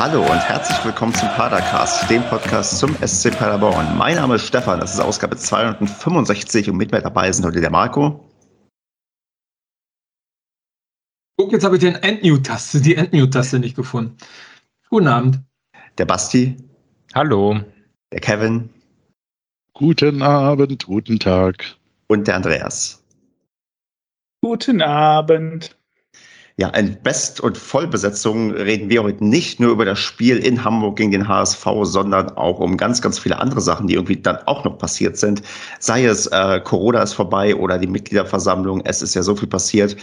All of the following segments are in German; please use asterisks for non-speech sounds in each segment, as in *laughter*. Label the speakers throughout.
Speaker 1: Hallo und herzlich willkommen zum Padercast, dem Podcast zum SC Paderborn. Mein Name ist Stefan, das ist Ausgabe 265 und mit mir dabei sind heute der Marco.
Speaker 2: Guck, jetzt habe ich den Endmute-Taste, die Endmute-Taste nicht gefunden. Guten Abend.
Speaker 1: Der Basti.
Speaker 3: Hallo.
Speaker 1: Der Kevin.
Speaker 4: Guten Abend, guten Tag.
Speaker 1: Und der Andreas.
Speaker 5: Guten Abend.
Speaker 1: Ja, in Best- und Vollbesetzung reden wir heute nicht nur über das Spiel in Hamburg gegen den HSV, sondern auch um ganz, ganz viele andere Sachen, die irgendwie dann auch noch passiert sind. Sei es äh, Corona ist vorbei oder die Mitgliederversammlung, es ist ja so viel passiert.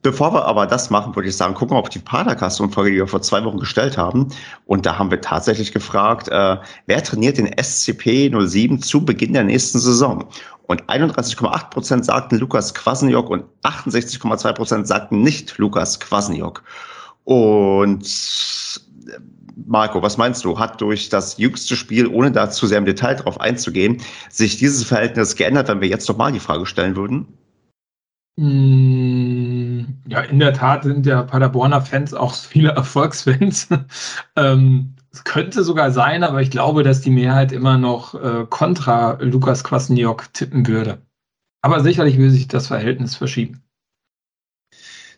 Speaker 1: Bevor wir aber das machen, würde ich sagen, gucken wir auf die Padercast-Umfrage, die wir vor zwei Wochen gestellt haben. Und da haben wir tatsächlich gefragt, äh, wer trainiert den SCP 07 zu Beginn der nächsten Saison? Und 31,8 Prozent sagten Lukas Kwasniok und 68,2 Prozent sagten nicht Lukas Kwasniok. Und äh, Marco, was meinst du? Hat durch das jüngste Spiel, ohne da zu sehr im Detail drauf einzugehen, sich dieses Verhältnis geändert, wenn wir jetzt nochmal die Frage stellen würden?
Speaker 2: Mm, ja, in der Tat sind ja Paderborner Fans auch viele *laughs* Erfolgsfans. ähm, es könnte sogar sein, aber ich glaube, dass die Mehrheit immer noch äh, kontra Lukas Kwasniok tippen würde. Aber sicherlich will sich das Verhältnis verschieben.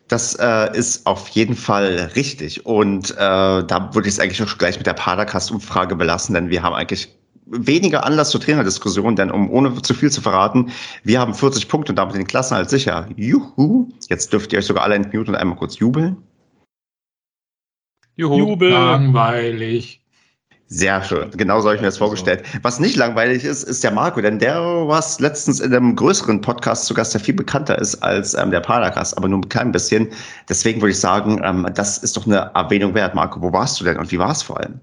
Speaker 1: Das äh, ist auf jeden Fall richtig. Und äh, da würde ich es eigentlich auch gleich mit der Padercast-Umfrage belassen, denn wir haben eigentlich weniger Anlass zur Trainerdiskussion, denn um ohne zu viel zu verraten, wir haben 40 Punkte und damit den Klassenhalt sicher. Juhu! Jetzt dürft ihr euch sogar alle entmuten und einmal kurz jubeln.
Speaker 2: Juhu, Jubel. Langweilig.
Speaker 1: Sehr schön. Genau so habe ich mir das vorgestellt. Was nicht langweilig ist, ist der Marco, denn der war letztens in einem größeren Podcast zu Gast, der viel bekannter ist als ähm, der Padercast, aber nur ein klein bisschen. Deswegen würde ich sagen, ähm, das ist doch eine Erwähnung wert. Marco, wo warst du denn und wie war es vor allem?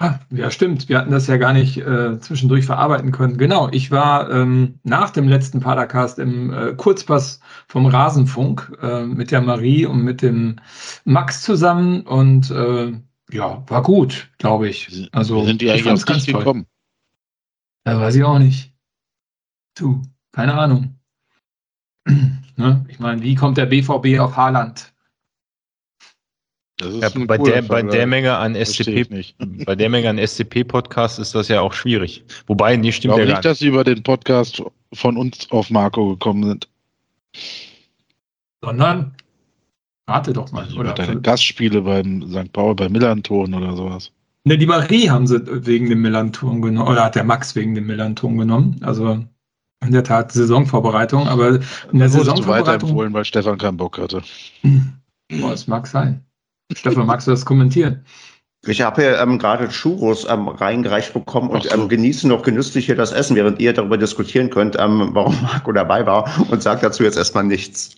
Speaker 2: Ah, ja, stimmt. Wir hatten das ja gar nicht äh, zwischendurch verarbeiten können. Genau, ich war ähm, nach dem letzten Padercast im äh, Kurzpass vom Rasenfunk äh, mit der Marie und mit dem Max zusammen und äh, ja, war gut, glaube ich.
Speaker 4: Also sind die eigentlich ganz gekommen?
Speaker 2: Ja, weiß ich auch nicht. Du, keine Ahnung. *clears throat* ne? Ich meine, wie kommt der BVB auf Haaland?
Speaker 3: Ja, bei, der, bei der Menge an SCP, bei der Menge an SCP-Podcasts ist das ja auch schwierig. Wobei, nee, stimmt
Speaker 4: ich ja nicht, dass sie über den Podcast von uns auf Marco gekommen sind.
Speaker 2: Sondern, warte doch mal.
Speaker 4: Also oder deine Gastspiele beim St. Paul, bei Millanton oder sowas.
Speaker 2: Ne, die Marie haben sie wegen dem Millanton genommen, oder hat der Max wegen dem Millanton genommen. Also in der Tat Saisonvorbereitung, aber in der Saisonvorbereitung.
Speaker 4: weiterempfohlen, weil Stefan keinen Bock hatte.
Speaker 2: Boah, es mag sein. Stefan, magst du das kommentieren?
Speaker 1: Ich habe hier ähm, gerade Churros ähm, reingereicht bekommen und so. ähm, genieße noch genüsslich hier das Essen, während ihr darüber diskutieren könnt, ähm, warum Marco dabei war und sagt dazu jetzt erstmal nichts.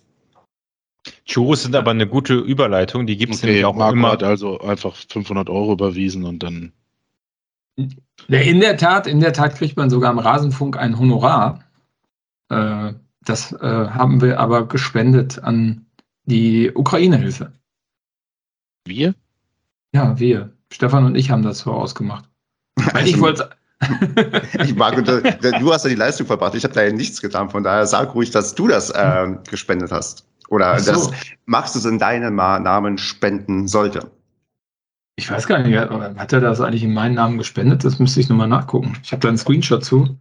Speaker 3: Churros sind aber eine gute Überleitung, die gibt es
Speaker 4: okay, nämlich auch Marco immer. hat also einfach 500 Euro überwiesen und dann.
Speaker 2: Ja, in der Tat, in der Tat kriegt man sogar am Rasenfunk ein Honorar. Äh, das äh, haben wir aber gespendet an die Ukraine-Hilfe.
Speaker 4: Wir?
Speaker 2: Ja, wir. Stefan und ich haben das so ausgemacht. *laughs* Weil ich wollte. *laughs*
Speaker 1: ich mag, du, du hast ja die Leistung verbracht. Ich habe da ja nichts getan. Von daher sag ruhig, dass du das äh, gespendet hast. Oder so. dass Max es in deinem Namen spenden sollte.
Speaker 2: Ich weiß gar nicht, hat er das eigentlich in meinen Namen gespendet? Das müsste ich nochmal nachgucken. Ich habe da einen Screenshot zu.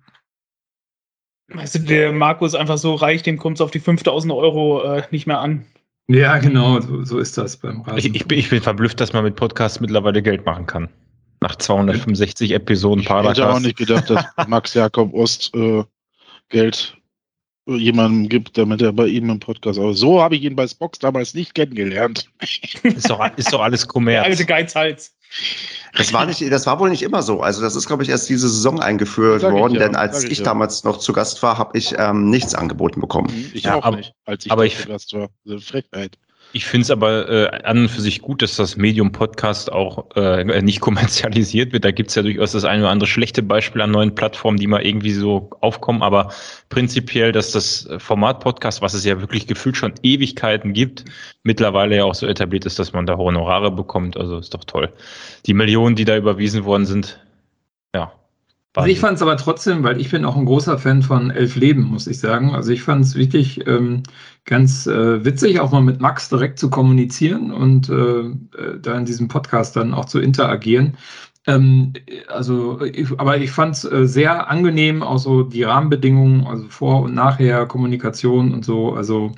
Speaker 5: Weißt du, der Marco ist einfach so reich, dem kommt es auf die 5000 Euro äh, nicht mehr an.
Speaker 2: Ja, genau, so, so ist das beim
Speaker 3: Rasen. Ich, ich, bin, ich bin verblüfft, dass man mit Podcasts mittlerweile Geld machen kann. Nach 265 Episoden
Speaker 4: Paracast. Ich hätte auch nicht gedacht, dass Max Jakob Ost äh, Geld jemandem gibt, damit er bei ihm im Podcast. Aber so habe ich ihn bei Spox damals nicht kennengelernt.
Speaker 3: Ist doch, ist doch alles Kommerz.
Speaker 5: Alte Geizhals.
Speaker 1: Das war nicht, das war wohl nicht immer so. Also das ist, glaube ich, erst diese Saison eingeführt worden, ja, denn als ich, ich ja. damals noch zu Gast war, habe ich ähm, nichts angeboten bekommen.
Speaker 4: Ich ja, auch
Speaker 3: aber,
Speaker 4: nicht, als ich
Speaker 3: aber ich,
Speaker 4: zu Gast war. Eine Frechheit.
Speaker 3: Ich finde es aber äh, an und für sich gut, dass das Medium Podcast auch äh, nicht *laughs* kommerzialisiert wird. Da gibt es ja durchaus das eine oder andere schlechte Beispiel an neuen Plattformen, die mal irgendwie so aufkommen. Aber prinzipiell, dass das Format Podcast, was es ja wirklich gefühlt schon Ewigkeiten gibt, mittlerweile ja auch so etabliert ist, dass man da Honorare bekommt. Also ist doch toll. Die Millionen, die da überwiesen worden sind, ja,
Speaker 2: Also ich fand es aber trotzdem, weil ich bin auch ein großer Fan von Elf Leben, muss ich sagen. Also ich fand es wirklich ähm, ganz äh, witzig, auch mal mit Max direkt zu kommunizieren und äh, äh da in diesem Podcast dann auch zu interagieren. Ähm, also, ich, aber ich fand es äh, sehr angenehm, auch so die Rahmenbedingungen, also vor und nachher, Kommunikation und so. Also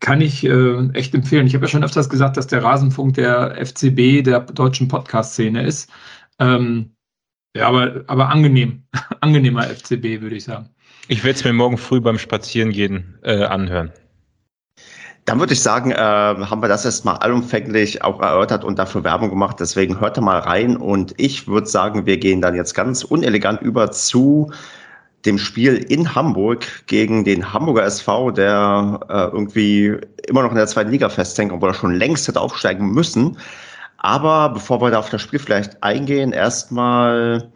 Speaker 2: kann ich äh, echt empfehlen. Ich habe ja schon öfters gesagt, dass der Rasenfunk der FCB der deutschen Podcast-Szene ist. Ähm, ja, aber, aber angenehm. *laughs* Angenehmer FCB, würde ich sagen.
Speaker 3: Ich werde es mir morgen früh beim Spazierengehen äh, anhören.
Speaker 1: Dann würde ich sagen, äh, haben wir das erstmal allumfänglich auch erörtert und dafür Werbung gemacht. Deswegen hört da mal rein. Und ich würde sagen, wir gehen dann jetzt ganz unelegant über zu dem Spiel in Hamburg gegen den Hamburger SV, der äh, irgendwie immer noch in der zweiten Liga festhängt, obwohl er schon längst hätte aufsteigen müssen. Aber bevor wir da auf das Spiel vielleicht eingehen, erstmal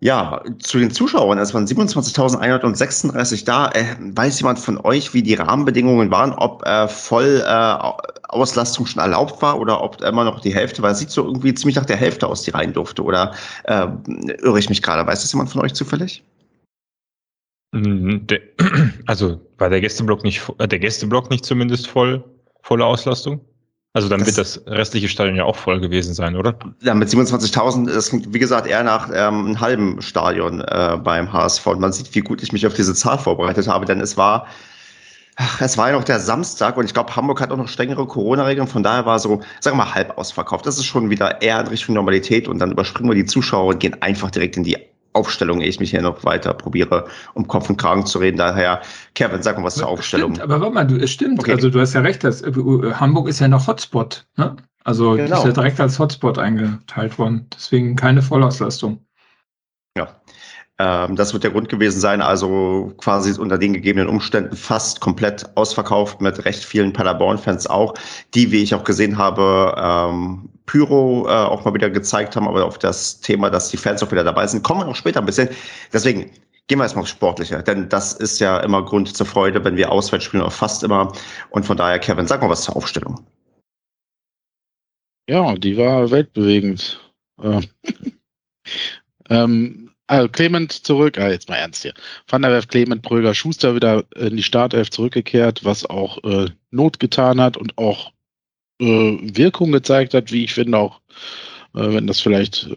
Speaker 1: ja, zu den Zuschauern. Es waren 27.136 da. Äh, weiß jemand von euch, wie die Rahmenbedingungen waren, ob äh, voll äh, schon erlaubt war oder ob immer noch die Hälfte, weil es sieht so irgendwie ziemlich nach der Hälfte aus, die rein durfte. Oder äh, irre ich mich gerade? Weiß das jemand von euch zufällig?
Speaker 3: Mhm, *clears throat* also war der Gästeblock nicht, äh, der Gästeblock nicht zumindest voll, volle Auslastung? Also dann das, wird das restliche Stadion ja auch voll gewesen sein, oder?
Speaker 1: Ja, mit 27.000, das klingt wie gesagt eher nach ähm, einem halben Stadion äh, beim HSV. Und man sieht, wie gut ich mich auf diese Zahl vorbereitet habe, denn es war, ach, es war ja noch der Samstag und ich glaube, Hamburg hat auch noch strengere Corona-Regeln. Von daher war so, sagen wir mal, halb ausverkauft. Das ist schon wieder eher in Richtung Normalität und dann überspringen wir die Zuschauer und gehen einfach direkt in die Aufstellung, ehe ich mich hier noch weiter probiere, um Kopf und Kragen zu reden. Daher, Kevin, sag mal was zur Aufstellung.
Speaker 2: Stimmt, aber warte mal, du, es stimmt. Okay. Also du hast ja recht, dass, äh, Hamburg ist ja noch Hotspot. Ne? Also genau. ist ja direkt als Hotspot eingeteilt worden. Deswegen keine Vollauslastung.
Speaker 1: Ja. Ähm, das wird der Grund gewesen sein, also quasi unter den gegebenen Umständen fast komplett ausverkauft mit recht vielen Paderborn-Fans auch, die, wie ich auch gesehen habe, ähm, Pyro äh, auch mal wieder gezeigt haben, aber auf das Thema, dass die Fans auch wieder dabei sind, kommen wir noch später ein bisschen. Deswegen gehen wir erstmal aufs Sportliche, denn das ist ja immer Grund zur Freude, wenn wir auswärts spielen, auch fast immer. Und von daher, Kevin, sag mal was zur Aufstellung.
Speaker 4: Ja, die war weltbewegend. Äh, *laughs* ähm, also Clement zurück, ah, jetzt mal ernst hier. Van der Werf, Clement, Bröger, Schuster wieder in die Startelf zurückgekehrt, was auch äh, Not getan hat und auch äh, Wirkung gezeigt hat, wie ich finde, auch äh, wenn das vielleicht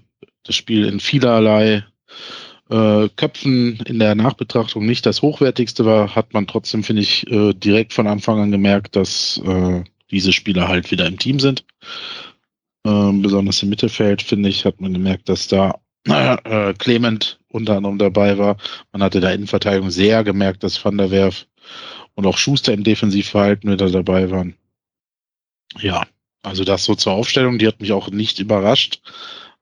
Speaker 4: das Spiel in vielerlei äh, Köpfen in der Nachbetrachtung nicht das hochwertigste war, hat man trotzdem, finde ich, äh, direkt von Anfang an gemerkt, dass äh, diese Spieler halt wieder im Team sind. Ähm, besonders im Mittelfeld, finde ich, hat man gemerkt, dass da *clears throat* Clement unter anderem dabei war. Man hatte da Innenverteidigung sehr gemerkt, dass Van der Werf und auch Schuster im Defensivverhalten wieder dabei waren. Ja, also das so zur Aufstellung, die hat mich auch nicht überrascht.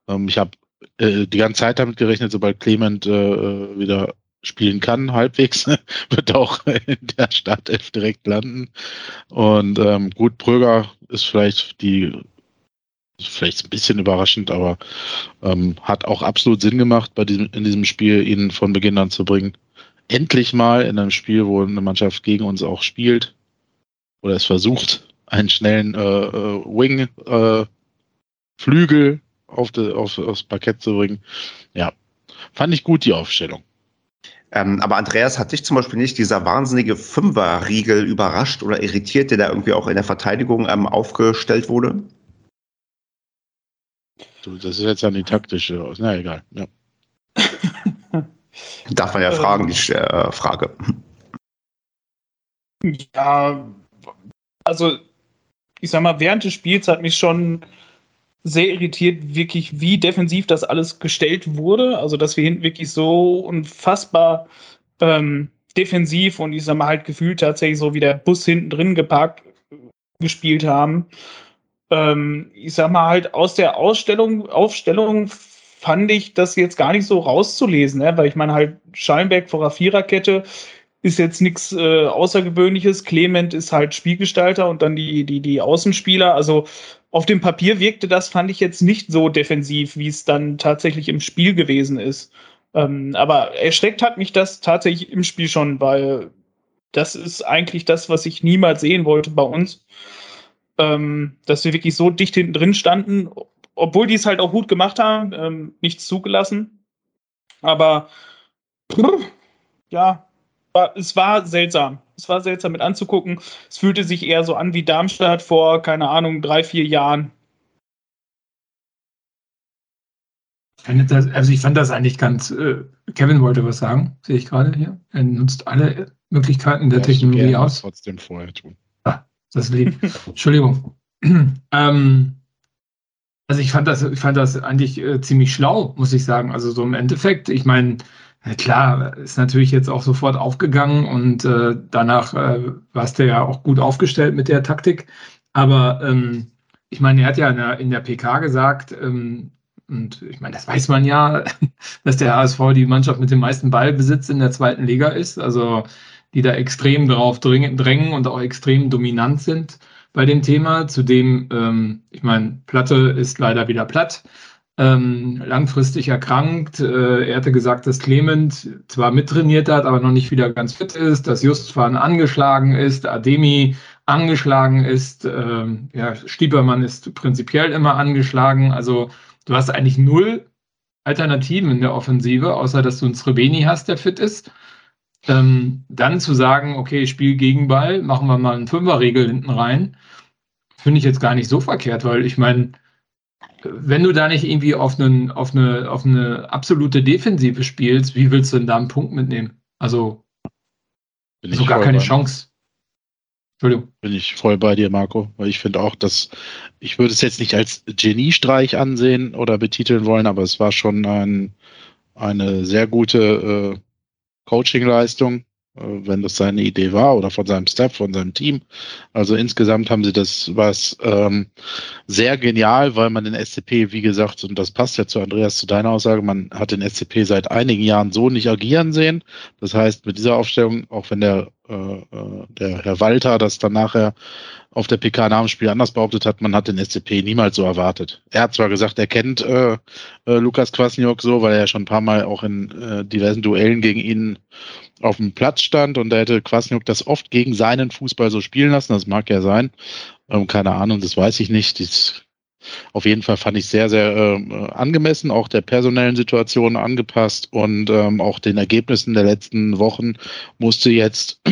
Speaker 4: Ähm, ich habe äh, die ganze Zeit damit gerechnet, sobald Clement äh, wieder spielen kann, halbwegs, *laughs* wird auch *laughs* in der Startelf direkt landen. Und ähm, gut, Pröger ist vielleicht die vielleicht ein bisschen überraschend, aber ähm, hat auch absolut Sinn gemacht, bei diesem, in diesem Spiel ihn von Beginn an zu bringen. Endlich mal in einem Spiel, wo eine Mannschaft gegen uns auch spielt oder es versucht, einen schnellen äh, äh, Wing äh, Flügel auf, de, auf, aufs Parkett zu bringen. Ja, fand ich gut die Aufstellung.
Speaker 1: Ähm, aber Andreas, hat dich zum Beispiel nicht dieser wahnsinnige Fünferriegel überrascht oder irritiert, der da irgendwie auch in der Verteidigung ähm, aufgestellt wurde?
Speaker 4: Du, das ist jetzt an die taktische aus. Na egal. Ja. *laughs*
Speaker 1: Darf man ja fragen, die äh, Frage.
Speaker 5: Ja, also ich sag mal, während des Spiels hat mich schon sehr irritiert, wirklich, wie defensiv das alles gestellt wurde. Also, dass wir hinten wirklich so unfassbar ähm, defensiv und ich sag mal halt gefühlt tatsächlich so wie der Bus hinten drin geparkt gespielt haben ähm, ich sag mal halt aus der Ausstellung, Aufstellung fand ich das jetzt gar nicht so rauszulesen, ne? weil ich meine halt Schallenberg vor der Viererkette ist jetzt nichts äh, Außergewöhnliches. Clement ist halt Spielgestalter und dann die, die, die Außenspieler. Also auf dem Papier wirkte das, fand ich jetzt nicht so defensiv, wie es dann tatsächlich im Spiel gewesen ist. Ähm, aber erschreckt hat mich das tatsächlich im Spiel schon, weil das ist eigentlich das, was ich niemals sehen wollte bei uns ähm, dass wir wirklich so dicht hinten drin standen, obwohl die es halt auch gut gemacht haben, ähm, nichts zugelassen. Aber pff, ja, war, es war seltsam. Es war seltsam mit anzugucken. Es fühlte sich eher so an wie Darmstadt vor, keine Ahnung, drei, vier Jahren.
Speaker 2: Also ich fand das eigentlich ganz. Äh, Kevin wollte was sagen, sehe ich gerade hier. Er nutzt alle Möglichkeiten der Technologie aus.
Speaker 4: Trotzdem vorher tun.
Speaker 2: Ah, das ist lieb. *laughs* Entschuldigung. *clears throat* ähm, also ich fand das, ich fand das eigentlich äh, ziemlich schlau, muss ich sagen. Also so im Endeffekt, ich meine, klar, ist natürlich jetzt auch sofort aufgegangen und äh, danach äh, warst du ja auch gut aufgestellt mit der Taktik. Aber ähm, ich meine, er hat ja in der, in der PK gesagt, ähm, und ich meine, das weiß man ja, *laughs* dass der HSV die Mannschaft mit dem meisten Ballbesitz in der zweiten Liga ist. Also die da extrem drauf drängen und auch extrem dominant sind bei dem Thema. Zudem, ähm, ich meine, Platte ist leider wieder platt, ähm, langfristig erkrankt. Äh, er hatte gesagt, dass Clement zwar mittrainiert hat, aber noch nicht wieder ganz fit ist, dass Justfan angeschlagen ist, Ademi angeschlagen ist, ähm, ja, Stiepermann ist prinzipiell immer angeschlagen. Also du hast eigentlich null Alternativen in der Offensive, außer dass du einen Srebeni hast, der fit ist. Ähm, dann zu sagen, okay, Spiel gegen Ball, machen wir mal einen Fünferregel hinten rein, finde ich jetzt gar nicht so verkehrt, weil ich meine, wenn du da nicht irgendwie auf, einen, auf, eine, auf eine absolute Defensive spielst, wie willst du denn da einen Punkt mitnehmen? Also,
Speaker 4: Bin
Speaker 2: so gar keine Chance.
Speaker 4: Entschuldigung. Bin ich voll bei dir, Marco, weil ich finde auch, dass ich würde es jetzt nicht als Geniestreich ansehen oder betiteln wollen, aber es war schon ein, eine sehr gute äh, Coachingleistung, wenn das seine Idee war oder von seinem Staff, von seinem Team. Also insgesamt haben sie das was ähm, sehr genial, weil man den SCP, wie gesagt, und das passt ja zu Andreas, zu deiner Aussage, man hat den SCP seit einigen Jahren so nicht agieren sehen. Das heißt, mit dieser Aufstellung, auch wenn der, äh, äh der Herr Walter das dann nachher auf der PK nach dem Spiel anders behauptet hat, man hat den SCP niemals so erwartet. Er hat zwar gesagt, er kennt äh, äh, Lukas Kwasniok so, weil er ja schon ein paar Mal auch in äh, diversen Duellen gegen ihn auf dem Platz stand und er hätte Kwasniok das oft gegen seinen Fußball so spielen lassen. Das mag ja sein. Ähm, keine Ahnung, das weiß ich nicht. Das, auf jeden Fall fand ich sehr, sehr äh, angemessen, auch der personellen Situation angepasst und ähm, auch den Ergebnissen der letzten Wochen musste jetzt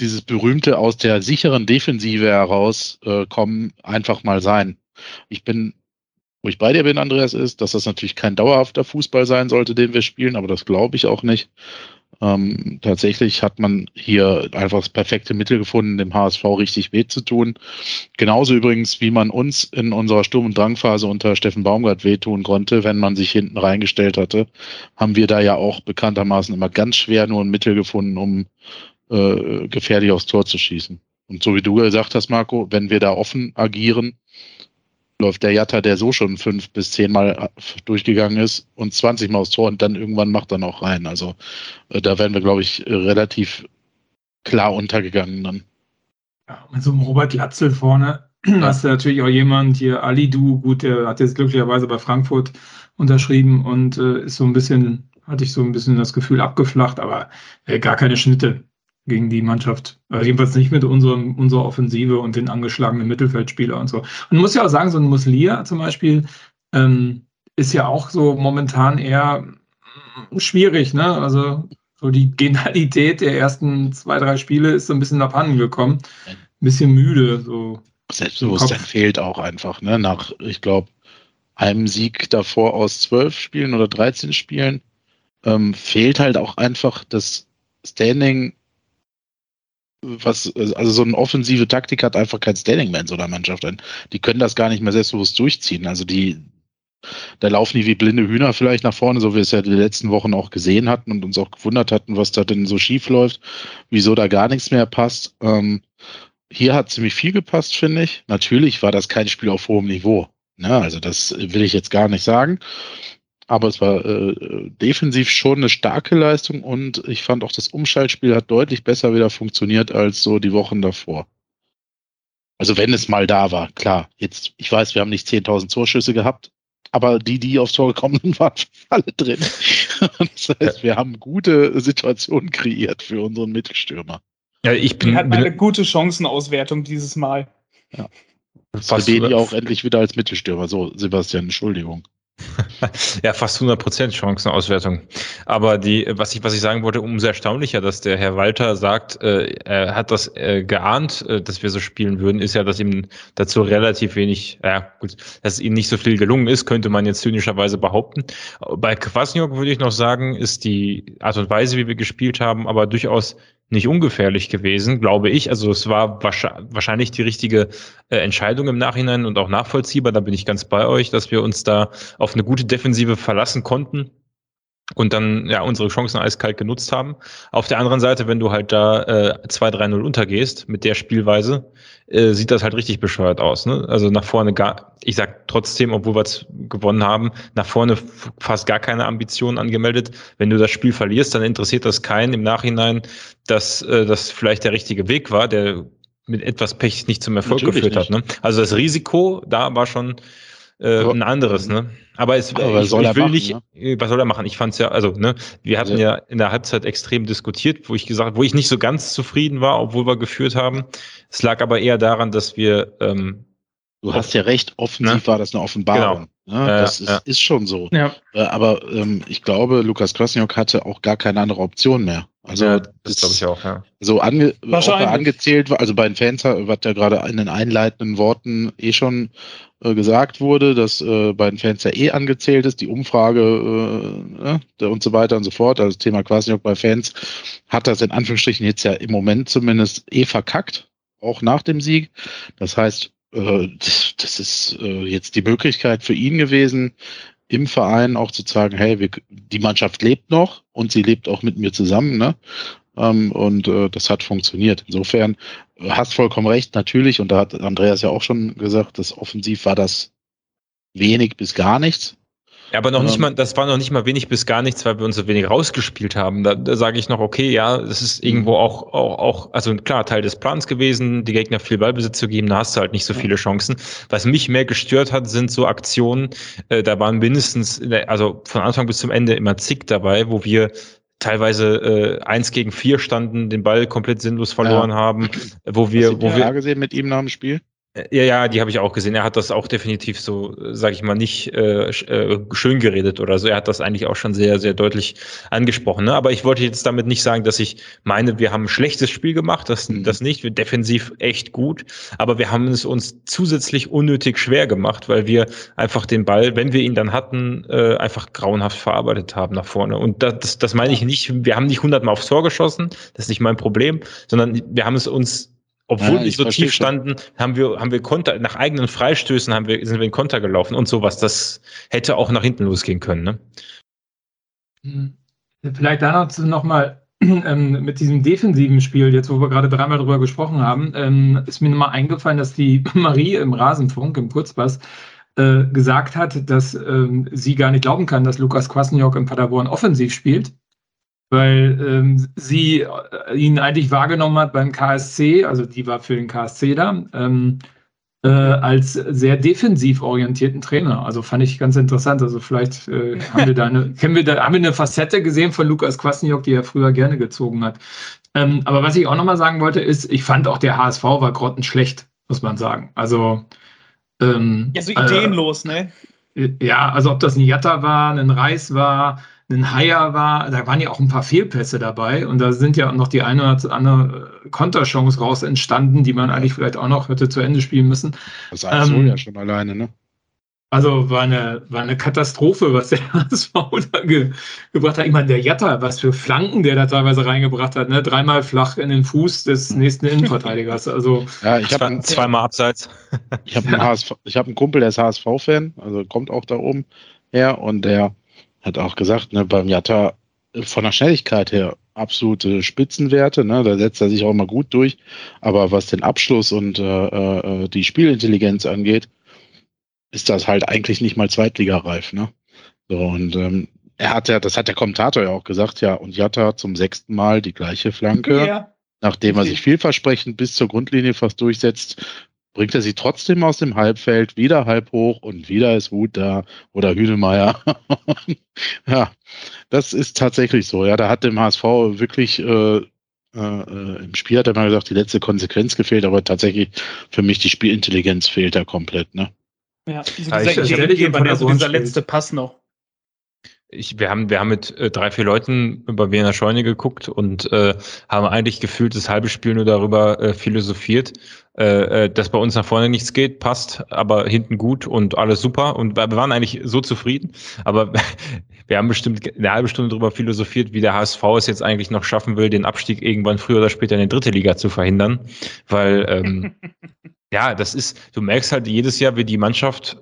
Speaker 4: dieses berühmte aus der sicheren Defensive heraus äh, einfach mal sein. Ich bin, wo ich bei dir bin, Andreas, ist, dass das natürlich kein dauerhafter Fußball sein sollte, den wir spielen, aber das glaube ich auch nicht. Ähm, tatsächlich hat man hier einfach das perfekte Mittel gefunden, dem HSV richtig weh zu tun. Genauso übrigens, wie man uns in unserer Sturm- und Drangphase unter Steffen Baumgart wehtun konnte, wenn man sich hinten reingestellt hatte, haben wir da ja auch bekanntermaßen immer ganz schwer nur ein Mittel gefunden, um äh, gefährlich aufs Tor zu schießen. Und so wie du gesagt hast, Marco, wenn wir da offen agieren, läuft der Jatta, der so schon fünf bis zehn Mal äh, durchgegangen ist und 20 Mal aufs Tor und dann irgendwann macht er noch rein. Also äh, da wären wir, glaube ich, relativ klar untergegangen dann.
Speaker 2: Ja, mit so einem Robert Latzel vorne *clears throat* hast du natürlich auch jemand hier, Ali Du, gut, der hat jetzt glücklicherweise bei Frankfurt unterschrieben und äh, ist so ein bisschen, hatte ich so ein bisschen das Gefühl abgeflacht, aber äh, gar keine Schnitte gegen die Mannschaft. Also jedenfalls nicht mit unserem, unserer Offensive und den angeschlagenen Mittelfeldspieler und so. Und muss ja auch sagen, so ein Muslia zum Beispiel ähm, ist ja auch so momentan eher mm, schwierig, ne? Also so die Genialität der ersten zwei, drei Spiele ist so ein bisschen abhanden gekommen. Ein bisschen müde. So
Speaker 4: Selbstbewusstsein fehlt auch einfach, ne? Nach, ich glaube, einem Sieg davor aus zwölf Spielen oder 13 Spielen ähm, fehlt halt auch einfach das Standing was, also so eine offensive Taktik hat einfach kein Standing mehr in so einer Mannschaft. Die können das gar nicht mehr selbstbewusst durchziehen. Also die, da laufen die wie blinde Hühner vielleicht nach vorne, so wie wir es ja die letzten Wochen auch gesehen hatten und uns auch gewundert hatten, was da denn so schief läuft, wieso da gar nichts mehr passt. Ähm, hier hat ziemlich viel gepasst, finde ich. Natürlich war das kein Spiel auf hohem Niveau. Ne? Also das will ich jetzt gar nicht sagen aber es war äh, defensiv schon eine starke Leistung und ich fand auch das Umschaltspiel hat deutlich besser wieder funktioniert als so die Wochen davor. Also wenn es mal da war, klar. Jetzt, ich weiß, wir haben nicht 10.000 Torschüsse gehabt, aber die, die aufs Tor gekommen sind, *laughs* waren alle drin. *laughs* das heißt, wir haben gute Situationen kreiert für unseren Mittelstürmer.
Speaker 5: Ja, ich bin. Wir hatten eine gute Chancenauswertung dieses Mal.
Speaker 4: Ja. Fast auch endlich wieder als Mittelstürmer. So, Sebastian, Entschuldigung. *laughs*
Speaker 3: ja, fast 100% Chancenauswertung. Aber die, was ich, was ich sagen wollte, umso erstaunlicher, dass der Herr Walter sagt, äh, er hat das äh, geahnt, äh, dass wir so spielen würden, ist ja, dass ihm dazu relativ wenig, ja gut, dass ihm nicht so viel gelungen ist, könnte man jetzt zynischerweise behaupten. Bei Kwasniok würde ich noch sagen, ist die Art und Weise, wie wir gespielt haben, aber durchaus nicht ungefährlich gewesen, glaube ich. Also es war wahrscheinlich die richtige äh, Entscheidung im Nachhinein und auch nachvollziehbar. Da bin ich ganz bei euch, dass wir uns da auf eine gute Defensive verlassen konnten und dann ja unsere Chancen eiskalt genutzt haben. Auf der anderen Seite, wenn du halt da äh, 2-3-0 untergehst mit der Spielweise, äh, sieht das halt richtig bescheuert aus. Ne? Also nach vorne gar, ich sag trotzdem, obwohl wir es gewonnen haben, nach vorne fast gar keine Ambitionen angemeldet. Wenn du das Spiel verlierst, dann interessiert das keinen im Nachhinein, dass äh, das vielleicht der richtige Weg war, der mit etwas Pech nicht zum Erfolg Natürlich geführt nicht. hat. Ne? Also das Risiko da war schon äh, ein anderes, ne? Aber es
Speaker 4: aber ich, ich will machen, nicht,
Speaker 3: ne? Äh, was soll er machen? Ich fand es ja, also, ne, wir hatten ja. ja in der Halbzeit extrem diskutiert, wo ich gesagt, wo ich nicht so ganz zufrieden war, obwohl wir geführt haben. Es lag aber eher daran, dass wir ähm,
Speaker 4: Du hast ja recht, offensiv ne? war das eine Offenbarung. Genau. Ne? Das ja, ist, ja. ist, schon so. Ja. Äh, aber ähm, ich glaube, Lukas Kwasniok hatte auch gar keine andere Option mehr. Also ja, das, glaube ich auch, ja. So ange angezählt war, also bei den Fans, was ja gerade in den einleitenden Worten eh schon äh, gesagt wurde, dass äh, bei den Fans ja eh angezählt ist, die Umfrage äh, ne, und so weiter und so fort. Also das Thema Quasi bei Fans hat das in Anführungsstrichen jetzt ja im Moment zumindest eh verkackt, auch nach dem Sieg. Das heißt, äh, das ist äh, jetzt die Möglichkeit für ihn gewesen, im Verein auch zu sagen, hey, wir, die Mannschaft lebt noch und sie lebt auch mit mir zusammen, ne? Ähm, und äh, das hat funktioniert. Insofern äh, hast vollkommen recht, natürlich, und da hat Andreas ja auch schon gesagt, dass offensiv war das wenig bis gar nichts.
Speaker 3: Ja, aber noch nicht ähm. mal, das war noch nicht mal wenig bis gar nichts, weil wir uns so wenig rausgespielt haben. Da, da sage ich noch, okay, ja, das ist irgendwo mhm. auch, auch, auch, also klar, Teil des Plans gewesen, die Gegner viel Ballbesitz zu geben, da hast du halt nicht so viele Chancen. Was mich mehr gestört hat, sind so Aktionen, äh, da waren mindestens, der, also von Anfang bis zum Ende immer zig dabei, wo wir teilweise äh, eins gegen vier standen, den Ball komplett sinnlos verloren ja. haben, wo wir, Hast du wo wir
Speaker 4: gesehen mit ihm nach dem Spiel?
Speaker 3: Ja, ja, die habe ich auch gesehen. Er hat das auch definitiv so, sage ich mal, nicht äh, äh, schön geredet oder so. Er hat das eigentlich auch schon sehr, sehr deutlich angesprochen. Ne? Aber ich wollte jetzt damit nicht sagen, dass ich meine, wir haben ein schlechtes Spiel gemacht. Das, mhm. das nicht. Wir defensiv echt gut. Aber wir haben es uns zusätzlich unnötig schwer gemacht, weil wir einfach den Ball, wenn wir ihn dann hatten, äh, einfach grauenhaft verarbeitet haben nach vorne. Und das, das, das meine ich nicht. Wir haben nicht hundertmal aufs Tor geschossen. Das ist nicht mein Problem, sondern wir haben es uns obwohl ja, wir so tief standen, haben wir, haben wir Konter, nach eigenen Freistößen haben wir, sind wir in Konter gelaufen und sowas. Das hätte auch nach hinten losgehen können, ne?
Speaker 2: Hm. Vielleicht dazu nochmal *clears throat* ähm, mit diesem defensiven Spiel, jetzt wo wir gerade dreimal drüber gesprochen haben, ähm, ist mir nochmal eingefallen, dass die *laughs* Marie im Rasenfunk, im Kurzpass, äh, gesagt hat, dass ähm, sie gar nicht glauben kann, dass Lukas Kwasniok im Paderborn offensiv spielt weil ähm, sie äh, ihn eigentlich wahrgenommen hat beim KSC, also die war für den KSC da, ähm, äh, als sehr defensiv orientierten Trainer. Also fand ich ganz interessant. Also vielleicht äh, *laughs* haben wir da eine, kennen wir da, haben wir eine Facette gesehen von Lukas Kwasniok, die er früher gerne gezogen hat. Ähm, aber was ich auch nochmal sagen wollte, ist, ich fand auch der HSV war grottenschlecht, muss man sagen. Also
Speaker 5: ähm, ja, so ideenlos, äh,
Speaker 2: ne? Ja, also ob das ein Jatta war, ein Reis war, ein Haier war, da waren ja auch ein paar Fehlpässe dabei und da sind ja noch die eine oder andere Konterchance raus entstanden, die man eigentlich vielleicht auch noch hätte zu Ende spielen müssen.
Speaker 4: Das heißt ähm, ja schon alleine, ne?
Speaker 2: Also war eine, war eine Katastrophe, was der *laughs* HSV da ge, gebracht hat. Ich meine, der Jatta, was für Flanken der da teilweise reingebracht hat, ne? Dreimal flach in den Fuß des nächsten Innenverteidigers. Also *laughs*
Speaker 3: ja, ich habe zweimal abseits.
Speaker 4: Ich habe einen, hab einen Kumpel, der ist HSV-Fan, also kommt auch da oben her und der hat auch gesagt, ne, beim Jatta äh, von der Schnelligkeit her absolute Spitzenwerte, ne, da setzt er sich auch mal gut durch, aber was den Abschluss und äh, äh, die Spielintelligenz angeht, ist das halt eigentlich nicht mal zweitligareif, ne? So, und ähm, er hat ja, das hat der Kommentator ja auch gesagt, ja, und Jatta zum sechsten Mal die gleiche Flanke. Ja. Nachdem er sich vielversprechend bis zur Grundlinie fast durchsetzt, bringt er sie trotzdem aus dem Halbfeld, wieder halb hoch und wieder ist Wut da oder Hühnemeier. *laughs* ja, das ist tatsächlich so. Ja, da hat dem HSV wirklich äh, äh, im Spiel hat er mal gesagt, die letzte Konsequenz gefehlt, aber tatsächlich für mich die Spielintelligenz fehlt da komplett. Ne?
Speaker 5: Ja, so
Speaker 2: Ja, ich- ich-
Speaker 5: Ideengeber, der letzte Pass noch.
Speaker 3: Ich, wir, haben, wir haben mit äh, drei, vier Leuten über Wiener Scheune geguckt und äh, haben eigentlich gefühlt das halbe Spiel nur darüber äh, philosophiert, äh, äh, dass bei uns nach vorne nichts geht, passt, aber hinten gut und alles super. Und wir waren eigentlich so zufrieden. Aber *laughs* wir haben bestimmt eine halbe Stunde darüber philosophiert, wie der HSV es jetzt eigentlich noch schaffen will, den Abstieg irgendwann früher oder später in die dritte Liga zu verhindern. Weil ähm, *laughs* ja, das ist, du merkst halt jedes Jahr, wie die Mannschaft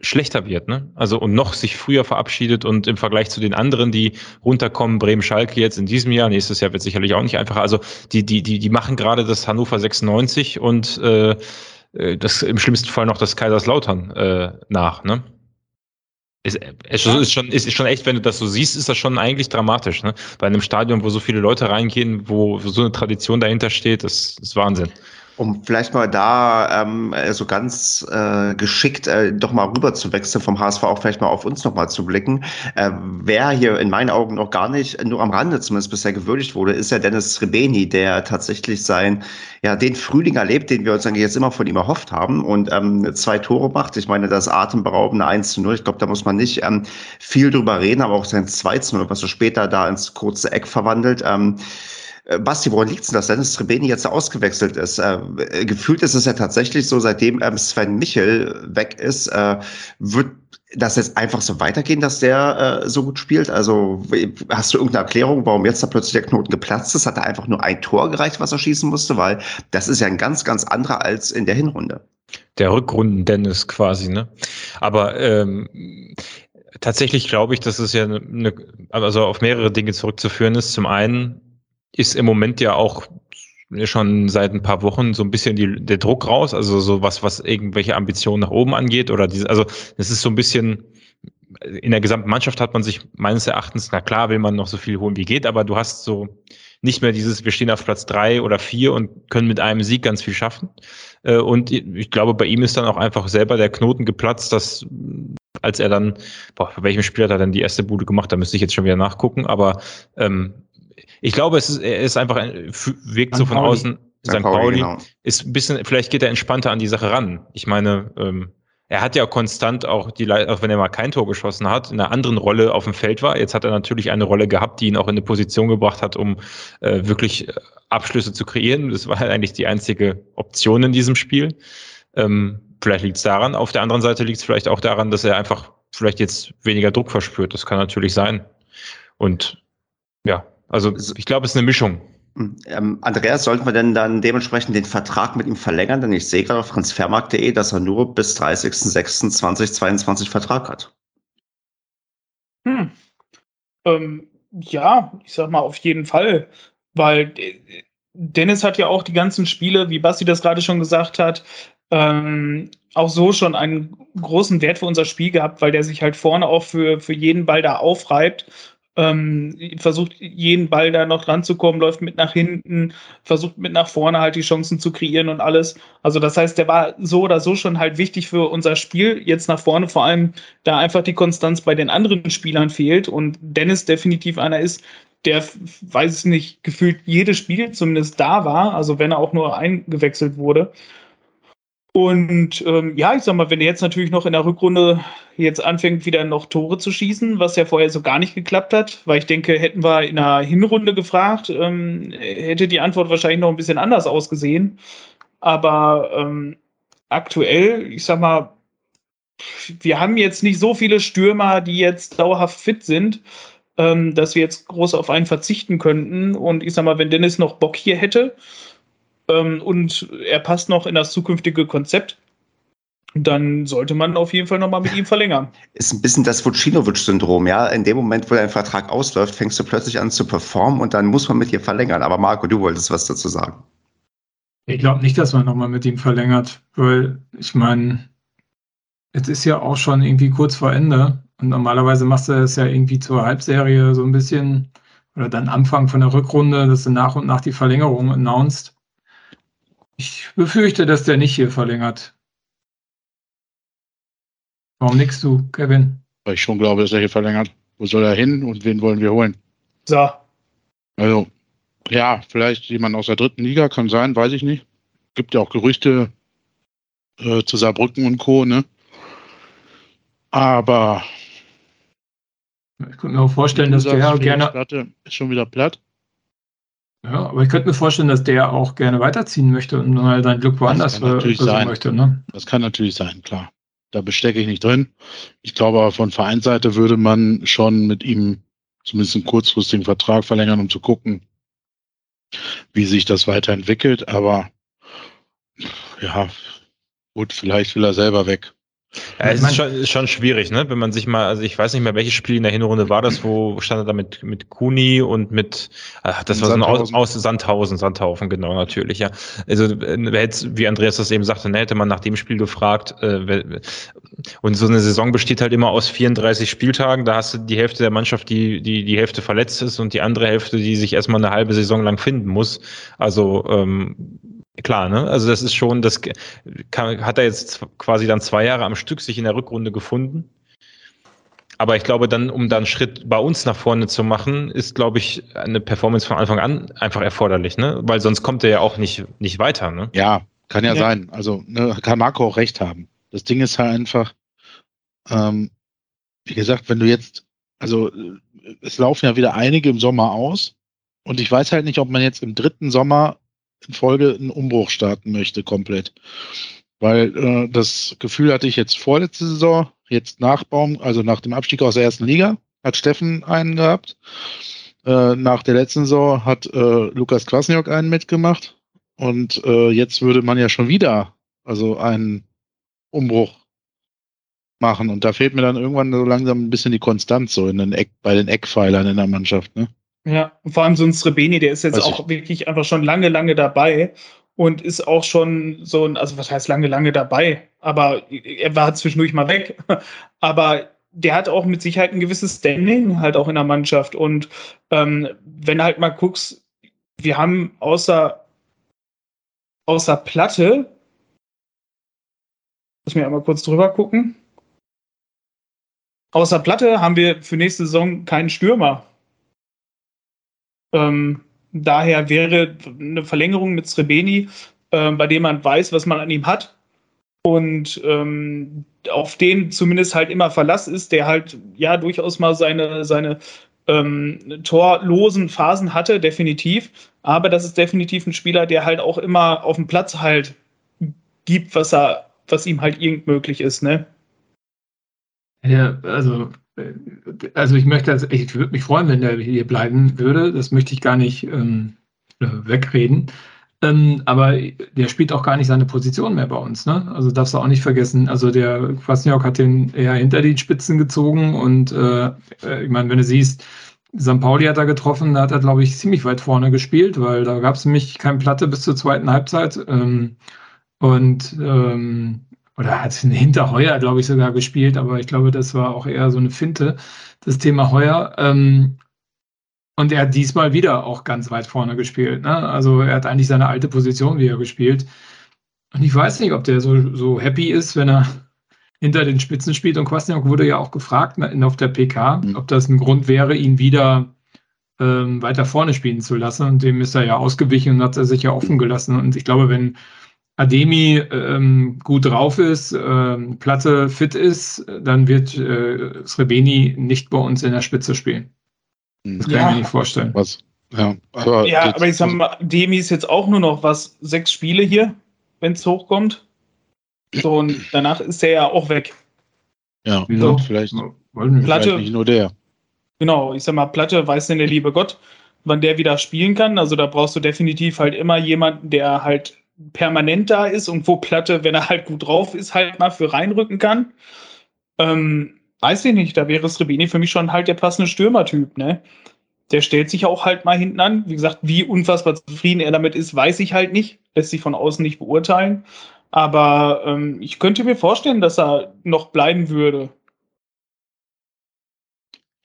Speaker 3: schlechter wird, ne? Also und noch sich früher verabschiedet und im Vergleich zu den anderen, die runterkommen, Bremen, Schalke jetzt in diesem Jahr, nächstes Jahr wird sicherlich auch nicht einfacher. Also die die die die machen gerade das Hannover 96 und äh, äh, das im schlimmsten Fall noch das Kaiserslautern äh, nach, ne? Ist, es ist schon ist schon echt, wenn du das so siehst, ist das schon eigentlich dramatisch, ne? Bei einem Stadion, wo so viele Leute reingehen, wo so eine Tradition dahinter steht, das ist Wahnsinn.
Speaker 1: Um vielleicht mal da ähm, so ganz äh, geschickt äh, doch mal rüber zu wechseln, vom HSV auch vielleicht mal auf uns noch mal zu blicken. Äh, wer hier in meinen Augen noch gar nicht, nur am Rande zumindest bisher gewürdigt wurde, ist ja Dennis Rebeni, der tatsächlich sein, ja, den Frühling erlebt, den wir uns eigentlich jetzt immer von ihm erhofft haben und ähm, zwei Tore macht. Ich meine, das atemberaubende 1 zu 0, ich glaube, da muss man nicht ähm, viel drüber reden, aber auch sein 2 zu 0, was er später da ins kurze Eck verwandelt. Ähm, äh, Basti, woran liegt es denn, dass Dennis Trebeni jetzt ausgewechselt ist? Äh, gefühlt ist es ja tatsächlich so, seitdem ähm, Sven Michel weg ist, äh, wird das jetzt einfach so weitergehen, dass der äh, so gut spielt? Also hast du irgendeine Erklärung, warum jetzt da plötzlich der Knoten geplatzt ist? Hat er einfach nur ein Tor gereicht, was er schießen musste? Weil das ist ja ein ganz, ganz anderer als in der Hinrunde.
Speaker 3: Der Rückrunden-Dennis quasi, ne? Aber ähm, tatsächlich glaube ich, dass es ja eine, also auf mehrere Dinge zurückzuführen ist. Zum einen ist im Moment ja auch schon seit ein paar Wochen so ein bisschen die, der Druck raus, also so was, was irgendwelche Ambitionen nach oben angeht oder diese, also es ist so ein bisschen, in der gesamten Mannschaft hat man sich meines Erachtens, na klar will man noch so viel holen wie geht, aber du hast so nicht mehr dieses, wir stehen auf Platz drei oder vier und können mit einem Sieg ganz viel schaffen. Äh, Und ich glaube, bei ihm ist dann auch einfach selber der Knoten geplatzt, dass als er dann, boah, bei welchem Spiel hat er dann die erste Bude gemacht, da müsste ich jetzt schon wieder nachgucken, aber ähm, ich glaube, es ist, er ist einfach, ein, wirkt
Speaker 2: St.
Speaker 3: so von
Speaker 2: Pauli.
Speaker 3: außen, St. Pauli,
Speaker 1: genau.
Speaker 3: ist ein bisschen, vielleicht geht er entspannter an die Sache ran. Ich meine, ähm, er hat ja konstant auch die, auch wenn er mal kein Tor geschossen hat, in einer anderen Rolle auf dem Feld war. Jetzt hat er natürlich eine Rolle gehabt, die ihn auch in eine Position gebracht hat, um äh, wirklich äh, Abschlüsse zu kreieren. Das war halt eigentlich die einzige Option in diesem Spiel. Ähm, vielleicht liegt es daran. Auf der anderen Seite liegt es vielleicht auch daran, dass er einfach vielleicht jetzt weniger Druck verspürt. Das kann natürlich sein. Und ja, also ich glaube, es ist eine Mischung.
Speaker 1: Ähm, Andreas, sollten wir denn dann dementsprechend den Vertrag mit ihm verlängern? Denn ich sehe gerade auf transfermarkt.de, dass er nur bis 30.06.2022 Vertrag hat.
Speaker 5: Hm. Ähm, ja, ich sag mal auf jeden Fall, weil äh, Dennis hat ja auch die ganzen Spiele, wie Basti das gerade schon gesagt hat, ähm, auch so schon einen großen Wert für unser Spiel gehabt, weil der sich halt vorne auch für, für jeden Ball da aufreibt. Ähm, versucht jeden Ball da noch ranzukommen, läuft mit nach hinten, versucht mit nach vorne halt die Chancen zu kreieren und alles. Also das heißt, der war so oder so schon halt wichtig für unser Spiel. Jetzt nach vorne vor allem, da einfach die Konstanz bei den anderen Spielern fehlt und Dennis definitiv einer ist, der, weiß ich nicht, gefühlt jedes Spiel zumindest da war, also wenn er auch nur eingewechselt wurde. Und ähm, ja, ich sag mal, wenn er jetzt natürlich noch in der Rückrunde jetzt anfängt, wieder noch Tore zu schießen, was ja vorher so gar nicht geklappt hat, weil ich denke, hätten wir in der Hinrunde gefragt, ähm, hätte die Antwort wahrscheinlich noch ein bisschen anders ausgesehen. Aber ähm, aktuell, ich sag mal, wir haben jetzt nicht so viele Stürmer, die jetzt dauerhaft fit sind, ähm, dass wir jetzt groß auf einen verzichten könnten. Und ich sag mal, wenn Dennis noch Bock hier hätte, ähm, und er passt noch in das zukünftige Konzept, dann sollte man auf jeden Fall nochmal mit ihm verlängern.
Speaker 1: Ist ein bisschen das Vucinovic-Syndrom, ja. In dem Moment, wo dein Vertrag ausläuft, fängst du plötzlich an zu performen und dann muss man mit dir verlängern. Aber Marco, du wolltest was dazu sagen.
Speaker 2: Ich glaube nicht, dass man nochmal mit ihm verlängert, weil ich meine, jetzt ist ja auch schon irgendwie kurz vor Ende und normalerweise machst du es ja irgendwie zur Halbserie so ein bisschen oder dann Anfang von der Rückrunde, dass du nach und nach die Verlängerung announced. Ich befürchte, dass der nicht hier verlängert. Warum nix du, Kevin?
Speaker 4: Weil ich schon glaube, dass er hier verlängert. Wo soll er hin und wen wollen wir holen?
Speaker 5: So,
Speaker 4: Also, ja, vielleicht jemand aus der dritten Liga, kann sein, weiß ich nicht. Gibt ja auch Gerüchte äh, zu Saarbrücken und Co., ne? Aber
Speaker 2: Ich könnte mir auch vorstellen, dass der
Speaker 4: Felix
Speaker 2: gerne,
Speaker 4: Platte ist schon wieder platt.
Speaker 2: Ja, aber ich könnte mir vorstellen, dass der auch gerne weiterziehen möchte und mal sein Glück woanders
Speaker 4: natürlich
Speaker 2: versuchen
Speaker 4: sein.
Speaker 2: möchte. Ne?
Speaker 4: Das kann natürlich sein, klar. Da bestecke ich nicht drin. Ich glaube aber von Vereinsseite würde man schon mit ihm zumindest einen kurzfristigen Vertrag verlängern, um zu gucken, wie sich das weiterentwickelt. Aber ja, gut, vielleicht will er selber weg.
Speaker 3: Ja, es ist schon, ist schon schwierig, ne? Wenn man sich mal, also ich weiß nicht mehr, welches Spiel in der Hinrunde war das, wo stand er da mit, mit Kuni und mit, ach, das war so ein aus,
Speaker 4: Sandhausen.
Speaker 3: aus Sandhausen, Sandhaufen, genau, natürlich, ja. Also, äh, wer hätte, wie Andreas das eben sagte, ne, hätte man nach dem Spiel gefragt, äh, und so eine Saison besteht halt immer aus 34 Spieltagen, da hast du die Hälfte der Mannschaft, die, die, die Hälfte verletzt ist und die andere Hälfte, die sich erstmal eine halbe Saison lang finden muss. Also, ähm, klar, ne? Also das ist schon, das kann, hat er jetzt quasi dann zwei Jahre am Stück sich in der Rückrunde gefunden. Aber ich glaube, dann, um dann einen Schritt bei uns nach vorne zu machen, ist, glaube ich, eine Performance von Anfang an einfach erforderlich, ne? Weil sonst kommt er ja auch nicht, nicht weiter, ne?
Speaker 4: Ja, kann ja,
Speaker 5: Ja.
Speaker 4: sein. Also ne, kann Marco auch recht haben. Das Ding ist halt einfach, ähm, wie gesagt, wenn du jetzt, also äh, es laufen ja wieder einige im Sommer aus und ich weiß halt nicht, ob man jetzt im dritten Sommer in Folge einen Umbruch starten möchte komplett. Weil äh, das Gefühl hatte ich jetzt vorletzte Saison, jetzt nach Baum, also nach dem Abstieg aus der ersten Liga, hat Steffen einen gehabt. Äh, nach der letzten Saison hat äh, Lukas Kwasniok einen mitgemacht. Und äh, jetzt würde man ja schon wieder also einen Umbruch machen. Und da fehlt mir dann irgendwann so langsam ein bisschen die Konstanz so in den Eck, bei den Eckpfeilern in der Mannschaft. Ne?
Speaker 5: Ja, und vor allem so ein Srebeni, der ist jetzt
Speaker 4: Weiß
Speaker 5: auch wirklich einfach schon lange, lange dabei und ist auch schon so ein, also was heißt lange, lange dabei, aber er war zwischendurch mal weg. *laughs* Aber der hat auch mit Sicherheit ein gewisses Standing halt auch in der Mannschaft. Und ähm, wenn du halt mal guckst, wir haben außer, außer Platte, muss mir einmal kurz drüber gucken. Außer Platte haben wir für nächste Saison keinen Stürmer. Ähm, daher wäre eine Verlängerung mit Srebeni, äh, bei dem man weiß, was man an ihm hat und ähm, auf den zumindest halt immer Verlass ist, der halt ja durchaus mal seine, seine ähm, torlosen Phasen hatte, definitiv. Aber das ist definitiv ein Spieler, der halt auch immer auf dem Platz halt gibt, was er, was ihm halt irgend möglich ist, ne?
Speaker 2: Ja, also, also ich möchte, also ich würde mich freuen, wenn der hier bleiben würde. Das möchte ich gar nicht ähm, äh, wegreden. Ähm, aber der spielt auch gar nicht seine Position mehr bei uns. Ne? Also darfst du auch nicht vergessen. Also der Kwasniok hat den eher hinter die Spitzen gezogen und äh, äh, ich meine, wenn du siehst, St. Pauli hat er getroffen, da hat er, glaube ich, ziemlich weit vorne gespielt, weil da gab es nämlich kein Platte bis zur zweiten Halbzeit. Ähm, und ähm, oder hat hinter Heuer, glaube ich, sogar gespielt, aber ich glaube, das war auch eher so eine Finte, das Thema Heuer. Ähm, und er hat diesmal wieder auch ganz weit vorne gespielt. Ne? Also er hat eigentlich seine alte Position wieder gespielt. Und ich weiß nicht, ob der so, so happy ist, wenn er *laughs* hinter den Spitzen spielt. Und Kwasniok wurde ja auch gefragt ne, auf der PK,
Speaker 4: Mhm.
Speaker 2: ob das ein Grund wäre, ihn wieder ähm, weiter vorne spielen zu lassen. Und dem ist er ja ausgewichen und hat er sich ja offen gelassen. Und ich glaube, wenn Ademi ähm, gut drauf ist, ähm, Platte fit ist, dann wird äh, Srebeni nicht bei uns in der Spitze spielen. Das kann
Speaker 5: Ja.
Speaker 2: ich mir nicht vorstellen.
Speaker 4: Was? Ja, aber,
Speaker 5: Ja,
Speaker 4: jetzt-
Speaker 5: aber ich sag mal, Demi ist jetzt auch nur noch was, sechs Spiele hier, wenn es hochkommt. So, und danach ist der ja auch weg.
Speaker 4: ja, gut, vielleicht.
Speaker 5: Platte-
Speaker 4: vielleicht nicht nur der.
Speaker 5: Genau, ich sag mal, Platte weiß denn der liebe Gott, wann der wieder spielen kann. Also da brauchst du definitiv halt immer jemanden, der halt permanent da ist und wo Platte, wenn er halt gut drauf ist, halt mal für reinrücken kann. Ähm, weiß ich nicht, da wäre Srebeni für mich schon halt der passende Stürmertyp, ne? Der stellt sich auch halt mal hinten an. Wie gesagt, wie unfassbar zufrieden er damit ist, weiß ich halt nicht. Lässt sich von außen nicht beurteilen. Aber ähm, ich könnte mir vorstellen, dass er noch bleiben würde.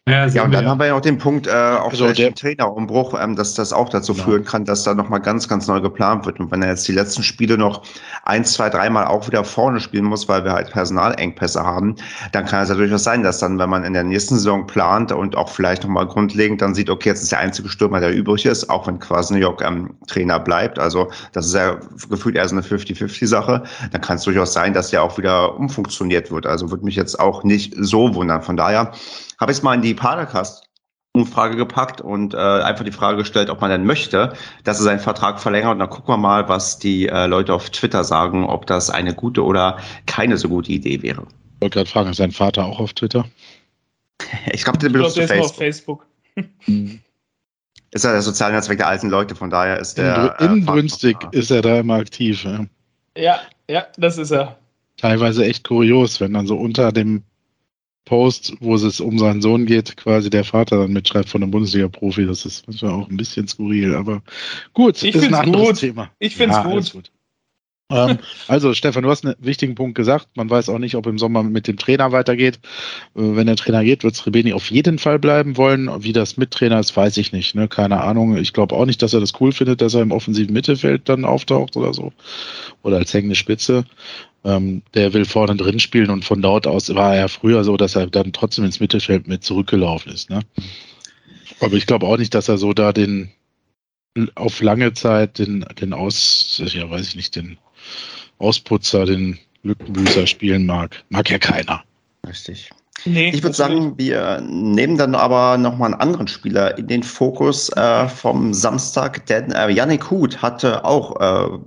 Speaker 1: Ja, ja und dann haben wir ja auch den Punkt, äh, auch
Speaker 4: also der
Speaker 1: Trainerumbruch, ähm, dass das auch dazu genau. führen kann, dass da nochmal ganz, ganz neu geplant wird. Und wenn er jetzt die letzten Spiele noch eins, zwei, dreimal auch wieder vorne spielen muss, weil wir halt Personalengpässe haben, dann kann es ja durchaus sein, dass dann, wenn man in der nächsten Saison plant und auch vielleicht nochmal grundlegend dann sieht, okay, jetzt ist der einzige Stürmer, der übrig ist, auch wenn quasi New York ähm, Trainer bleibt. Also das ist ja gefühlt eher so eine 50-50-Sache. Dann kann es durchaus sein, dass der auch wieder umfunktioniert wird. Also würde mich jetzt auch nicht so wundern. Von daher habe ich es mal in die Padercast Umfrage gepackt und äh, einfach die Frage gestellt, ob man denn möchte, dass er seinen Vertrag verlängert. Und dann gucken wir mal, was die äh, Leute auf Twitter sagen, ob das eine gute oder keine so gute Idee wäre.
Speaker 4: Ich wollte gerade fragen, ist sein Vater auch auf Twitter? *laughs*
Speaker 1: ich glaube, der benutzt glaub, der Facebook. Auf Facebook. ist ja der soziale Netzwerk der alten Leute, von daher ist der.
Speaker 4: Äh, Inbrünstig ist er da immer aktiv.
Speaker 5: Ja. ja, ja, das ist er.
Speaker 4: Teilweise echt kurios, wenn dann so unter dem Post, wo es um seinen Sohn geht, quasi der Vater dann mitschreibt von einem Bundesliga-Profi. Das ist manchmal auch ein bisschen skurril, aber gut,
Speaker 5: ich ist ein anderes gut. Thema. Ich finde es ja, gut. gut.
Speaker 4: Ähm, also, Stefan, du hast einen wichtigen Punkt gesagt. Man weiß auch nicht, ob im Sommer mit dem Trainer weitergeht. Äh, wenn der Trainer geht, wird es Rebeni auf jeden Fall bleiben wollen. Wie das mit Trainer ist, weiß ich nicht. Ne? Keine Ahnung. Ich glaube auch nicht, dass er das cool findet, dass er im offensiven Mittelfeld dann auftaucht oder so. Oder als hängende Spitze. Ähm, der will vorne drin spielen und von dort aus war er früher so, dass er dann trotzdem ins Mittelfeld mit zurückgelaufen ist. Ne? Aber ich glaube auch nicht, dass er so da den auf lange Zeit den, den Aus, ja weiß ich nicht, den Ausputzer, den Lückenbüßer spielen mag. Mag ja keiner.
Speaker 1: Richtig. Nee, ich würde sagen, wir nehmen dann aber nochmal einen anderen Spieler in den Fokus äh, vom Samstag, denn äh, Yannick Huth hatte auch, äh,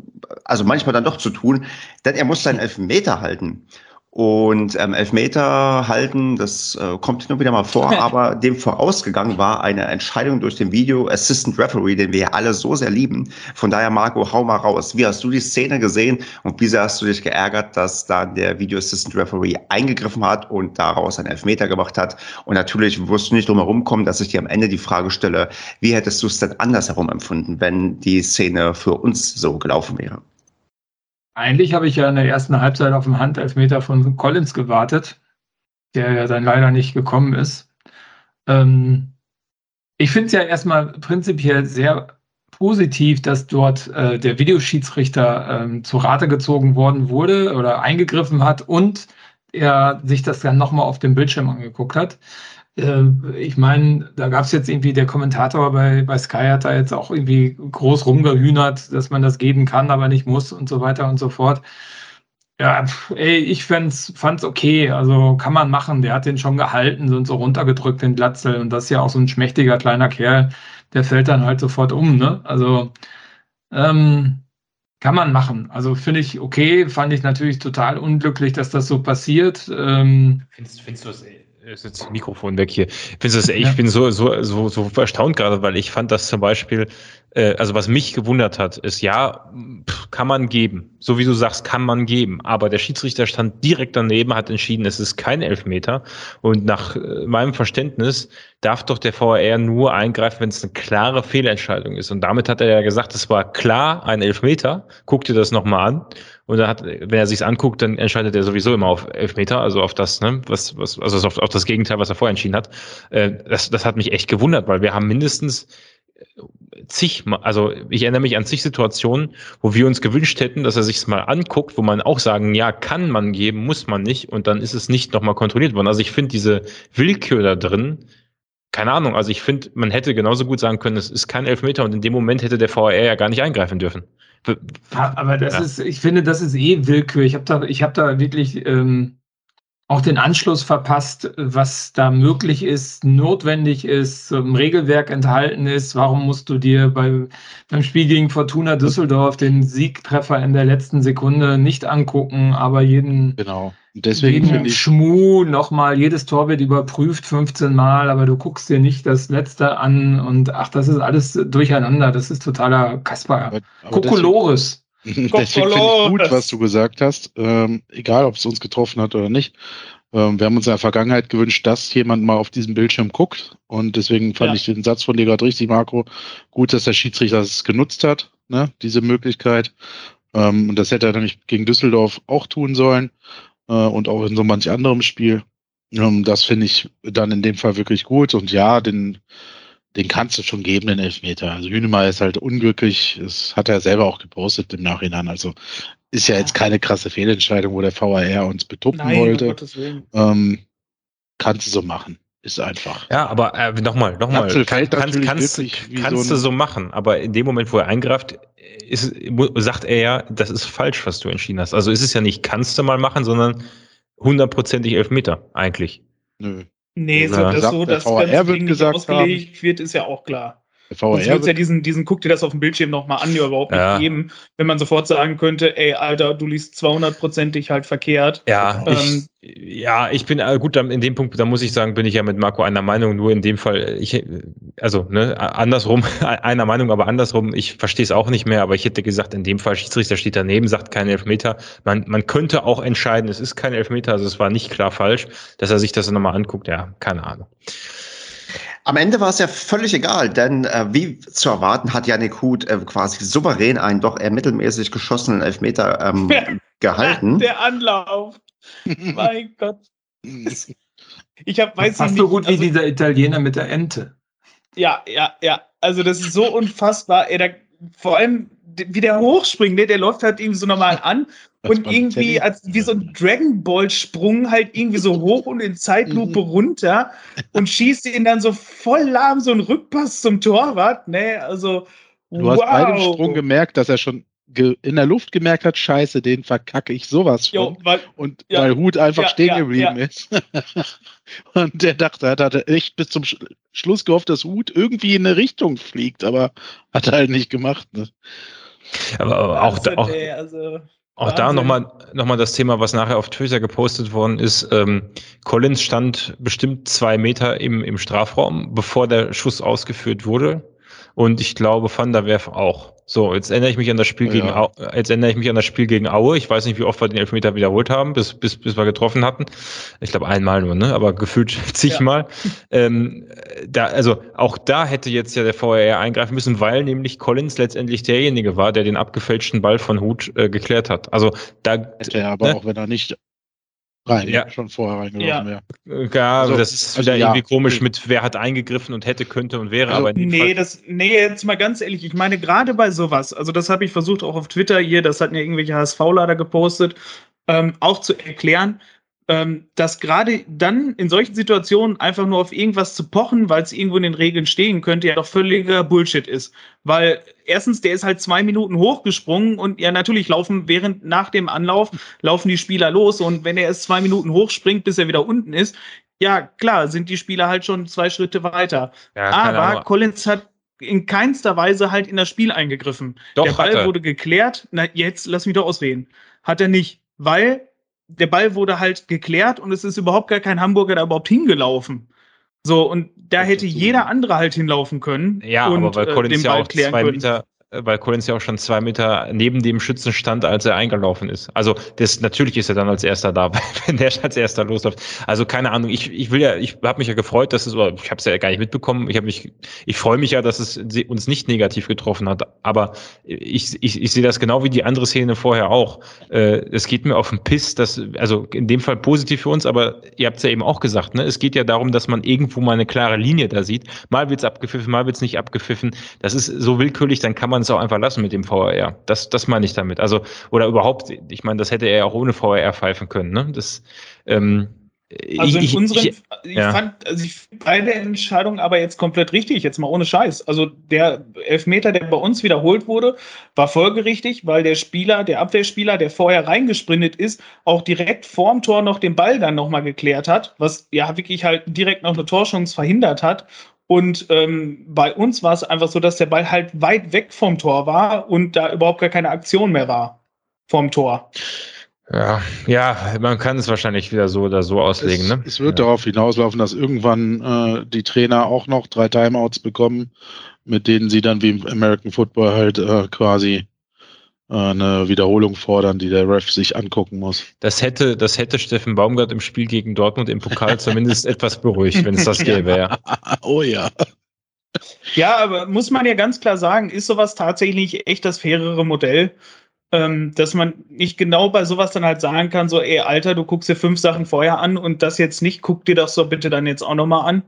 Speaker 1: also manchmal dann doch zu tun, denn er muss seinen Elfmeter halten. Und ähm, Elfmeter halten, das äh, kommt nur wieder mal vor, *laughs* aber dem vorausgegangen war eine Entscheidung durch den Video Assistant Referee, den wir ja alle so sehr lieben. Von daher, Marco, hau mal raus. Wie hast du die Szene gesehen und wie sehr hast du dich geärgert, dass da der Video Assistant Referee eingegriffen hat und daraus einen Elfmeter gemacht hat? Und natürlich wirst du nicht drum herum kommen, dass ich dir am Ende die Frage stelle, wie hättest du es denn andersherum empfunden, wenn die Szene für uns so gelaufen wäre?
Speaker 2: Eigentlich habe ich ja in der ersten Halbzeit auf dem Handelfmeter von Collins gewartet, der ja dann leider nicht gekommen ist. Ähm, ich finde es ja erstmal prinzipiell sehr positiv, dass dort äh, der Videoschiedsrichter ähm, zu Rate gezogen worden wurde oder eingegriffen hat und er sich das dann nochmal auf dem Bildschirm angeguckt hat. Äh, ich meine, da gab es jetzt irgendwie, der Kommentator bei, bei Sky hat da jetzt auch irgendwie groß rumgehühnert, dass man das geben kann, aber nicht muss und so weiter und so fort. Ja, ey, ich fand's, fand's okay. Also kann man machen. Der hat den schon gehalten und so runtergedrückt, den Glatzel. Und das ist ja auch so ein schmächtiger kleiner Kerl. Der fällt dann halt sofort um, ne? Also, ähm, kann man machen. Also finde ich okay. Fand ich natürlich total unglücklich, dass das so passiert. Ähm,
Speaker 3: findest, findest du das ist jetzt Mikrofon weg hier. Ich bin so, so, so, so erstaunt gerade, weil ich fand das zum Beispiel, äh, also was mich gewundert hat, ist ja, kann man geben. So wie du sagst, kann man geben. Aber der Schiedsrichter stand direkt daneben, hat entschieden, es ist kein Elfmeter. Und nach äh, meinem Verständnis darf doch der VAR nur eingreifen, wenn es eine klare Fehlentscheidung ist. Und damit hat er ja gesagt, es war klar ein Elfmeter. Guck dir das nochmal an. Und dann hat, wenn er sich's anguckt, dann entscheidet er sowieso immer auf Elfmeter, also auf das, ne, was, was, also auf, auf das Gegenteil, was er vorher entschieden hat. Äh, das, das hat mich echt gewundert, weil wir haben mindestens zig, also ich erinnere mich an zig Situationen, wo wir uns gewünscht hätten, dass er sich's mal anguckt, wo man auch sagen, ja, kann man geben, muss man nicht, und dann ist es nicht nochmal kontrolliert worden. Also ich finde diese Willkür da drin, keine Ahnung, also ich finde, man hätte genauso gut sagen können, es ist kein Elfmeter und in dem Moment hätte der VAR ja gar nicht eingreifen dürfen.
Speaker 2: Aber das ja. ist, ich finde, das ist eh Willkür. Ich habe da, ich habe da wirklich ähm, auch den Anschluss verpasst, was da möglich ist, notwendig ist, im Regelwerk enthalten ist. Warum musst du dir bei, beim Spiel gegen Fortuna Düsseldorf den Siegtreffer in der letzten Sekunde nicht angucken, aber jeden,
Speaker 4: genau.
Speaker 2: Deswegen jeden Schmu nochmal, jedes Tor wird überprüft 15 Mal, aber du guckst dir nicht das letzte an und ach, das ist alles durcheinander. Das ist totaler Kasper. Kokolores. *laughs*
Speaker 4: Deswegen finde ich gut, was du gesagt hast. Ähm, egal, ob es uns getroffen hat oder nicht. Ähm, wir haben uns in der Vergangenheit gewünscht, dass jemand mal auf diesem Bildschirm guckt. Und deswegen fand ja. ich den Satz von dir gerade richtig, Marco. Gut, dass der Schiedsrichter es genutzt hat, ne, diese Möglichkeit. Ähm, und das hätte er nämlich gegen Düsseldorf auch tun sollen. Äh, und auch in so manch anderem Spiel. Ähm, das finde ich dann in dem Fall wirklich gut. Und ja, den, den kannst du schon geben, den Elfmeter. Also Hünemeyer ist halt unglücklich. Das hat er selber auch gepostet im Nachhinein. Also ist ja jetzt keine krasse Fehlentscheidung, wo der VAR uns betuppen
Speaker 5: Nein, um
Speaker 4: wollte.
Speaker 5: Gottes Willen.
Speaker 4: Ähm, kannst du so machen. Ist einfach.
Speaker 3: Ja, aber äh, nochmal, nochmal. Kann, kannst kannst, kannst
Speaker 4: so
Speaker 3: du so machen, aber in dem Moment, wo er eingreift, ist, sagt er ja, das ist falsch, was du entschieden hast. Also ist es ja nicht, kannst du mal machen, sondern hundertprozentig Elfmeter eigentlich.
Speaker 4: Nö.
Speaker 5: Nee, so, dass
Speaker 4: Sagt,
Speaker 5: so, dass
Speaker 4: VAR
Speaker 5: das
Speaker 4: wird gesagt
Speaker 5: ausgelegt wird, ist ja auch klar.
Speaker 4: Der
Speaker 5: Sonst
Speaker 4: VAR
Speaker 5: wird ja diesen, diesen Guck dir das auf dem Bildschirm nochmal an, ja überhaupt
Speaker 3: Ja.
Speaker 5: nicht geben, wenn man sofort sagen könnte, ey, Alter, du liest 200%ig halt verkehrt.
Speaker 3: Ja,
Speaker 5: Ähm,
Speaker 3: ich, ja, ich bin äh, gut, in dem Punkt, da muss ich sagen, bin ich ja mit Marco einer Meinung, nur in dem Fall, ich, also, ne, andersrum, *laughs* einer Meinung, aber andersrum, ich verstehe es auch nicht mehr, aber ich hätte gesagt, in dem Fall, Schiedsrichter steht daneben, sagt kein Elfmeter. Man, man könnte auch entscheiden, es ist kein Elfmeter, also es war nicht klar falsch, dass er sich das nochmal anguckt, ja, keine Ahnung.
Speaker 1: Am Ende war es ja völlig egal, denn äh, wie zu erwarten hat Yannick Huth äh, quasi souverän einen doch eher mittelmäßig geschossenen Elfmeter ähm, *laughs* gehalten.
Speaker 5: Der Anlauf. *laughs* mein Gott. Ich hab, weiß
Speaker 2: Fast
Speaker 5: nicht,
Speaker 2: so gut wie
Speaker 5: also,
Speaker 2: dieser Italiener mit der Ente.
Speaker 5: Ja, ja, ja. Also das ist so unfassbar. Ey, da, vor allem, wie der hochspringt, ne? der läuft halt irgendwie so normal an und irgendwie als wie so ein Dragon Ball Sprung halt irgendwie so hoch und in Zeitlupe runter und schießt ihn dann so voll lahm so einen Rückpass zum Torwart, ne? Also
Speaker 4: Du hast bei dem Sprung gemerkt, dass er schon ge in der Luft gemerkt hat, scheiße, den verkacke ich sowas von.
Speaker 5: Jo, weil,
Speaker 4: und
Speaker 5: ja.
Speaker 4: weil Hut einfach
Speaker 5: Ja,
Speaker 4: stehen
Speaker 5: ja,
Speaker 4: geblieben ist. *laughs* und der dachte, er hatte echt bis zum Sch Schluss gehofft, dass Hut irgendwie in eine Richtung fliegt, aber hat er halt nicht gemacht. Ne?
Speaker 3: Aber, aber auch, da,
Speaker 5: also,
Speaker 3: auch,
Speaker 5: ey, also,
Speaker 3: Auch da
Speaker 5: Wahnsinn.
Speaker 3: nochmal noch mal das Thema, was nachher auf Twitter gepostet worden ist. Ähm, Collins stand bestimmt zwei Meter im, im Strafraum, bevor der Schuss ausgeführt wurde. Und ich glaube, Van der Werf auch. So, jetzt erinnere ich mich an das Spiel
Speaker 4: Ja.
Speaker 3: gegen Au jetzt erinnere ich mich an das Spiel gegen Aue. Ich weiß nicht, wie oft wir den Elfmeter wiederholt haben, bis, bis, bis wir getroffen hatten. Ich glaube einmal nur, ne? Aber gefühlt *laughs* zigmal. Ähm, da, also auch da hätte jetzt ja der VAR eingreifen müssen, weil nämlich Collins letztendlich derjenige war, der den abgefälschten Ball von Hut äh, geklärt hat. Also da
Speaker 4: Hätte er aber
Speaker 3: Ne?
Speaker 4: auch, wenn er nicht rein,
Speaker 3: Ja.
Speaker 4: schon vorher reingelaufen
Speaker 5: Ja.
Speaker 3: äh, ja,
Speaker 4: Also,
Speaker 3: das ist
Speaker 4: also
Speaker 3: wieder
Speaker 4: ja.
Speaker 3: irgendwie komisch mit wer hat eingegriffen und hätte, könnte und wäre,
Speaker 4: Also,
Speaker 3: aber in
Speaker 5: Nee,
Speaker 3: Fall,
Speaker 5: das, nee, jetzt mal ganz ehrlich, ich meine, gerade bei sowas, also das habe ich versucht auch auf Twitter hier, das hatten ja irgendwelche HSV-Lader gepostet, ähm, auch zu erklären, ähm, dass gerade dann in solchen Situationen einfach nur auf irgendwas zu pochen, weil es irgendwo in den Regeln stehen könnte, ja doch völliger Bullshit ist. Weil erstens, der ist halt zwei Minuten hochgesprungen und ja, natürlich laufen während nach dem Anlauf laufen die Spieler los und wenn er erst zwei Minuten hochspringt, bis er wieder unten ist, ja, klar, sind die Spieler halt schon zwei Schritte weiter.
Speaker 3: ja,
Speaker 5: Aber. Collins hat in keinster Weise halt in das Spiel eingegriffen.
Speaker 3: Doch,
Speaker 5: der Ball wurde geklärt. Na, jetzt lass mich doch ausreden. Hat er nicht, weil der Ball wurde halt geklärt und es ist überhaupt gar kein Hamburger da überhaupt hingelaufen. So, und da hätte jeder andere halt hinlaufen können
Speaker 3: Ja,
Speaker 5: und
Speaker 3: aber weil
Speaker 5: äh,
Speaker 3: Collins
Speaker 5: den
Speaker 3: ja auch
Speaker 5: klären
Speaker 3: zwei
Speaker 5: können.
Speaker 3: Meter, äh, weil Collins ja auch schon zwei Meter neben dem Schützen stand, als er eingelaufen ist. Also das natürlich ist er dann als erster da, *laughs* wenn der als erster losläuft. Also keine Ahnung. Ich, ich will ja, ich habe mich ja gefreut, dass es, ich habe es ja gar nicht mitbekommen. Ich habe mich, ich freue mich ja, dass es uns nicht negativ getroffen hat. Aber ich, ich, ich sehe das genau wie die andere Szene vorher auch. Äh, es geht mir auf den Piss, dass also in dem Fall positiv für uns, aber ihr habt es ja eben auch gesagt. Ne, es geht ja darum, dass man irgendwo mal eine klare Linie da sieht. Mal wird's abgepfiffen, mal wird's nicht abgepfiffen. Das ist so willkürlich, dann kann man es auch einfach lassen mit dem VAR. Das, das meine ich damit. Also, oder überhaupt, ich meine, das hätte er ja auch ohne VAR pfeifen können. Ne? Das, ähm,
Speaker 5: Also in
Speaker 3: ich,
Speaker 5: unseren,
Speaker 3: ich,
Speaker 5: ich,
Speaker 3: ja.
Speaker 5: fand, also ich beide Entscheidungen aber jetzt komplett richtig, jetzt mal ohne Scheiß. Also der Elfmeter, der bei uns wiederholt wurde, war folgerichtig, weil der Spieler, der Abwehrspieler, der vorher reingesprintet ist, auch direkt vorm Tor noch den Ball dann nochmal geklärt hat, was ja wirklich halt direkt noch eine Torchance verhindert hat. Und ähm, bei uns war es einfach so, dass der Ball halt weit weg vom Tor war und da überhaupt gar keine Aktion mehr war vom Tor.
Speaker 3: ja, ja, man kann es wahrscheinlich wieder so oder so auslegen.
Speaker 4: Es,
Speaker 3: ne?
Speaker 4: es wird
Speaker 3: ja.
Speaker 4: darauf hinauslaufen, dass irgendwann äh, die Trainer auch noch drei Timeouts bekommen, mit denen sie dann wie im American Football halt äh, quasi äh, eine Wiederholung fordern, die der Ref sich angucken muss.
Speaker 3: Das hätte, das hätte Steffen Baumgart im Spiel gegen Dortmund im Pokal *laughs* zumindest etwas beruhigt, wenn es das gäbe. Ja. *laughs*
Speaker 4: oh ja.
Speaker 5: Ja, aber muss man ja ganz klar sagen, ist sowas tatsächlich echt das fairere Modell? ähm, dass man nicht genau bei sowas dann halt sagen kann, so, ey, Alter, du guckst dir fünf Sachen vorher an und das jetzt nicht, guck dir das so bitte dann jetzt auch nochmal an.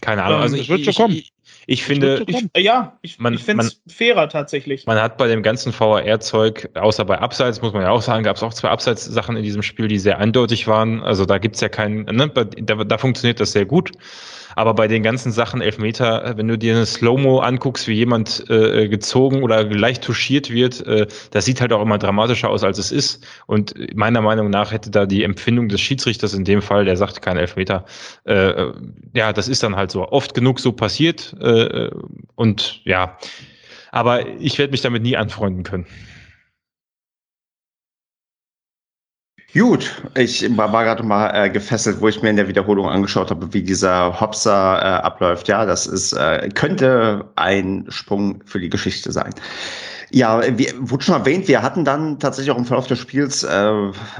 Speaker 3: Keine Ahnung.
Speaker 5: Ähm,
Speaker 3: Also
Speaker 4: das
Speaker 3: ich,
Speaker 4: wird schon
Speaker 3: ich,
Speaker 4: kommen.
Speaker 3: ich, ich finde.
Speaker 5: Ich, ja, ich,
Speaker 3: Man-
Speaker 5: ich finde es fairer tatsächlich.
Speaker 3: Man hat bei dem ganzen VR-Zeug, außer bei Abseits, muss man ja auch sagen, gab es auch zwei Abseits-Sachen in diesem Spiel, die sehr eindeutig waren. Also da gibt's ja keinen, ne, da, da funktioniert das sehr gut. Aber bei den ganzen Sachen Elfmeter, wenn du dir eine Slow-Mo anguckst, wie jemand äh, gezogen oder leicht touchiert wird, äh, das sieht halt auch immer dramatischer aus, als es ist. Und meiner Meinung nach hätte da die Empfindung des Schiedsrichters in dem Fall, der sagt kein Elfmeter, äh, ja, das ist dann halt so oft genug so passiert. Äh, und ja, aber ich werde mich damit nie anfreunden können.
Speaker 1: Gut, ich war, gerade mal äh, gefesselt, wo ich mir in der Wiederholung angeschaut habe, wie dieser Hopser äh, abläuft. Ja, das ist äh, könnte ein Sprung für die Geschichte sein. Ja, wie wurde schon erwähnt, wir hatten dann tatsächlich auch im Verlauf des Spiels äh,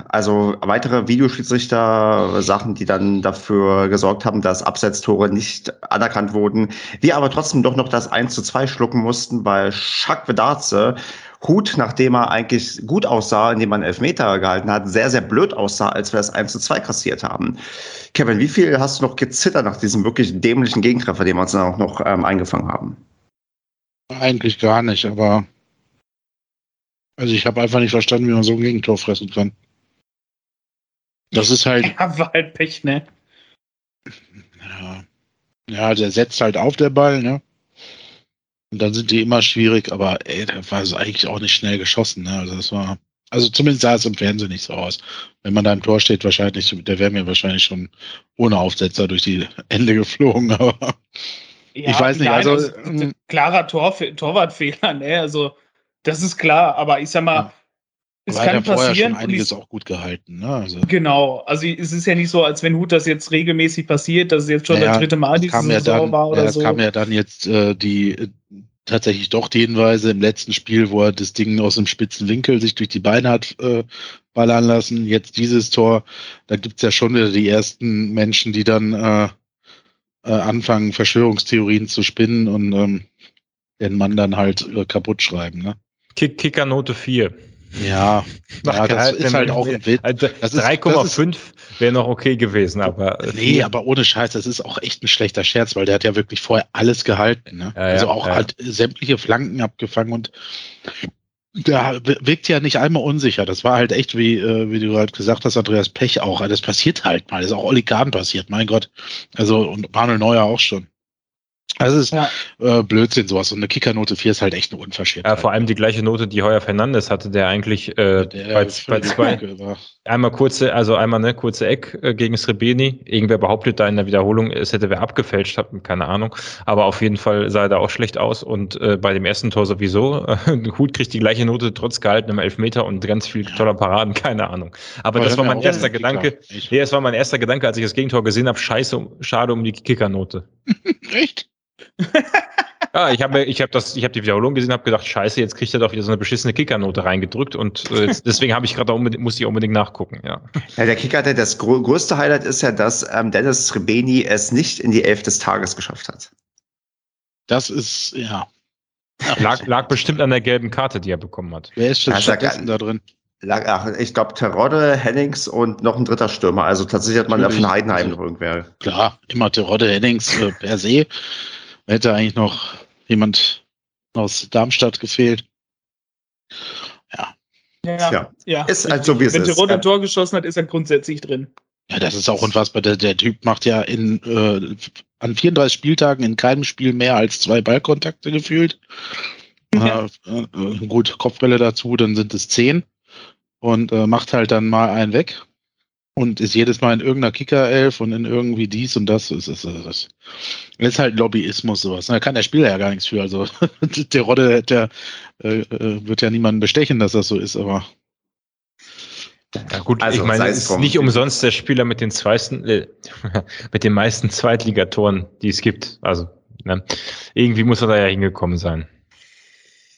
Speaker 1: also weitere Videoschiedsrichter Sachen, die dann dafür gesorgt haben, dass Abseitstore nicht anerkannt wurden. Wir aber trotzdem doch noch das 1 zu 2 schlucken mussten, weil Jacques Vedarze Hut, nachdem er eigentlich gut aussah, indem man Elfmeter gehalten hat, sehr, sehr blöd aussah, als wir das 1 zu 2 kassiert haben. Kevin, wie viel hast du noch gezittert nach diesem wirklich dämlichen Gegentreffer, den wir uns dann auch noch ähm, eingefangen haben?
Speaker 4: Eigentlich gar nicht, aber also ich habe einfach nicht verstanden, wie man so ein Gegentor fressen kann. Das ist halt, *laughs*
Speaker 5: Ja, war halt Pech, ne?
Speaker 4: ja, ja, der setzt halt auf der Ball, ne? Und dann sind die immer schwierig, aber ey, da war es eigentlich auch nicht schnell geschossen, ne? Also das war, also zumindest sah es im Fernsehen nicht so aus. Wenn man da im Tor steht, wahrscheinlich, der wäre mir wahrscheinlich schon ohne Aufsetzer durch die *laughs* Hände geflogen, aber
Speaker 5: Ja,
Speaker 4: Ich weiß nicht,
Speaker 5: nein,
Speaker 4: also,
Speaker 5: das ist ein klarer Tor, Torwartfehler, ne? Also, das ist klar, aber ich sag mal,
Speaker 4: Ja.
Speaker 5: Es kann
Speaker 4: hat ja vorher
Speaker 5: passieren.
Speaker 4: schon einiges auch gut gehalten, ne? Also
Speaker 5: genau, also es ist ja nicht so, als wenn Hut das jetzt regelmäßig passiert, dass es jetzt schon
Speaker 4: Naja,
Speaker 5: das dritte Mal
Speaker 4: es
Speaker 5: diese
Speaker 4: kam ja
Speaker 5: Saison
Speaker 4: dann,
Speaker 5: war oder
Speaker 4: ja, es
Speaker 5: so.
Speaker 4: kam ja dann jetzt äh, die äh, tatsächlich doch die Hinweise im letzten Spiel, wo er das Ding aus dem spitzen Winkel sich durch die Beine hat äh, ballern lassen. Jetzt dieses Tor, da gibt's ja schon wieder die ersten Menschen, die dann äh, äh, anfangen, Verschwörungstheorien zu spinnen und ähm, den Mann dann halt äh, kaputt schreiben. Ne?
Speaker 3: Kick, Kickernote 4.
Speaker 4: Ja, ja, das ist halt auch ein Witz.
Speaker 3: Also
Speaker 4: Das ist-
Speaker 3: 3,5 wäre noch okay gewesen, aber. äh,
Speaker 4: Nee, aber ohne Scheiß, das ist auch echt ein schlechter Scherz, weil der hat ja wirklich vorher alles gehalten. Ne?
Speaker 3: Ja,
Speaker 4: also auch
Speaker 3: ja.
Speaker 4: halt sämtliche Flanken abgefangen und da wirkt ja nicht einmal unsicher. Das war halt echt, wie, äh, wie du halt gesagt hast, Andreas Pech auch. Das passiert halt mal. Das ist auch Oli Kahn passiert, mein Gott. Also und Manuel Neuer auch schon. Also es ist
Speaker 5: Ja.
Speaker 4: äh, Blödsinn sowas. Und eine Kickernote 4 ist halt echt eine Unverschämtheit.
Speaker 3: Ja, vor allem die gleiche Note, die Heuer Fernandes hatte, der eigentlich äh,
Speaker 4: Der
Speaker 3: bei, bei zwei, einmal kurze, also einmal ne, kurze Eck äh, gegen Srebeni. Irgendwer behauptet da in der Wiederholung, es hätte wer abgefälscht, hab keine Ahnung. Aber auf jeden Fall sah er da auch schlecht aus und äh, bei dem ersten Tor sowieso. Äh, *laughs* Hut kriegt die gleiche Note trotz gehaltenem Elfmeter und ganz viel toller Paraden, keine Ahnung. Aber das
Speaker 4: wir
Speaker 3: war mein erster. Gedanke. Nee, es war mein erster Gedanke, als ich das Gegentor gesehen habe. Scheiße, schade um die Kickernote. *laughs*
Speaker 4: echt?
Speaker 3: Ja, ich habe ich hab das, ich habe die Wiederholung gesehen, habe gedacht, Scheiße, jetzt kriegt er doch wieder so eine beschissene Kickernote reingedrückt und äh, jetzt- *laughs* deswegen habe ich gerade unbedingt, musste ich unbedingt nachgucken. Ja.
Speaker 1: Ja, der Kicker, der das grö größte Highlight ist ja, dass ähm, Dennis Srebeni es nicht in die Elf des Tages geschafft hat.
Speaker 4: Das ist, ja.
Speaker 3: Lag, lag bestimmt an der gelben Karte, die er bekommen hat.
Speaker 4: Wer ist denn stattdessen da drin?
Speaker 1: Lag, ach, ich glaube, Terodde, Hennings und noch ein dritter Stürmer. Also tatsächlich hat man da von
Speaker 4: Natürlich.
Speaker 1: Heidenheim
Speaker 4: Also-
Speaker 1: noch irgendwer.
Speaker 4: Klar, immer Terodde Hennings äh, per se. Hätte eigentlich noch jemand aus Darmstadt gefehlt. Ja,
Speaker 5: Ja,
Speaker 1: Tja,
Speaker 5: ja.
Speaker 1: ist halt so, wie es
Speaker 5: Wenn
Speaker 1: ist.
Speaker 5: Tirol ein
Speaker 1: Ja.
Speaker 5: Tor geschossen hat, ist er grundsätzlich drin.
Speaker 4: ja das ist auch unfassbar. Der, der Typ macht ja in, äh, an 34 Spieltagen in keinem Spiel mehr als zwei Ballkontakte gefühlt.
Speaker 5: Ja.
Speaker 4: Äh, äh, gut, Kopfbälle dazu, dann sind es zehn. Und äh, macht halt dann mal einen weg. Und ist jedes Mal in irgendeiner Kicker-Elf und in irgendwie dies und das. Das ist, das ist, das ist halt Lobbyismus sowas. Da kann der Spieler ja gar nichts für. Also *laughs* der Rodde der, äh, äh, wird ja niemanden bestechen, dass das so ist, aber
Speaker 3: Ja gut,
Speaker 1: Also,
Speaker 3: ich meine, es
Speaker 1: es
Speaker 3: ist nicht umsonst der Spieler mit den zweiten, äh, *laughs* mit den meisten Zweitligatoren, die es gibt. Also, ne? irgendwie muss er da ja hingekommen sein.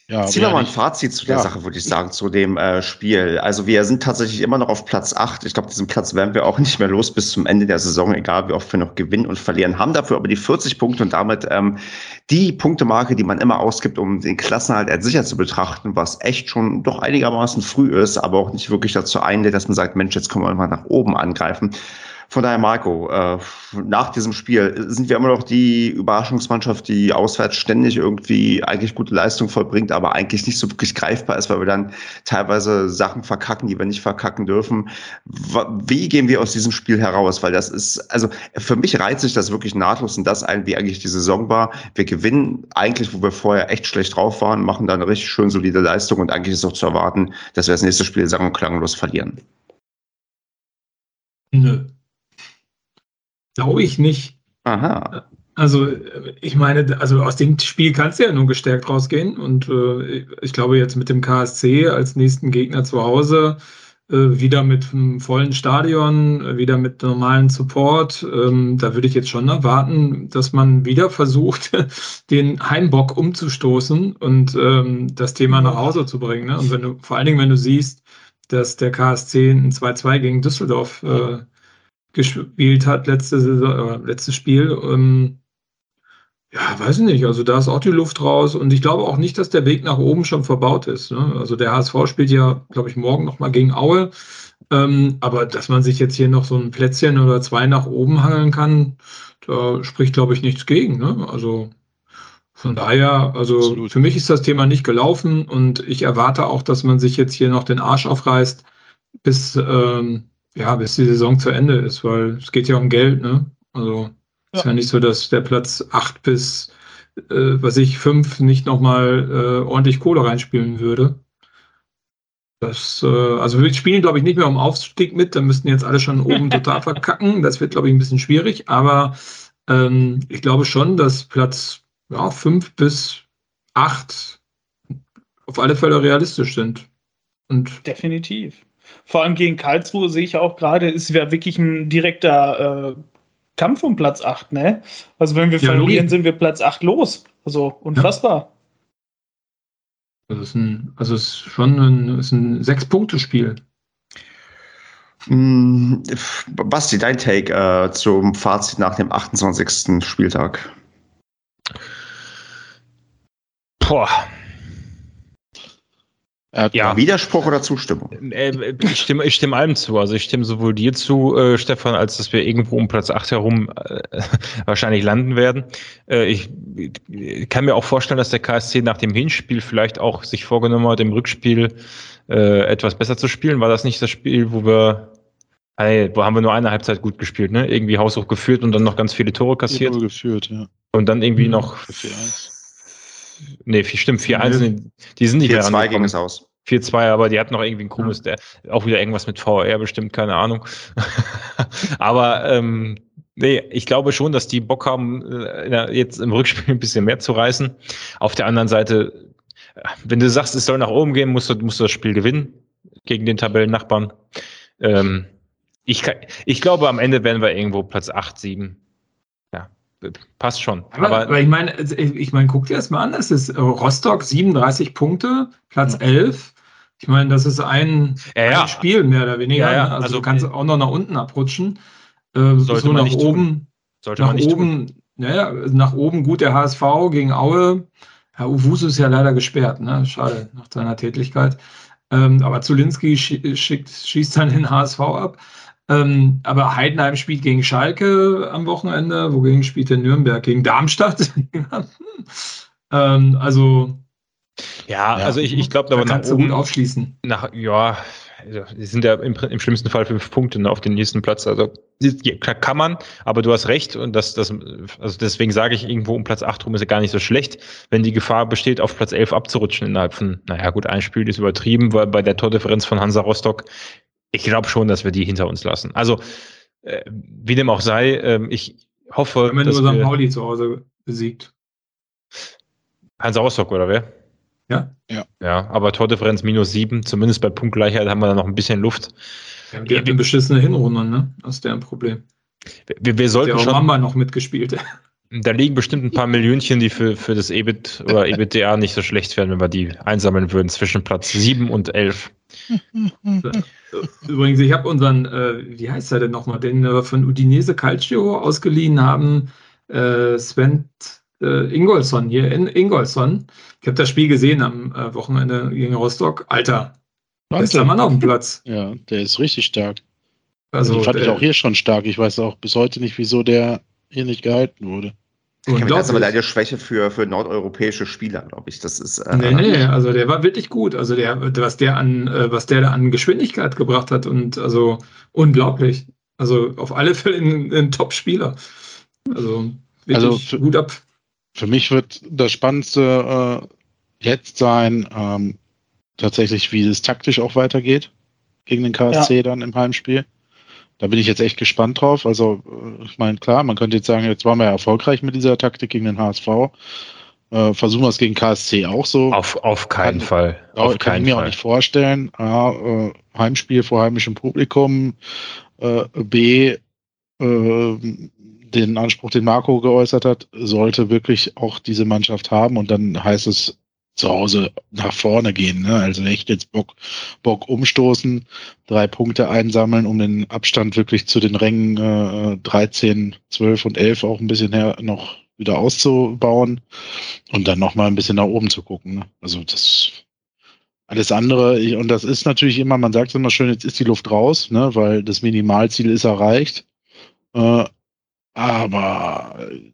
Speaker 1: Ja, Zieh noch mal ein Fazit zu der ja. Sache, würde ich sagen, zu dem äh, Spiel. Also wir sind tatsächlich immer noch auf Platz 8. Ich glaube, diesen Platz werden wir auch nicht mehr los bis zum Ende der Saison, egal wie oft wir noch gewinnen und verlieren. Haben dafür aber die 40 Punkte und damit ähm, die Punktemarke, die man immer ausgibt, um den Klassenhalt als sicher zu betrachten, was echt schon doch einigermaßen früh ist, aber auch nicht wirklich dazu einlädt, dass man sagt, Mensch, jetzt können wir mal nach oben angreifen. Von daher, Marco, äh, nach diesem Spiel sind wir immer noch die Überraschungsmannschaft, die auswärts ständig irgendwie eigentlich gute Leistung vollbringt, aber eigentlich nicht so wirklich greifbar ist, weil wir dann teilweise Sachen verkacken, die wir nicht verkacken dürfen. Wie gehen wir aus diesem Spiel heraus? Weil das ist, also für mich reizt sich das wirklich nahtlos in das ein, wie eigentlich die Saison war. Wir gewinnen eigentlich, wo wir vorher echt schlecht drauf waren, machen dann eine richtig schön solide Leistung und eigentlich ist auch zu erwarten, dass wir das nächste Spiel sang- und klanglos verlieren.
Speaker 2: Nö. Glaube ich nicht.
Speaker 1: Aha.
Speaker 2: Also, ich meine, also aus dem Spiel kannst du ja nur gestärkt rausgehen. Und äh, ich glaube, jetzt mit dem KSC als nächsten Gegner zu Hause, äh, wieder mit einem vollen Stadion, äh, wieder mit normalen Support, ähm, da würde ich jetzt schon erwarten, dass man wieder *laughs* versucht, den Heimbock umzustoßen und ähm, das Thema nach Hause zu bringen. Ne? Und wenn du, vor allen Dingen, wenn du siehst, dass der KSC ein 2-2 gegen Düsseldorf äh, gespielt hat, letzte Saison, äh, letztes Spiel. Ähm, ja, weiß ich nicht. Also da ist auch die Luft raus und ich glaube auch nicht, dass der Weg nach oben schon verbaut ist. Ne? Also der HSV spielt ja, glaube ich, morgen nochmal gegen Aue. Ähm, aber dass man sich jetzt hier noch so ein Plätzchen oder zwei nach oben hangeln kann, da spricht, glaube ich, nichts gegen. Ne? Also von daher, also Absolut. für mich ist das Thema nicht gelaufen und ich erwarte auch, dass man sich jetzt hier noch den Arsch aufreißt, bis ähm, ja, bis die Saison zu Ende ist, weil es geht ja um Geld, ne? Also ja. ist ja nicht so, dass der Platz 8 bis, äh, was ich, 5 nicht nochmal äh, ordentlich Kohle reinspielen würde. Das, äh, also wir spielen, glaube ich, nicht mehr um Aufstieg mit, da müssten jetzt alle schon oben *laughs* total verkacken. Das wird, glaube ich, ein bisschen schwierig, aber ähm, ich glaube schon, dass Platz ja, 5 bis 8 auf alle Fälle realistisch sind.
Speaker 5: Und Definitiv. Vor allem gegen Karlsruhe sehe ich auch gerade, es wäre wirklich ein direkter äh, Kampf um Platz 8, ne? Also wenn wir ja, verlieren, sind wir Platz 8 los. Also unfassbar.
Speaker 2: Ja. Das ist ein, also es ist schon ein, ein Sechs-Punkte-Spiel.
Speaker 1: Mm, Basti, dein Take äh, zum Fazit nach dem 28. Spieltag.
Speaker 3: Boah,
Speaker 1: ja. Widerspruch oder Zustimmung?
Speaker 3: Äh, ich, stimme, ich stimme allem zu. Also ich stimme sowohl dir zu, äh, Stefan, als dass wir irgendwo um Platz 8 herum äh, *laughs* wahrscheinlich landen werden. Äh, ich, ich kann mir auch vorstellen, dass der KSC nach dem Hinspiel vielleicht auch sich vorgenommen hat, im Rückspiel äh, etwas besser zu spielen. War das nicht das Spiel, wo wir Hey, wo haben wir nur eine Halbzeit gut gespielt, ne? Irgendwie haushoch geführt und dann noch ganz viele Tore kassiert. Tore
Speaker 4: geführt, ja.
Speaker 3: Und dann irgendwie mhm. noch 4-1. Nee, stimmt, 4-1. Die sind nicht
Speaker 1: 4-2 ging es aus.
Speaker 3: 4-2, aber die hat noch irgendwie ein komisches, der, auch wieder irgendwas mit VR bestimmt, keine Ahnung. *laughs* aber ähm, nee, ich glaube schon, dass die Bock haben, äh, jetzt im Rückspiel ein bisschen mehr zu reißen. Auf der anderen Seite, wenn du sagst, es soll nach oben gehen, musst du, musst du das Spiel gewinnen gegen den Tabellennachbarn. Ähm, ich, ich glaube, am Ende werden wir irgendwo Platz 8, 7 passt schon.
Speaker 2: Aber, aber, aber ich meine, ich meine, guck dir das mal an. Es ist äh, Rostock 37 Punkte, Platz 11. Ich meine, das ist ein,
Speaker 3: ja, ja.
Speaker 2: ein Spiel mehr oder weniger.
Speaker 3: Ja,
Speaker 2: also,
Speaker 3: also,
Speaker 2: du kannst auch noch nach unten abrutschen. Äh, so nach oben. Tun.
Speaker 3: Sollte nach man nicht
Speaker 2: oben, tun. Naja, nach oben gut der HSV gegen Aue. Herr Uwusu ist ja leider gesperrt, ne? Schade, nach seiner Tätigkeit. Ähm, aber Zulinski schickt, schießt dann den HSV ab. Ähm, aber Heidenheim spielt gegen Schalke am Wochenende. Wogegen spielt der Nürnberg? Gegen Darmstadt? *laughs* ähm, also.
Speaker 3: Ja, ja, also ich, ich glaube, da
Speaker 2: kannst du gut aufschließen.
Speaker 3: Nach, ja, also, die sind ja im, im, schlimmsten Fall fünf Punkte ne, auf den nächsten Platz. Also kann man, aber du hast recht und das, das, also deswegen sage ich irgendwo um Platz 8 rum ist ja gar nicht so schlecht, wenn die Gefahr besteht, auf Platz 11 abzurutschen innerhalb von, naja gut, ein Spiel ist übertrieben, weil bei der Tordifferenz von Hansa Rostock ich glaube schon, dass wir die hinter uns lassen. Also, äh, wie dem auch sei, äh, ich hoffe.
Speaker 2: Wenn dass nur St. Pauli zu Hause besiegt.
Speaker 3: Hans Rostock, oder wer?
Speaker 2: Ja.
Speaker 3: Ja, ja aber Tordifferenz minus sieben, zumindest bei Punktgleichheit haben wir da noch ein bisschen Luft.
Speaker 2: Ja, wir hatten beschissene Hinrunde, ne? Das ist deren Problem.
Speaker 3: Wir, wir sollten
Speaker 2: der
Speaker 3: schon.
Speaker 2: Mamba noch mitgespielt. *laughs*
Speaker 3: Da liegen bestimmt ein paar Millionchen, die für, für das EBIT oder EBITDA nicht so schlecht wären, wenn wir die einsammeln würden zwischen Platz 7 und 11. *laughs*
Speaker 2: Übrigens, ich habe unseren, äh, wie heißt er denn nochmal, den wir von Udinese Calcio ausgeliehen haben, äh, Sven äh, Ingolson hier in Ingolson. Ich habe das Spiel gesehen am äh, Wochenende gegen Rostock. Alter, bester Mann auf dem Platz.
Speaker 4: Ja, der ist richtig stark.
Speaker 2: Also,
Speaker 4: den fand ich
Speaker 2: der-
Speaker 4: auch hier schon stark. Ich weiß auch bis heute nicht, wieso der hier nicht gehalten wurde.
Speaker 1: Ich habe das aber leider Schwäche für, für nordeuropäische Spieler, glaube ich. Das ist. Äh,
Speaker 2: Nee, nee, also der war wirklich gut. Also der, was der an, äh, was der da an Geschwindigkeit gebracht hat und also unglaublich. Also auf alle Fälle ein, ein Top-Spieler. Also wirklich
Speaker 4: Also für-
Speaker 2: gut ab.
Speaker 4: Für mich wird das Spannendste äh, jetzt sein, ähm, tatsächlich, wie es taktisch auch weitergeht gegen den KSC dann im Heimspiel. Da bin ich jetzt echt gespannt drauf. Also, äh, ich meine, klar, man könnte jetzt sagen, jetzt waren wir ja erfolgreich mit dieser Taktik gegen den HSV. Äh, versuchen wir es gegen KSC auch so.
Speaker 3: Auf, auf keinen
Speaker 4: Kann-
Speaker 3: Fall.
Speaker 4: Ja,
Speaker 3: Auf
Speaker 4: kann ich
Speaker 3: keinen
Speaker 4: mir auch
Speaker 3: Fall.
Speaker 4: nicht vorstellen. A, äh, Heimspiel vor heimischem Publikum. Äh, B, äh, den Anspruch, den Marco geäußert hat, sollte wirklich auch diese Mannschaft haben und dann heißt es zu Hause nach vorne gehen. Ne? Also echt jetzt Bock, Bock umstoßen, drei Punkte einsammeln, um den Abstand wirklich zu den Rängen äh, 13, 12 und 11 auch ein bisschen her noch wieder auszubauen und dann nochmal ein bisschen nach oben zu gucken. Ne? Also das alles andere, ich- und das ist natürlich immer, man sagt immer schön, jetzt ist die Luft raus, ne, weil das Minimalziel ist erreicht. Äh, aber äh,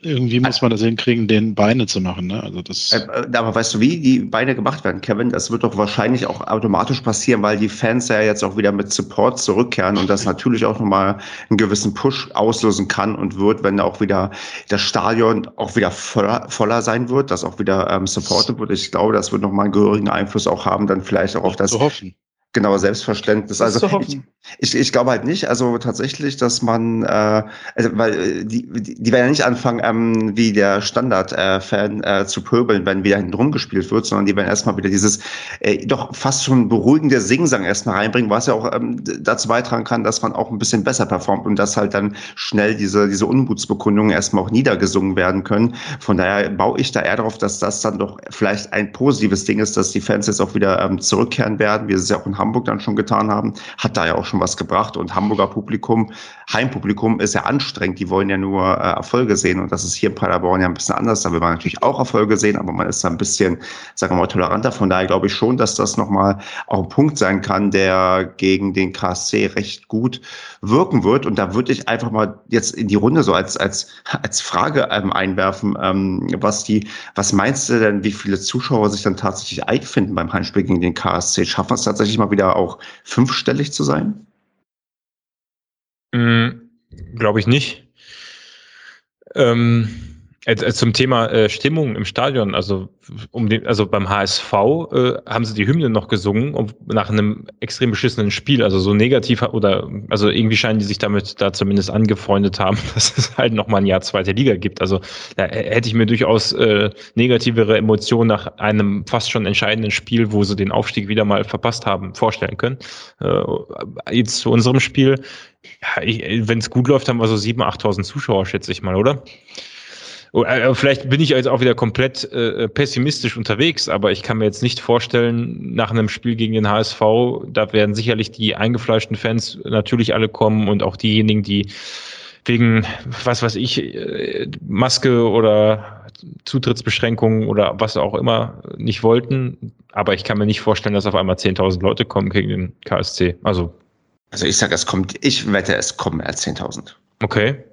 Speaker 4: irgendwie muss man das hinkriegen, den Beine zu machen. Ne? Also das
Speaker 1: Äh, äh, Aber weißt du, wie die Beine gemacht werden, Kevin? Das wird doch wahrscheinlich auch automatisch passieren, weil die Fans ja jetzt auch wieder mit Support zurückkehren und das natürlich auch nochmal einen gewissen Push auslösen kann und wird, wenn auch wieder das Stadion auch wieder voller, voller sein wird, dass auch wieder ähm, supported wird. Ich glaube, das wird nochmal einen gehörigen Einfluss auch haben, dann vielleicht auch auf das
Speaker 4: zu hoffen.
Speaker 1: genaue Selbstverständnis. Also
Speaker 5: zu
Speaker 1: ich,
Speaker 5: hoffen.
Speaker 1: Ich, ich glaube halt nicht, also tatsächlich, dass man, äh, also weil äh, die, die, werden ja nicht anfangen, ähm, wie der Standard-Fan äh, zu pöbeln, wenn wieder hinten rumgespielt wird, sondern die werden erstmal wieder dieses äh, doch fast schon beruhigende Singsang erstmal reinbringen, was ja auch ähm, dazu beitragen kann, dass man auch ein bisschen besser performt und dass halt dann schnell diese, diese Unmutsbekundungen erstmal auch niedergesungen werden können. Von daher baue ich da eher darauf, dass das dann doch vielleicht ein positives Ding ist, dass die Fans jetzt auch wieder ähm, zurückkehren werden, wie sie es ja auch in Hamburg dann schon getan haben. Hat da ja auch schon was gebracht. Und Hamburger Publikum, Heimpublikum ist ja anstrengend. Die wollen ja nur äh, Erfolge sehen. Und das ist hier in Paderborn ja ein bisschen anders. Da will man natürlich auch Erfolge sehen, aber man ist da ein bisschen, sagen wir mal, toleranter. Von daher glaube ich schon, dass das nochmal auch ein Punkt sein kann, der gegen den KSC recht gut wirken wird. Und da würde ich einfach mal jetzt in die Runde so als, als, als Frage ähm, einwerfen, ähm, was die, was meinst du denn, wie viele Zuschauer sich dann tatsächlich einfinden beim Heimspiel gegen den KSC? Schaffen wir es tatsächlich mal wieder auch fünfstellig zu sein?
Speaker 3: Mm, Glaube ich nicht. Ähm, äh, äh, zum Thema äh, Stimmung im Stadion, also um den, also beim HSV äh, haben sie die Hymne noch gesungen um, nach einem extrem beschissenen Spiel, also so negativ oder also irgendwie scheinen die sich damit da zumindest angefreundet haben, *laughs* dass es halt noch mal ein Jahr zweite Liga gibt. Also da äh, hätte ich mir durchaus äh, negativere Emotionen nach einem fast schon entscheidenden Spiel, wo sie den Aufstieg wieder mal verpasst haben, vorstellen können. Äh, jetzt zu unserem Spiel. Ja, wenn es gut läuft, haben wir so 7.000, 8.000 Zuschauer, schätze ich mal, oder? Oh, äh, Vielleicht bin ich jetzt auch wieder komplett äh, pessimistisch unterwegs, aber ich kann mir jetzt nicht vorstellen, nach einem Spiel gegen den HSV, da werden sicherlich die eingefleischten Fans natürlich alle kommen und auch diejenigen, die wegen, was weiß ich, äh, Maske oder Zutrittsbeschränkungen oder was auch immer nicht wollten. Aber ich kann mir nicht vorstellen, dass auf einmal 10.000 Leute kommen gegen den KSC. Also,
Speaker 1: Also ich sage, es kommt, ich wette, es kommen mehr als 10.000.
Speaker 3: okay.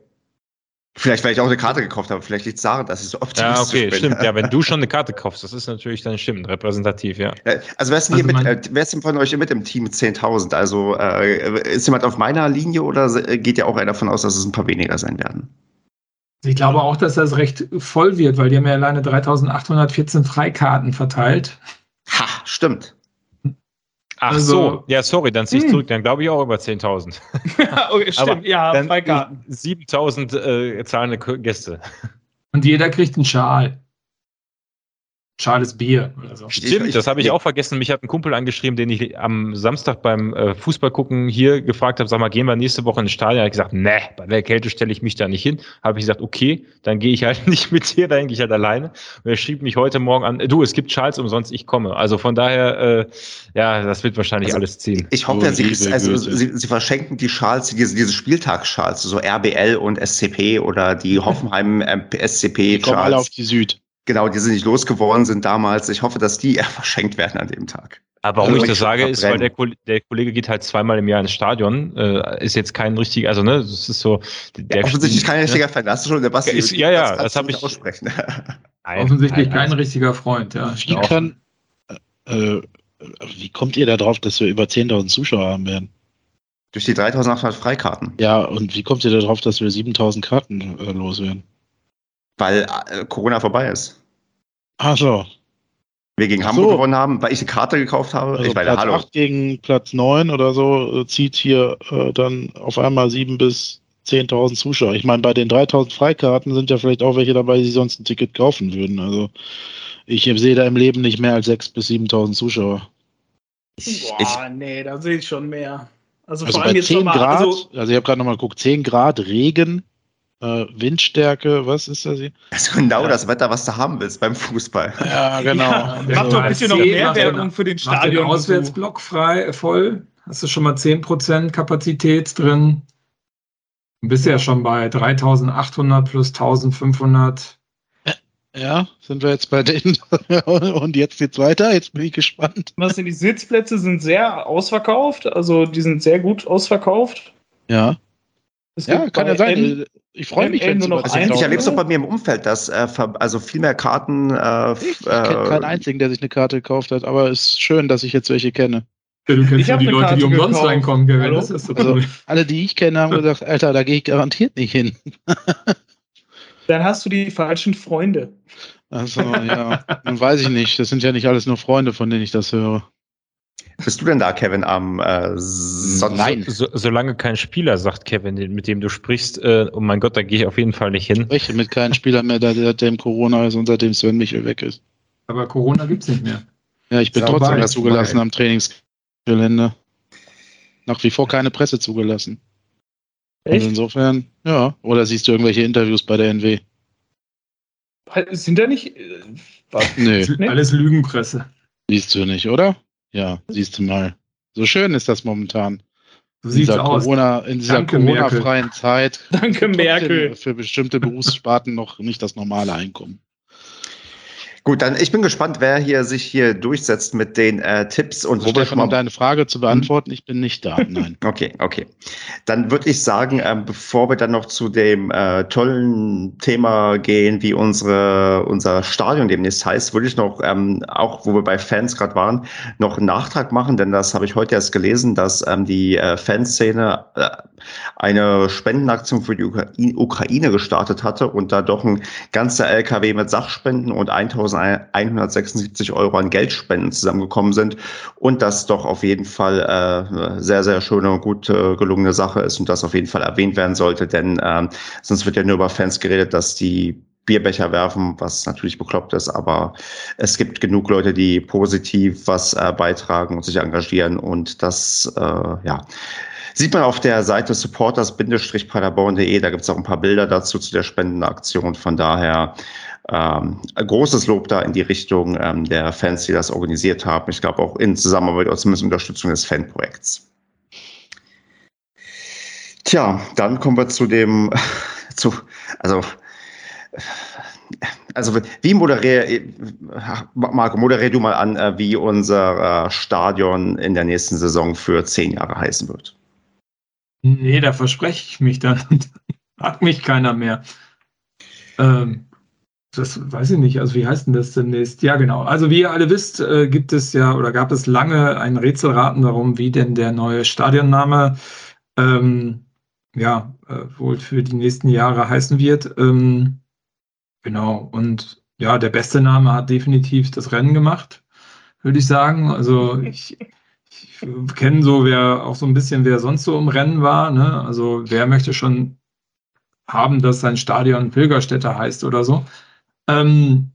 Speaker 1: Vielleicht, weil ich auch eine Karte gekauft habe. Vielleicht liegt es daran, dass ich so
Speaker 3: Ja,
Speaker 1: optimistisch
Speaker 3: okay,
Speaker 1: bin.
Speaker 3: stimmt. Ja, wenn du schon eine Karte *laughs* kaufst, das ist natürlich dann stimmt, repräsentativ, ja.
Speaker 1: Also wer ist denn, hier
Speaker 2: Also
Speaker 1: mit, äh, wer ist denn von euch mit im Team 10.000? Also äh, ist jemand auf meiner Linie oder geht ja auch einer davon aus, dass es ein paar weniger sein werden?
Speaker 2: Ich glaube auch, dass das recht voll wird, weil die haben ja alleine 3814 Freikarten verteilt.
Speaker 1: Ha, stimmt.
Speaker 3: Ach
Speaker 2: Also-
Speaker 3: so, ja, sorry, dann zieh ich
Speaker 2: Hm.
Speaker 3: zurück, dann glaube ich auch über 10.000. *laughs*
Speaker 5: okay, stimmt,
Speaker 3: Aber
Speaker 5: ja,
Speaker 3: Dann
Speaker 5: Freikarten.
Speaker 3: 7.000 äh, zahlende Gäste.
Speaker 2: Und jeder kriegt einen Schal. Schales Bier oder so.
Speaker 3: Stimmt, das habe ich auch vergessen. Mich hat ein Kumpel angeschrieben, den ich am Samstag beim äh, Fußball gucken hier gefragt habe, sag mal, gehen wir nächste Woche ins Stadion? Er hat gesagt, ne, bei der Kälte stelle ich mich da nicht hin. Habe ich gesagt, okay, dann gehe ich halt *laughs* nicht mit dir, dann gehe ich halt alleine. Und er schrieb mich heute Morgen an, du, es gibt Schals umsonst, ich komme. Also von daher, äh, ja, das wird wahrscheinlich
Speaker 1: Also,
Speaker 3: alles ziehen.
Speaker 1: Ich hoffe,
Speaker 4: Oh,
Speaker 1: sie, also, sie, sie verschenken die Schals, diese, diese Spieltagsschals, so RBL und SCP oder die Hoffenheim ähm, SCP
Speaker 4: Die kommen alle auf die Süd.
Speaker 1: Genau, die sie nicht losgeworden sind damals. Ich hoffe, dass die *laughs* eher verschenkt werden an dem Tag.
Speaker 3: Aber warum
Speaker 1: Also
Speaker 3: ich das sage, ist, weil der, der Kollege geht halt zweimal im Jahr ins Stadion. Äh, ist jetzt kein richtiger, also ne, das ist so. Der,
Speaker 1: Offensichtlich kein
Speaker 3: ne?
Speaker 1: richtiger Fan. Hast du schon, der Basti?
Speaker 3: Ist- ja, ja, das
Speaker 1: du
Speaker 3: hab
Speaker 1: nicht
Speaker 3: ich-
Speaker 1: aussprechen. *laughs*
Speaker 3: Nein,
Speaker 2: Offensichtlich
Speaker 3: nein,
Speaker 2: kein
Speaker 3: also-
Speaker 2: richtiger Freund, ja.
Speaker 4: Wie kann, äh, wie kommt ihr da drauf, dass wir über 10.000 Zuschauer haben werden?
Speaker 1: Durch die 3800 Freikarten.
Speaker 4: Ja, und wie kommt ihr da drauf, dass wir 7.000 Karten äh, loswerden?
Speaker 1: Weil äh, Corona vorbei ist.
Speaker 4: Ach so.
Speaker 1: Wir gegen
Speaker 4: Ach
Speaker 1: Hamburg
Speaker 4: so.
Speaker 1: gewonnen haben, weil ich eine Karte gekauft habe.
Speaker 4: Also
Speaker 1: ich meine,
Speaker 4: Platz
Speaker 1: hallo.
Speaker 4: 8 gegen Platz 9 oder so äh, zieht hier äh, dann auf einmal 7.000 bis 10.000 Zuschauer. Ich meine, bei den 3.000 Freikarten sind ja vielleicht auch welche dabei, die sonst ein Ticket kaufen würden. Also ich sehe da im Leben nicht mehr als 6.000 bis 7.000 Zuschauer.
Speaker 1: Ich,
Speaker 5: Boah, nee, da sehe ich schon mehr. Also,
Speaker 4: Also
Speaker 5: vor allem
Speaker 4: bei
Speaker 5: jetzt
Speaker 4: 10
Speaker 5: nochmal,
Speaker 4: Grad,
Speaker 5: also,
Speaker 4: also, ich habe gerade nochmal geguckt, 10 Grad Regen, äh, Windstärke, was ist das hier?
Speaker 1: das ist genau das Wetter, was du haben willst beim Fußball.
Speaker 4: Ja, genau.
Speaker 5: Ja,
Speaker 2: der
Speaker 5: mach doch ein bisschen noch mehr Werbung
Speaker 2: den-
Speaker 5: für den
Speaker 2: Mach den
Speaker 5: Stadion.
Speaker 2: Auswärtsblock frei, voll. Hast du schon mal 10% Kapazität drin. Du bist ja schon bei 3800 plus 1500.
Speaker 4: Ja, sind wir jetzt bei denen. *laughs* Und jetzt geht's weiter. Jetzt bin ich gespannt.
Speaker 5: Was sind die Sitzplätze sind sehr ausverkauft, also die sind sehr gut ausverkauft.
Speaker 4: Ja,
Speaker 5: Es
Speaker 4: ja kann ja sein.
Speaker 5: N-
Speaker 4: Ich freue mich, wenn
Speaker 5: nur noch
Speaker 1: Also ich erlebe es doch
Speaker 5: oder?
Speaker 1: bei mir im Umfeld, dass äh, also viel mehr Karten. Äh,
Speaker 4: Ich, ich
Speaker 1: äh,
Speaker 4: kenne keinen einzigen, der sich eine Karte gekauft hat, aber es ist schön, dass ich jetzt welche kenne.
Speaker 2: Ja, du
Speaker 5: Ich
Speaker 2: kennst ja
Speaker 5: hab
Speaker 2: die Leute, die
Speaker 5: Karte
Speaker 2: umsonst
Speaker 5: gekauft.
Speaker 2: reinkommen.
Speaker 5: Hallo?
Speaker 2: Das ist so
Speaker 4: Also
Speaker 2: cool.
Speaker 4: alle, die ich kenne, haben gesagt, Alter, da gehe ich garantiert nicht hin. *laughs*
Speaker 5: Dann hast du die falschen Freunde.
Speaker 4: Also ja, dann weiß ich nicht. Das sind ja nicht alles nur Freunde, von denen ich das höre.
Speaker 1: Bist du denn da, Kevin, am äh, Sonntag?
Speaker 4: Nein.
Speaker 3: So, solange kein Spieler sagt, Kevin, mit dem du sprichst, äh, oh mein Gott, da gehe ich auf jeden Fall nicht hin.
Speaker 4: Ich spreche mit keinem Spieler mehr, der seitdem Corona ist und seitdem Sven Michel weg ist.
Speaker 2: Aber Corona gibt es nicht mehr.
Speaker 4: Ja, ich bin
Speaker 1: Ist
Speaker 4: trotzdem nicht zugelassen am Trainingsgelände. Nach wie vor keine Presse zugelassen.
Speaker 5: Echt?
Speaker 4: insofern, ja. Oder siehst du irgendwelche Interviews bei der NW?
Speaker 5: Sind da nicht. äh, was?
Speaker 4: Nee,
Speaker 5: Nee.
Speaker 2: Alles Lügenpresse.
Speaker 4: siehst du nicht, oder? Ja, siehst du mal. So schön ist das momentan.
Speaker 2: So
Speaker 4: In dieser
Speaker 2: aus.
Speaker 4: Corona, in dieser. Corona-freien Zeit.
Speaker 5: Danke, Merkel.
Speaker 4: Für bestimmte Berufssparten noch nicht das normale Einkommen.
Speaker 1: Gut, dann ich bin gespannt, wer hier sich hier durchsetzt mit den äh, Tipps und
Speaker 4: Also
Speaker 1: schon
Speaker 4: Stefan, um deine Frage zu beantworten, ich bin nicht da. Nein. *laughs*
Speaker 1: Okay, okay. Dann würde ich sagen, ähm, bevor wir dann noch zu dem äh, tollen Thema gehen, wie unsere, unser Stadion demnächst heißt, würde ich noch, ähm, auch wo wir bei Fans gerade waren, noch einen Nachtrag machen, denn das habe ich heute erst gelesen, dass ähm, die äh, Fanszene äh, eine Spendenaktion für die Ukra Ukraine gestartet hatte und da doch ein ganzer LKW mit Sachspenden und 1176 Euro an Geldspenden zusammengekommen sind und das doch auf jeden Fall äh, eine sehr, sehr schöne und gut äh, gelungene Sache ist und das auf jeden Fall erwähnt werden sollte, denn ähm, sonst wird ja nur über Fans geredet, dass die Bierbecher werfen, was natürlich bekloppt ist, aber es gibt genug Leute, die positiv was äh, beitragen und sich engagieren und das, äh, ja, sieht man auf der Seite supporters-paderborn.de, da gibt es auch ein paar Bilder dazu zu der Spendenaktion, von daher ähm, großes Lob da in die Richtung ähm, der Fans, die das organisiert haben. Ich glaube auch in Zusammenarbeit oder zumindest Unterstützung des Fanprojekts. Tja, dann kommen wir zu dem, *laughs* zu, also, also wie moderiere, Marco, moderier du mal an, äh, wie unser äh, Stadion in der nächsten Saison für zehn Jahre heißen wird.
Speaker 2: Nee, da verspreche ich mich dann. *laughs* Hat mich keiner mehr. Ähm, das weiß ich nicht. Also wie heißt denn das demnächst? Ja, genau. Also wie ihr alle wisst, äh, gibt es ja oder gab es lange ein Rätselraten darum, wie denn der neue Stadionname ähm, ja äh, wohl für die nächsten Jahre heißen wird. Ähm, genau. Und ja, der beste Name hat definitiv das Rennen gemacht, würde ich sagen. Also ich, ich kenne so, wer auch so ein bisschen, wer sonst so im Rennen war. Ne? Also wer möchte schon haben, dass sein Stadion Pilgerstätte heißt oder so. Ähm,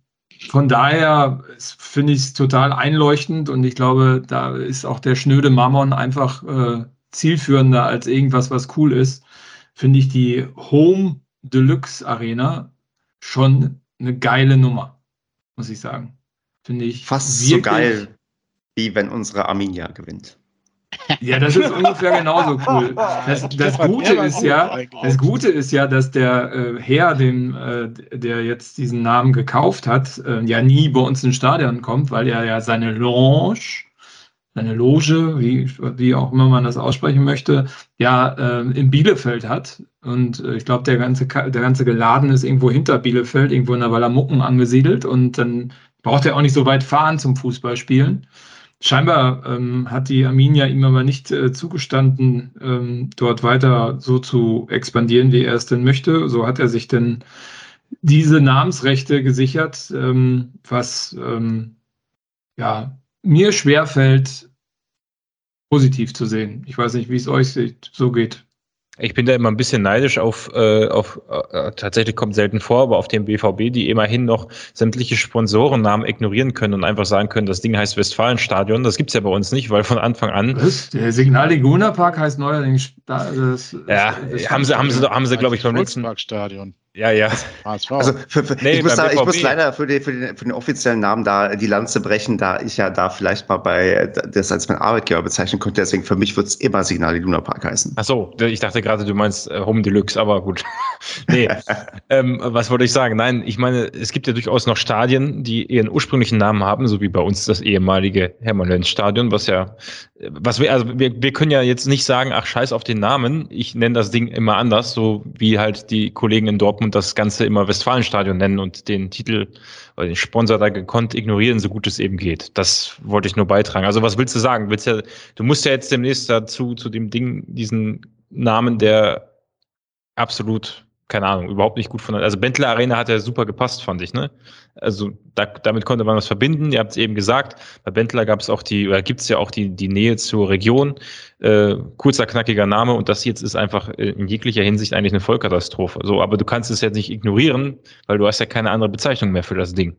Speaker 2: von daher finde ich es total einleuchtend und ich glaube, da ist auch der schnöde Mammon einfach äh, zielführender als irgendwas, was cool ist. Finde ich die Home Deluxe Arena schon eine geile Nummer, muss ich sagen. Finde ich.
Speaker 1: Fast so geil, wie wenn unsere Arminia gewinnt.
Speaker 2: Ja, das ist ungefähr genauso cool. Das, das Gute ist ja, das Gute ist ja, dass der äh, Herr, den, äh, der jetzt diesen Namen gekauft hat, äh, ja nie bei uns ins Stadion kommt, weil er ja seine Lounge, seine Loge, wie, wie auch immer man das aussprechen möchte, ja äh, in Bielefeld hat. Und äh, ich glaube, der ganze, der ganze Geladen ist irgendwo hinter Bielefeld, irgendwo in der Wallermucken angesiedelt. Und dann braucht er auch nicht so weit fahren zum Fußballspielen. Scheinbar ähm, hat die Arminia ihm aber nicht äh, zugestanden, ähm, dort weiter so zu expandieren, wie er es denn möchte. So hat er sich denn diese Namensrechte gesichert, ähm, was ähm, ja, mir schwerfällt, positiv zu sehen. Ich weiß nicht, wie es euch so geht.
Speaker 3: Ich bin da immer ein bisschen neidisch auf, äh, auf äh, tatsächlich kommt selten vor, aber auf den BVB, die immerhin noch sämtliche Sponsorennamen ignorieren können und einfach sagen können, das Ding heißt Westfalenstadion. Das gibt's ja bei uns nicht, weil von Anfang an.
Speaker 2: Was? Der Signal Iguna Park heißt neuerdings. Das,
Speaker 3: ja, das haben sie, haben sie, haben sie, glaube ich, beim letzten.
Speaker 4: Stadion.
Speaker 3: Ja, ja.
Speaker 1: Also für, für, nee, ich, muss da, ich, muss leider für, die, für, den, für den offiziellen Namen da die Lanze brechen, da ich ja da vielleicht mal bei das als mein Arbeitgeber bezeichnen könnte. Deswegen für mich wird es immer Signal Luna Park heißen.
Speaker 3: Ach so, ich dachte gerade, du meinst äh, Home Deluxe, aber gut. *laughs* nee. *laughs* ähm, was wollte ich sagen? Nein, ich meine, es gibt ja durchaus noch Stadien, die ihren ursprünglichen Namen haben, so wie bei uns das ehemalige Hermann-Lenz-Stadion, was ja, was wir, also wir, wir können ja jetzt nicht sagen, ach scheiß auf den Namen, ich nenne das Ding immer anders, so wie halt die Kollegen in Dortmund Dortmund das Ganze immer Westfalenstadion nennen und den Titel oder den Sponsor da gekonnt ignorieren, so gut es eben geht. Das wollte ich nur beitragen. Also was willst du sagen? Willst ja, du musst ja jetzt demnächst dazu, zu dem Ding, diesen Namen, der absolut keine Ahnung, überhaupt nicht gut von. Also Bentley Arena hat ja super gepasst, fand ich, ne? Also da, damit konnte man was verbinden. Ihr habt es eben gesagt, bei Bentler gab es auch die, oder gibt es ja auch die, die Nähe zur Region. Äh, kurzer, knackiger Name und das jetzt ist einfach in jeglicher Hinsicht eigentlich eine Vollkatastrophe. So, aber du kannst es jetzt nicht ignorieren, weil du hast ja keine andere Bezeichnung mehr für das Ding.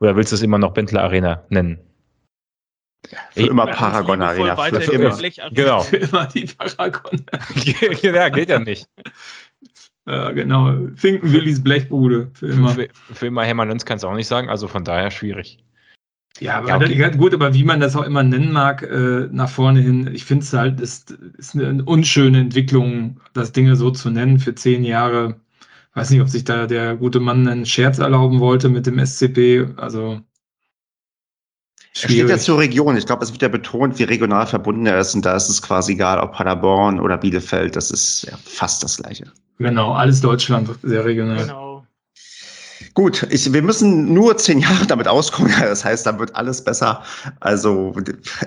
Speaker 3: Oder willst du es immer noch Bentler Arena nennen?
Speaker 1: Für ich immer Paragon Arena.
Speaker 3: Für immer. Genau. Für immer die Paragon. *laughs* ja, geht ja nicht.
Speaker 2: Ja, genau. Finken Willis Blechbude.
Speaker 3: Für immer. Für, für immer Hermann Lenz kannst du auch nicht sagen, also von daher schwierig.
Speaker 2: Ja, aber ja, okay. gut, aber wie man das auch immer nennen mag, äh, nach vorne hin, ich finde es halt, ist, ist eine unschöne Entwicklung, das Dinge so zu nennen für zehn Jahre. Weiß nicht, ob sich da der gute Mann einen Scherz erlauben wollte mit dem SCP. Also
Speaker 1: er steht ja zur Region. Ich glaube, es wird ja betont, wie regional verbunden er ist. Und da ist es quasi egal, ob Paderborn oder Bielefeld. Das ist ja fast das Gleiche.
Speaker 2: Genau, alles Deutschland, sehr regional. Genau.
Speaker 1: Gut, ich, wir müssen nur zehn Jahre damit auskommen. Das heißt, dann wird alles besser. Also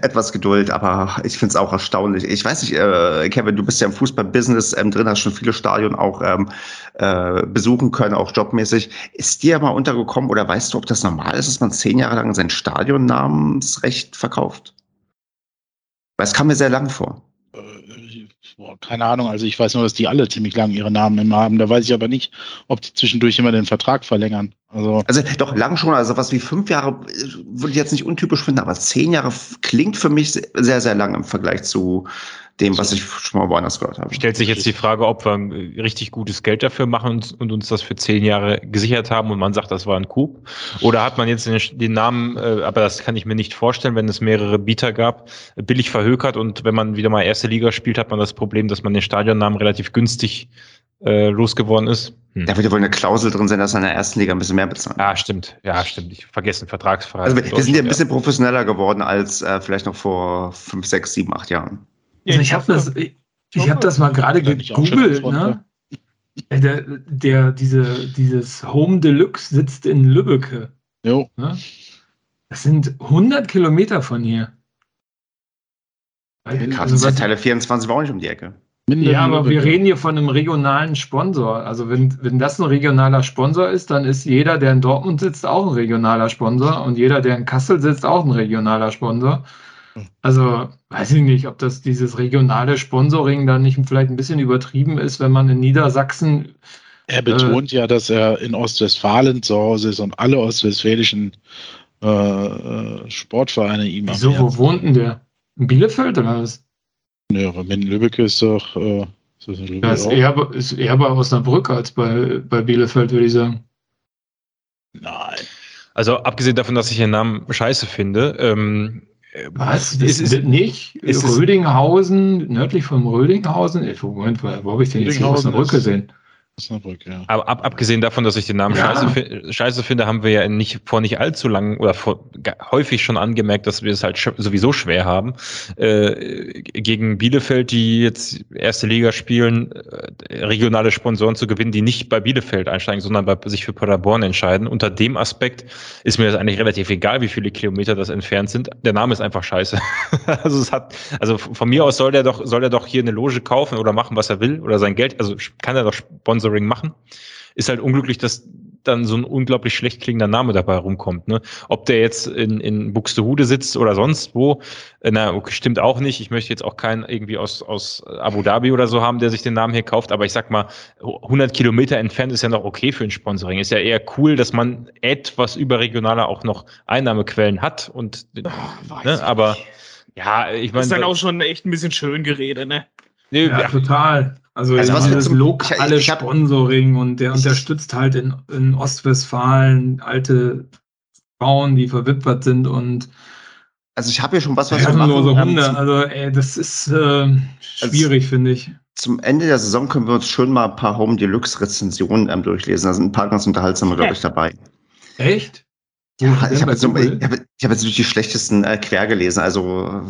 Speaker 1: etwas Geduld, aber ich finde es auch erstaunlich. Ich weiß nicht, äh, Kevin, du bist ja im Fußball-Business ähm, drin, hast schon viele Stadien auch ähm, äh, besuchen können, auch jobmäßig. Ist dir mal untergekommen oder weißt du, ob das normal ist, dass man zehn Jahre lang sein Stadionnamensrecht verkauft? Weil es kam mir sehr lang vor. Äh,
Speaker 4: boah, keine Ahnung, also ich weiß nur, dass die alle ziemlich lang ihre Namen immer haben. Da weiß ich aber nicht, ob die zwischendurch immer den Vertrag verlängern.
Speaker 1: Also, also doch lang schon, also was wie fünf Jahre würde ich jetzt nicht untypisch finden, aber zehn Jahre klingt für mich sehr, sehr lang im Vergleich zu dem, was ich schon mal woanders gehört habe.
Speaker 3: Stellt sich jetzt die Frage, ob wir ein richtig gutes Geld dafür machen und, uns das für zehn Jahre gesichert haben und man sagt, das war ein Coup. Oder hat man jetzt den, den Namen, äh, aber das kann ich mir nicht vorstellen, wenn es mehrere Bieter gab, billig verhökert und wenn man wieder mal erste Liga spielt, hat man das Problem, dass man den Stadionnamen relativ günstig äh, losgeworden ist.
Speaker 1: Hm. Da wird ja wohl eine Klausel drin sein, dass er in der ersten Liga ein bisschen mehr bezahlt.
Speaker 3: Ah, stimmt. Ja, stimmt. Ich vergesse den Vertragsfrei.
Speaker 1: Also wir, wir sind ja ein bisschen professioneller geworden als äh, vielleicht noch vor fünf, sechs, sieben, acht Jahren.
Speaker 2: Also ich habe das, ich, ich hab das mal gerade gegoogelt. Ne? Der, der, diese, dieses Home Deluxe sitzt in Lübbecke. Jo. Ne? Das sind 100 Kilometer von hier.
Speaker 1: Die Teile 24 war auch nicht um die Ecke.
Speaker 2: Ja, aber wir reden hier von einem regionalen Sponsor. Also wenn, wenn das ein regionaler Sponsor ist, dann ist jeder, der in Dortmund sitzt, auch ein regionaler Sponsor und jeder, der in Kassel sitzt, auch ein regionaler Sponsor. Also weiß ich nicht, ob das dieses regionale Sponsoring dann nicht vielleicht ein bisschen übertrieben ist, wenn man in Niedersachsen
Speaker 4: Er betont äh, ja, dass er in Ostwestfalen zu Hause ist und alle ostwestfälischen äh, äh Sportvereine ihm
Speaker 2: Wieso, wo wohnt denn der? In Bielefeld oder was?
Speaker 4: Ja, aber in Lübeck ist doch. Äh,
Speaker 2: ist, das ist, eher, ist eher bei Osnabrück als bei, bei Bielefeld, würde ich sagen.
Speaker 3: Nein. Also abgesehen davon, dass ich den Namen scheiße finde, ähm,
Speaker 2: was? Ist, ist, nicht? Ist Rödinghausen, nördlich von Rödinghausen? Moment, wo habe ich den jetzt in Osnabrück gesehen?
Speaker 3: Osnabrück, ja. Aber ab, abgesehen davon, dass ich den Namen ja. scheiße, scheiße, finde, haben wir ja nicht, vor nicht allzu lang oder vor, häufig schon angemerkt, dass wir es halt sowieso schwer haben, äh, gegen Bielefeld, die jetzt erste Liga spielen, äh, regionale Sponsoren zu gewinnen, die nicht bei Bielefeld einsteigen, sondern bei, sich für Paderborn entscheiden. Unter dem Aspekt ist mir das eigentlich relativ egal, wie viele Kilometer das entfernt sind. Der Name ist einfach scheiße. *laughs* also es hat, also von mir aus soll der doch, soll er doch hier eine Loge kaufen oder machen, was er will oder sein Geld, also kann er doch Sponsor Sponsoring machen. Ist halt unglücklich, dass dann so ein unglaublich schlecht klingender Name dabei rumkommt. Ne? Ob der jetzt in, in Buxtehude sitzt oder sonst wo, äh, na, okay, stimmt auch nicht. Ich möchte jetzt auch keinen irgendwie aus, aus Abu Dhabi oder so haben, der sich den Namen hier kauft. Aber ich sag mal, 100 Kilometer entfernt ist ja noch okay für ein Sponsoring. Ist ja eher cool, dass man etwas überregionaler auch noch Einnahmequellen hat. Und, Ach, ne, aber ja, ich meine.
Speaker 5: Ist dann auch schon echt ein bisschen schön geredet, ne?
Speaker 2: Nee, ja, total. Also, also was das lokale ich, ich hab, Sponsoring und der unterstützt halt in, in Ostwestfalen alte Frauen, die verwitwet sind und
Speaker 1: also ich habe hier schon was, was
Speaker 2: wir machen. Hunde. Ähm, also ey, das ist äh, schwierig, also, finde ich.
Speaker 1: Zum Ende der Saison können wir uns schon mal ein paar Home Deluxe Rezensionen ähm, durchlesen. Da sind ein paar ganz unterhaltsame, glaube ich, dabei.
Speaker 2: Echt?
Speaker 1: Ja, ich habe jetzt, hab, hab jetzt durch die schlechtesten äh, quer gelesen. Also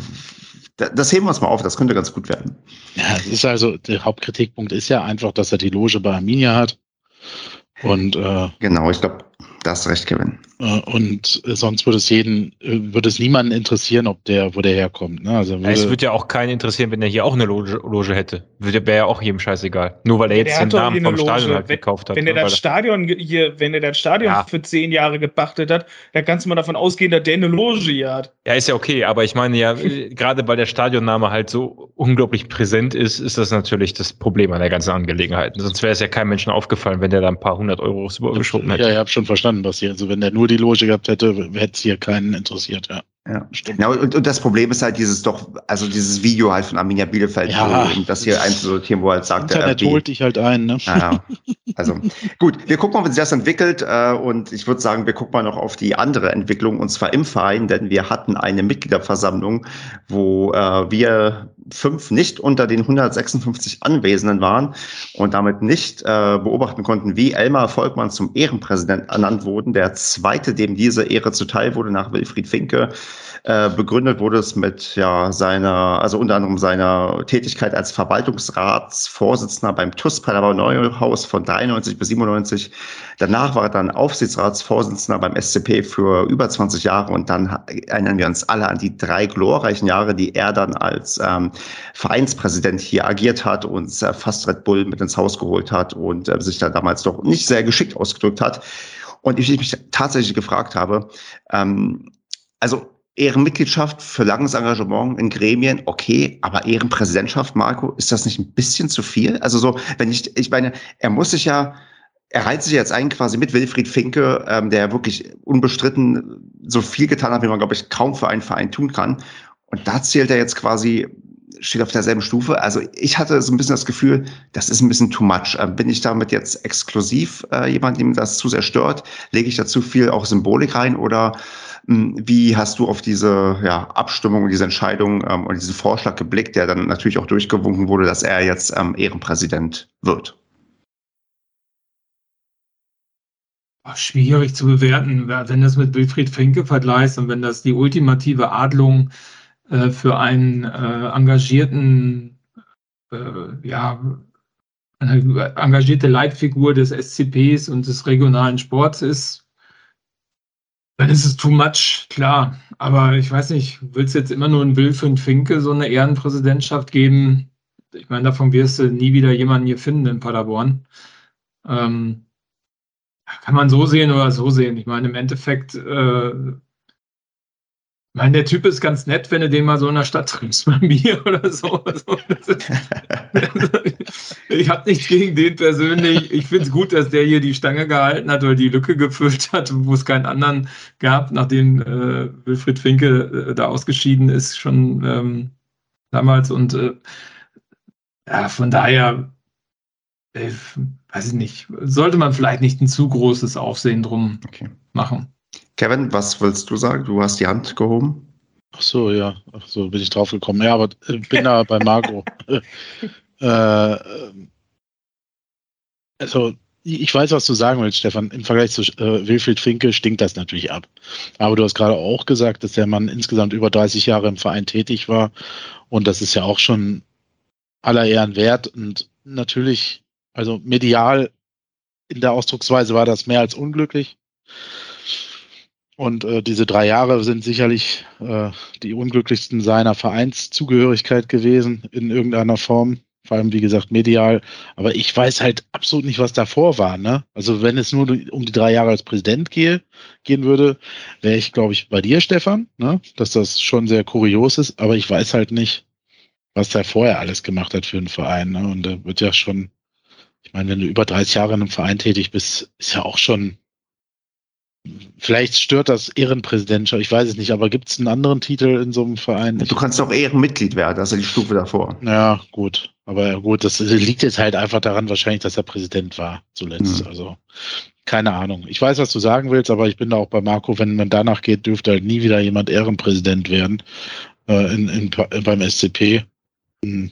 Speaker 1: das heben wir uns mal auf, das könnte ganz gut werden.
Speaker 4: Ja, es ist also, der Hauptkritikpunkt ist ja einfach, dass er die Loge bei Arminia hat. Und äh,
Speaker 1: genau, ich glaube, da hast recht, Kevin.
Speaker 4: Äh, und äh, sonst würde es jeden, äh, würde es niemanden interessieren, ob der, wo der herkommt. Ne?
Speaker 3: Also würde, es würde ja auch keinen interessieren, wenn er hier auch eine Loge, Loge hätte. Wäre ja auch jedem scheißegal. Nur weil er jetzt den Namen vom Stadion halt gekauft hat.
Speaker 5: Wenn er das Stadion hier, wenn er das Stadion ja. für zehn Jahre gepachtet hat, dann kannst du mal davon ausgehen, dass der eine Loge hier hat.
Speaker 3: Ja, ist ja okay, aber ich meine ja, gerade weil der Stadionname halt so unglaublich präsent ist, ist das natürlich das Problem an der ganzen Angelegenheit. Sonst wäre es ja keinem Menschen aufgefallen, wenn der da ein paar hundert Euro übergeschoben hätte.
Speaker 4: Ja, ich habe schon verstanden, was hier. Also wenn der nur die Loge gehabt hätte, hätte es hier keinen interessiert, ja.
Speaker 1: Ja, stimmt. Ja, und, und das Problem ist halt dieses doch, also dieses Video halt von Arminia Bielefeld,
Speaker 4: ja.
Speaker 1: um das hier einzusortieren, wo halt sagt,
Speaker 4: Internet holt dich halt ein, ne?
Speaker 1: Ja, also gut, wir gucken mal, wie sich das entwickelt äh, und ich würde sagen, wir gucken mal noch auf die andere Entwicklung und zwar im Verein, denn wir hatten eine Mitgliederversammlung, wo äh, wir fünf nicht unter den 156 Anwesenden waren und damit nicht äh, beobachten konnten, wie Elmar Volkmann zum Ehrenpräsident ernannt wurde, der zweite, dem diese Ehre zuteil wurde nach Wilfried Finke. Äh, begründet wurde es mit ja seiner, also unter anderem seiner Tätigkeit als Verwaltungsratsvorsitzender beim TUS Paderborn Neuhaus von 93 bis 97. Danach war er dann Aufsichtsratsvorsitzender beim SCP für über 20 Jahre und dann erinnern wir uns alle an die drei glorreichen Jahre, die er dann als ähm, Vereinspräsident hier agiert hat und äh, fast Red Bull mit ins Haus geholt hat und äh, sich da damals doch nicht sehr geschickt ausgedrückt hat. Und ich mich tatsächlich gefragt habe, ähm, also Ehrenmitgliedschaft für langes Engagement in Gremien, okay, aber Ehrenpräsidentschaft, Marco, ist das nicht ein bisschen zu viel? Also so, wenn ich, ich meine, er muss sich ja, er reiht sich jetzt ein quasi mit Wilfried Finke, ähm, der wirklich unbestritten so viel getan hat, wie man, glaube ich, kaum für einen Verein tun kann. Und da zählt er jetzt quasi, steht auf derselben Stufe. Also ich hatte so ein bisschen das Gefühl, das ist ein bisschen too much. Ähm, bin ich damit jetzt exklusiv äh, jemand, dem das zu sehr stört? Lege ich da zu viel auch Symbolik rein oder wie hast du auf diese ja, Abstimmung, diese Entscheidung ähm, und diesen Vorschlag geblickt, der dann natürlich auch durchgewunken wurde, dass er jetzt ähm, Ehrenpräsident wird?
Speaker 2: Schwierig zu bewerten, wenn das mit Wilfried Finke vergleichst und wenn das die ultimative Adlung äh, für einen äh, engagierten, äh, ja, eine engagierte Leitfigur des SCPs und des regionalen Sports ist, dann ist es too much, klar. Aber ich weiß nicht, willst du jetzt immer nur einen Wilfried Finke so eine Ehrenpräsidentschaft geben? Ich meine, davon wirst du nie wieder jemanden hier finden in Paderborn. Ähm, kann man so sehen oder so sehen. Ich meine, im Endeffekt äh, meine, der Typ ist ganz nett, wenn du den mal so in der Stadt triffst *laughs* bei mir oder so. ich habe nichts gegen den persönlich. Ich finde es gut, dass der hier die Stange gehalten hat oder die Lücke gefüllt hat, wo es keinen anderen gab, nachdem äh, Wilfried Finke äh, da ausgeschieden ist, schon ähm, damals. Und äh, ja, von daher, äh, weiß ich nicht, sollte man vielleicht nicht ein zu großes Aufsehen drum okay. machen.
Speaker 1: Kevin, was willst du sagen? Du hast die Hand gehoben.
Speaker 4: Ach so, ja. Ach so, bin ich drauf gekommen. Ja, aber äh, bin da bei Marco. *laughs* äh, also, ich weiß, was du sagen willst, Stefan. Im Vergleich zu äh, Wilfried Finke stinkt das natürlich ab. Aber du hast gerade auch gesagt, dass der Mann insgesamt über 30 Jahre im Verein tätig war. Und das ist ja auch schon aller Ehren wert. Und natürlich, also medial in der Ausdrucksweise war das mehr als unglücklich. Und äh, diese drei Jahre sind sicherlich äh, die unglücklichsten seiner Vereinszugehörigkeit gewesen in irgendeiner Form. Vor allem, wie gesagt, medial. Aber ich weiß halt absolut nicht, was davor war. Ne? Also wenn es nur um die drei Jahre als Präsident gehe, gehen würde, wäre ich, glaube ich, bei dir, Stefan, ne? dass das schon sehr kurios ist. Aber ich weiß halt nicht, was der vorher alles gemacht hat für einen Verein. Ne? Und da wird ja schon, ich meine, wenn du über 30 Jahre in einem Verein tätig bist, ist ja auch schon Vielleicht stört das Ehrenpräsidentschaft, ich weiß es nicht, aber gibt es einen anderen Titel in so einem Verein?
Speaker 1: Du kannst auch Ehrenmitglied werden, das ist die Stufe davor.
Speaker 4: Ja, gut. Aber gut, das liegt jetzt halt einfach daran wahrscheinlich, dass er Präsident war zuletzt. Mhm. Also keine Ahnung. Ich weiß, was du sagen willst, aber ich bin da auch bei Marco, wenn man danach geht, dürfte halt nie wieder jemand Ehrenpräsident werden äh, in, in, beim SCP. Hm.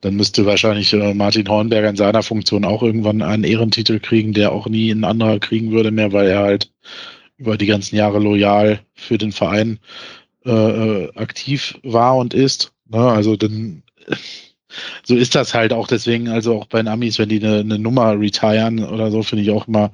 Speaker 4: Dann müsste wahrscheinlich äh, Martin Hornberger in seiner Funktion auch irgendwann einen Ehrentitel kriegen, der auch nie ein anderer kriegen würde mehr, weil er halt über die ganzen Jahre loyal für den Verein äh, äh aktiv war und ist. Ne? Also dann so ist das halt auch deswegen, also auch bei den Amis, wenn die eine, eine Nummer retiren oder so, finde ich auch immer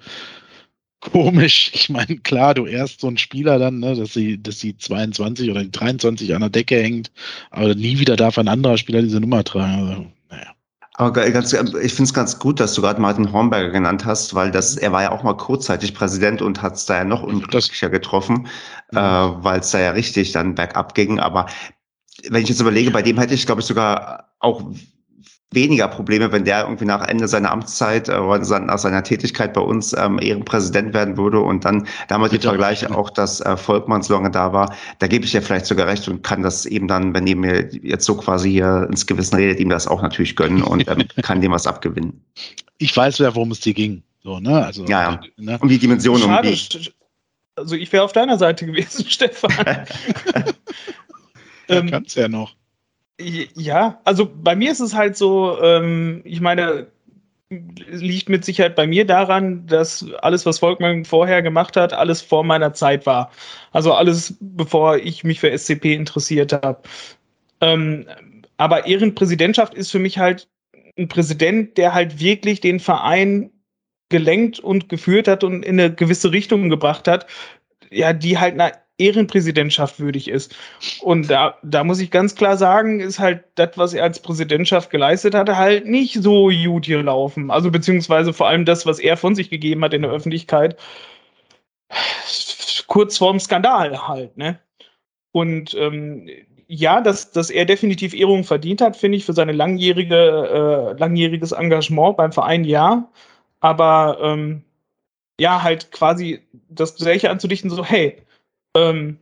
Speaker 4: komisch. Ich meine, klar, du erst so ein Spieler dann, ne, dass sie, dass sie 22 oder 23 an der Decke hängt, aber nie wieder darf ein anderer Spieler diese Nummer tragen. Also, naja.
Speaker 1: Aber ganz, ich finde es ganz gut, dass du gerade Martin Hornberger genannt hast, weil das, er war ja auch mal kurzzeitig Präsident und hat es da ja noch unglücklicher getroffen, mhm. äh, weil es da ja richtig dann bergab ging. Aber wenn ich jetzt überlege, bei dem hätte ich, glaube ich, sogar auch weniger Probleme, wenn der irgendwie nach Ende seiner Amtszeit äh, oder nach seiner Tätigkeit bei uns ähm, Ehrenpräsident werden würde und dann damals die Vergleich auch, dass äh, Volkmann so lange da war, da gebe ich ja vielleicht sogar recht und kann das eben dann, wenn ihr mir jetzt so quasi hier ins Gewissen redet, ihm das auch natürlich gönnen und ähm, *laughs* kann dem was abgewinnen.
Speaker 4: Ich weiß ja, worum es dir ging. So, ne? Also,
Speaker 1: ja, ja. Ne? um die Dimension. Schade, um die
Speaker 5: also ich wäre auf deiner Seite gewesen, *laughs* Stefan. *laughs*
Speaker 4: ja, ähm, kannst ja noch.
Speaker 5: Ja, also bei mir ist es halt so, ähm, ich meine, liegt mit Sicherheit bei mir daran, dass alles, was Volkmann vorher gemacht hat, alles vor meiner Zeit war. Also alles, bevor ich mich für SCP interessiert habe. Ähm, aber Ehrenpräsidentschaft ist für mich halt ein Präsident, der halt wirklich den Verein gelenkt und geführt hat und in eine gewisse Richtung gebracht hat, ja, die halt einer Ehrenpräsidentschaft würdig ist. Und da, da muss ich ganz klar sagen, ist halt das, was er als Präsidentschaft geleistet hatte, halt nicht so gut gelaufen. Also beziehungsweise vor allem das, was er von sich gegeben hat in der Öffentlichkeit, kurz vorm Skandal halt, ne? Und ähm, ja, dass, dass er definitiv Ehrung verdient hat, finde ich, für seine langjährige, äh, langjähriges Engagement beim Verein, ja. Aber ähm, ja, halt quasi das Gleiche anzudichten, so, hey, ähm,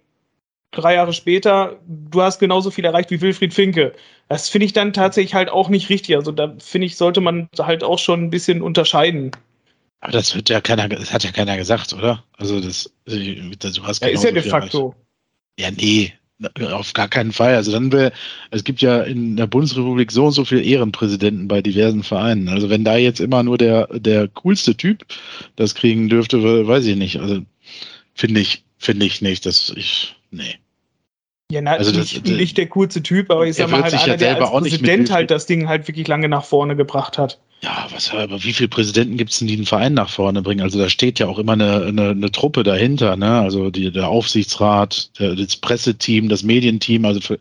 Speaker 5: drei Jahre später, du hast genauso viel erreicht wie Wilfried Finke. Das finde ich dann tatsächlich halt auch nicht richtig. Also da finde ich, sollte man halt auch schon ein bisschen unterscheiden.
Speaker 4: Aber das wird ja keiner, das hat ja keiner gesagt, oder? Also das, du
Speaker 5: hast ja, ist ja de facto.
Speaker 4: Erreicht. Ja, nee, auf gar keinen Fall. Also dann wäre, es gibt ja in der Bundesrepublik so und so viele Ehrenpräsidenten bei diversen Vereinen. Also wenn da jetzt immer nur der, der coolste Typ das kriegen dürfte, weiß ich nicht. Also finde ich, Finde ich nicht, dass ich. Nee.
Speaker 5: Ja, na, also nicht, nicht der coolste Typ, aber ich sag mal halt einer, der als Präsident halt das Ding halt wirklich lange nach vorne gebracht hat.
Speaker 4: Ja, was, aber wie viele Präsidenten gibt es denn, die den Verein nach vorne bringen? Also da steht ja auch immer eine, eine, eine Truppe dahinter, ne? Also die, der Aufsichtsrat, der, das Presseteam, das Medienteam, also für,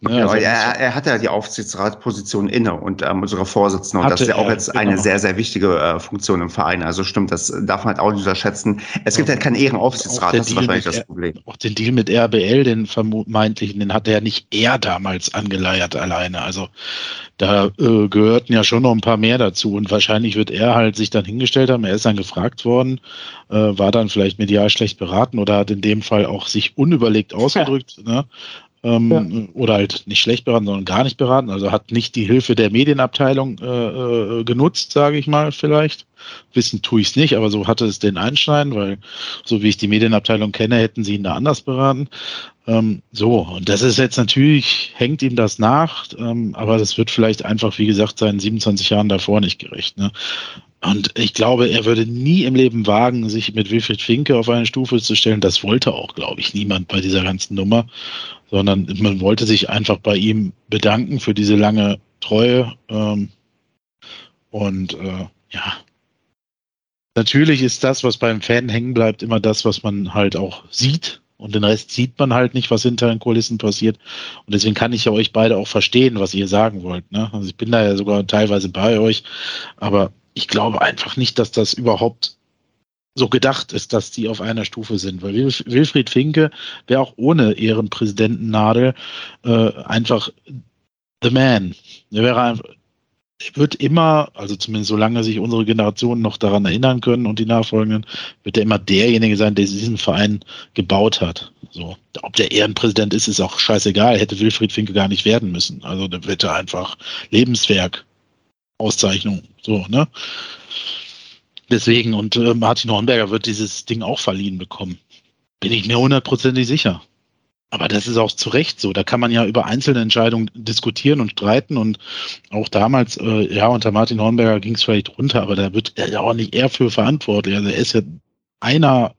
Speaker 1: ne? ja, also er, er hat ja die Aufsichtsratposition inne und ähm, sogar Vorsitzender. Und das ist ja auch jetzt genau. eine sehr, sehr wichtige äh, Funktion im Verein. Also stimmt, das darf man halt auch nicht unterschätzen. Es gibt ja, halt keinen Ehrenaufsichtsrat, das ist wahrscheinlich das Problem.
Speaker 4: Auch den Deal mit RBL, den vermeintlichen, den hat er ja nicht er damals angeleiert alleine. Also da äh, gehörten ja schon noch ein paar mehr dazu. Und wahrscheinlich wird er halt sich dann hingestellt haben, er ist dann gefragt worden, äh, war dann vielleicht medial schlecht beraten oder hat in dem Fall auch sich unüberlegt ausgedrückt. Ja. Ne? Ähm, ja. Oder halt nicht schlecht beraten, sondern gar nicht beraten. Also hat nicht die Hilfe der Medienabteilung äh, äh genutzt, sage ich mal vielleicht. Wissen tue ich es nicht, aber so hatte es den Einstein, weil so wie ich die Medienabteilung kenne, hätten sie ihn da anders beraten. Ähm, so, und das ist jetzt natürlich, hängt ihm das nach, ähm, aber das wird vielleicht einfach, wie gesagt, seinen 27 Jahren davor nicht gerecht. Ne? Und ich glaube, er würde nie im Leben wagen, sich mit Wilfried Finke auf eine Stufe zu stellen. Das wollte auch, glaube ich, niemand bei dieser ganzen Nummer, sondern man wollte sich einfach bei ihm bedanken für diese lange Treue. Ähm, und äh, ja, natürlich ist das, was beim Fan hängen bleibt, immer das, was man halt auch sieht. Und den Rest sieht man halt nicht, was hinter den Kulissen passiert. Und deswegen kann ich ja euch beide auch verstehen, was ihr sagen wollt. Ne? Also ich bin da ja sogar teilweise bei euch. Aber ich glaube einfach nicht, dass das überhaupt so gedacht ist, dass die auf einer Stufe sind. Weil Wilfried Finke wäre auch ohne Ehrenpräsidentennadel äh, einfach the man. Er wäre einfach, wird immer, also zumindest solange sich unsere Generationen noch daran erinnern können und die Nachfolgenden, wird er immer derjenige sein, der diesen Verein gebaut hat. So. Ob der Ehrenpräsident ist, ist auch scheißegal. Hätte Wilfried Finke gar nicht werden müssen. Also der wird einfach Lebenswerk, Auszeichnung, so, ne? Deswegen, und äh, Martin Hornberger wird dieses Ding auch verliehen bekommen. Bin ich mir hundertprozentig sicher. Aber das ist auch zu Recht so. Da kann man ja über einzelne Entscheidungen diskutieren und streiten. Und auch damals, äh, ja, unter Martin Hornberger ging es vielleicht runter, aber da wird er ja auch nicht er für verantwortlich. Also er ist ja einer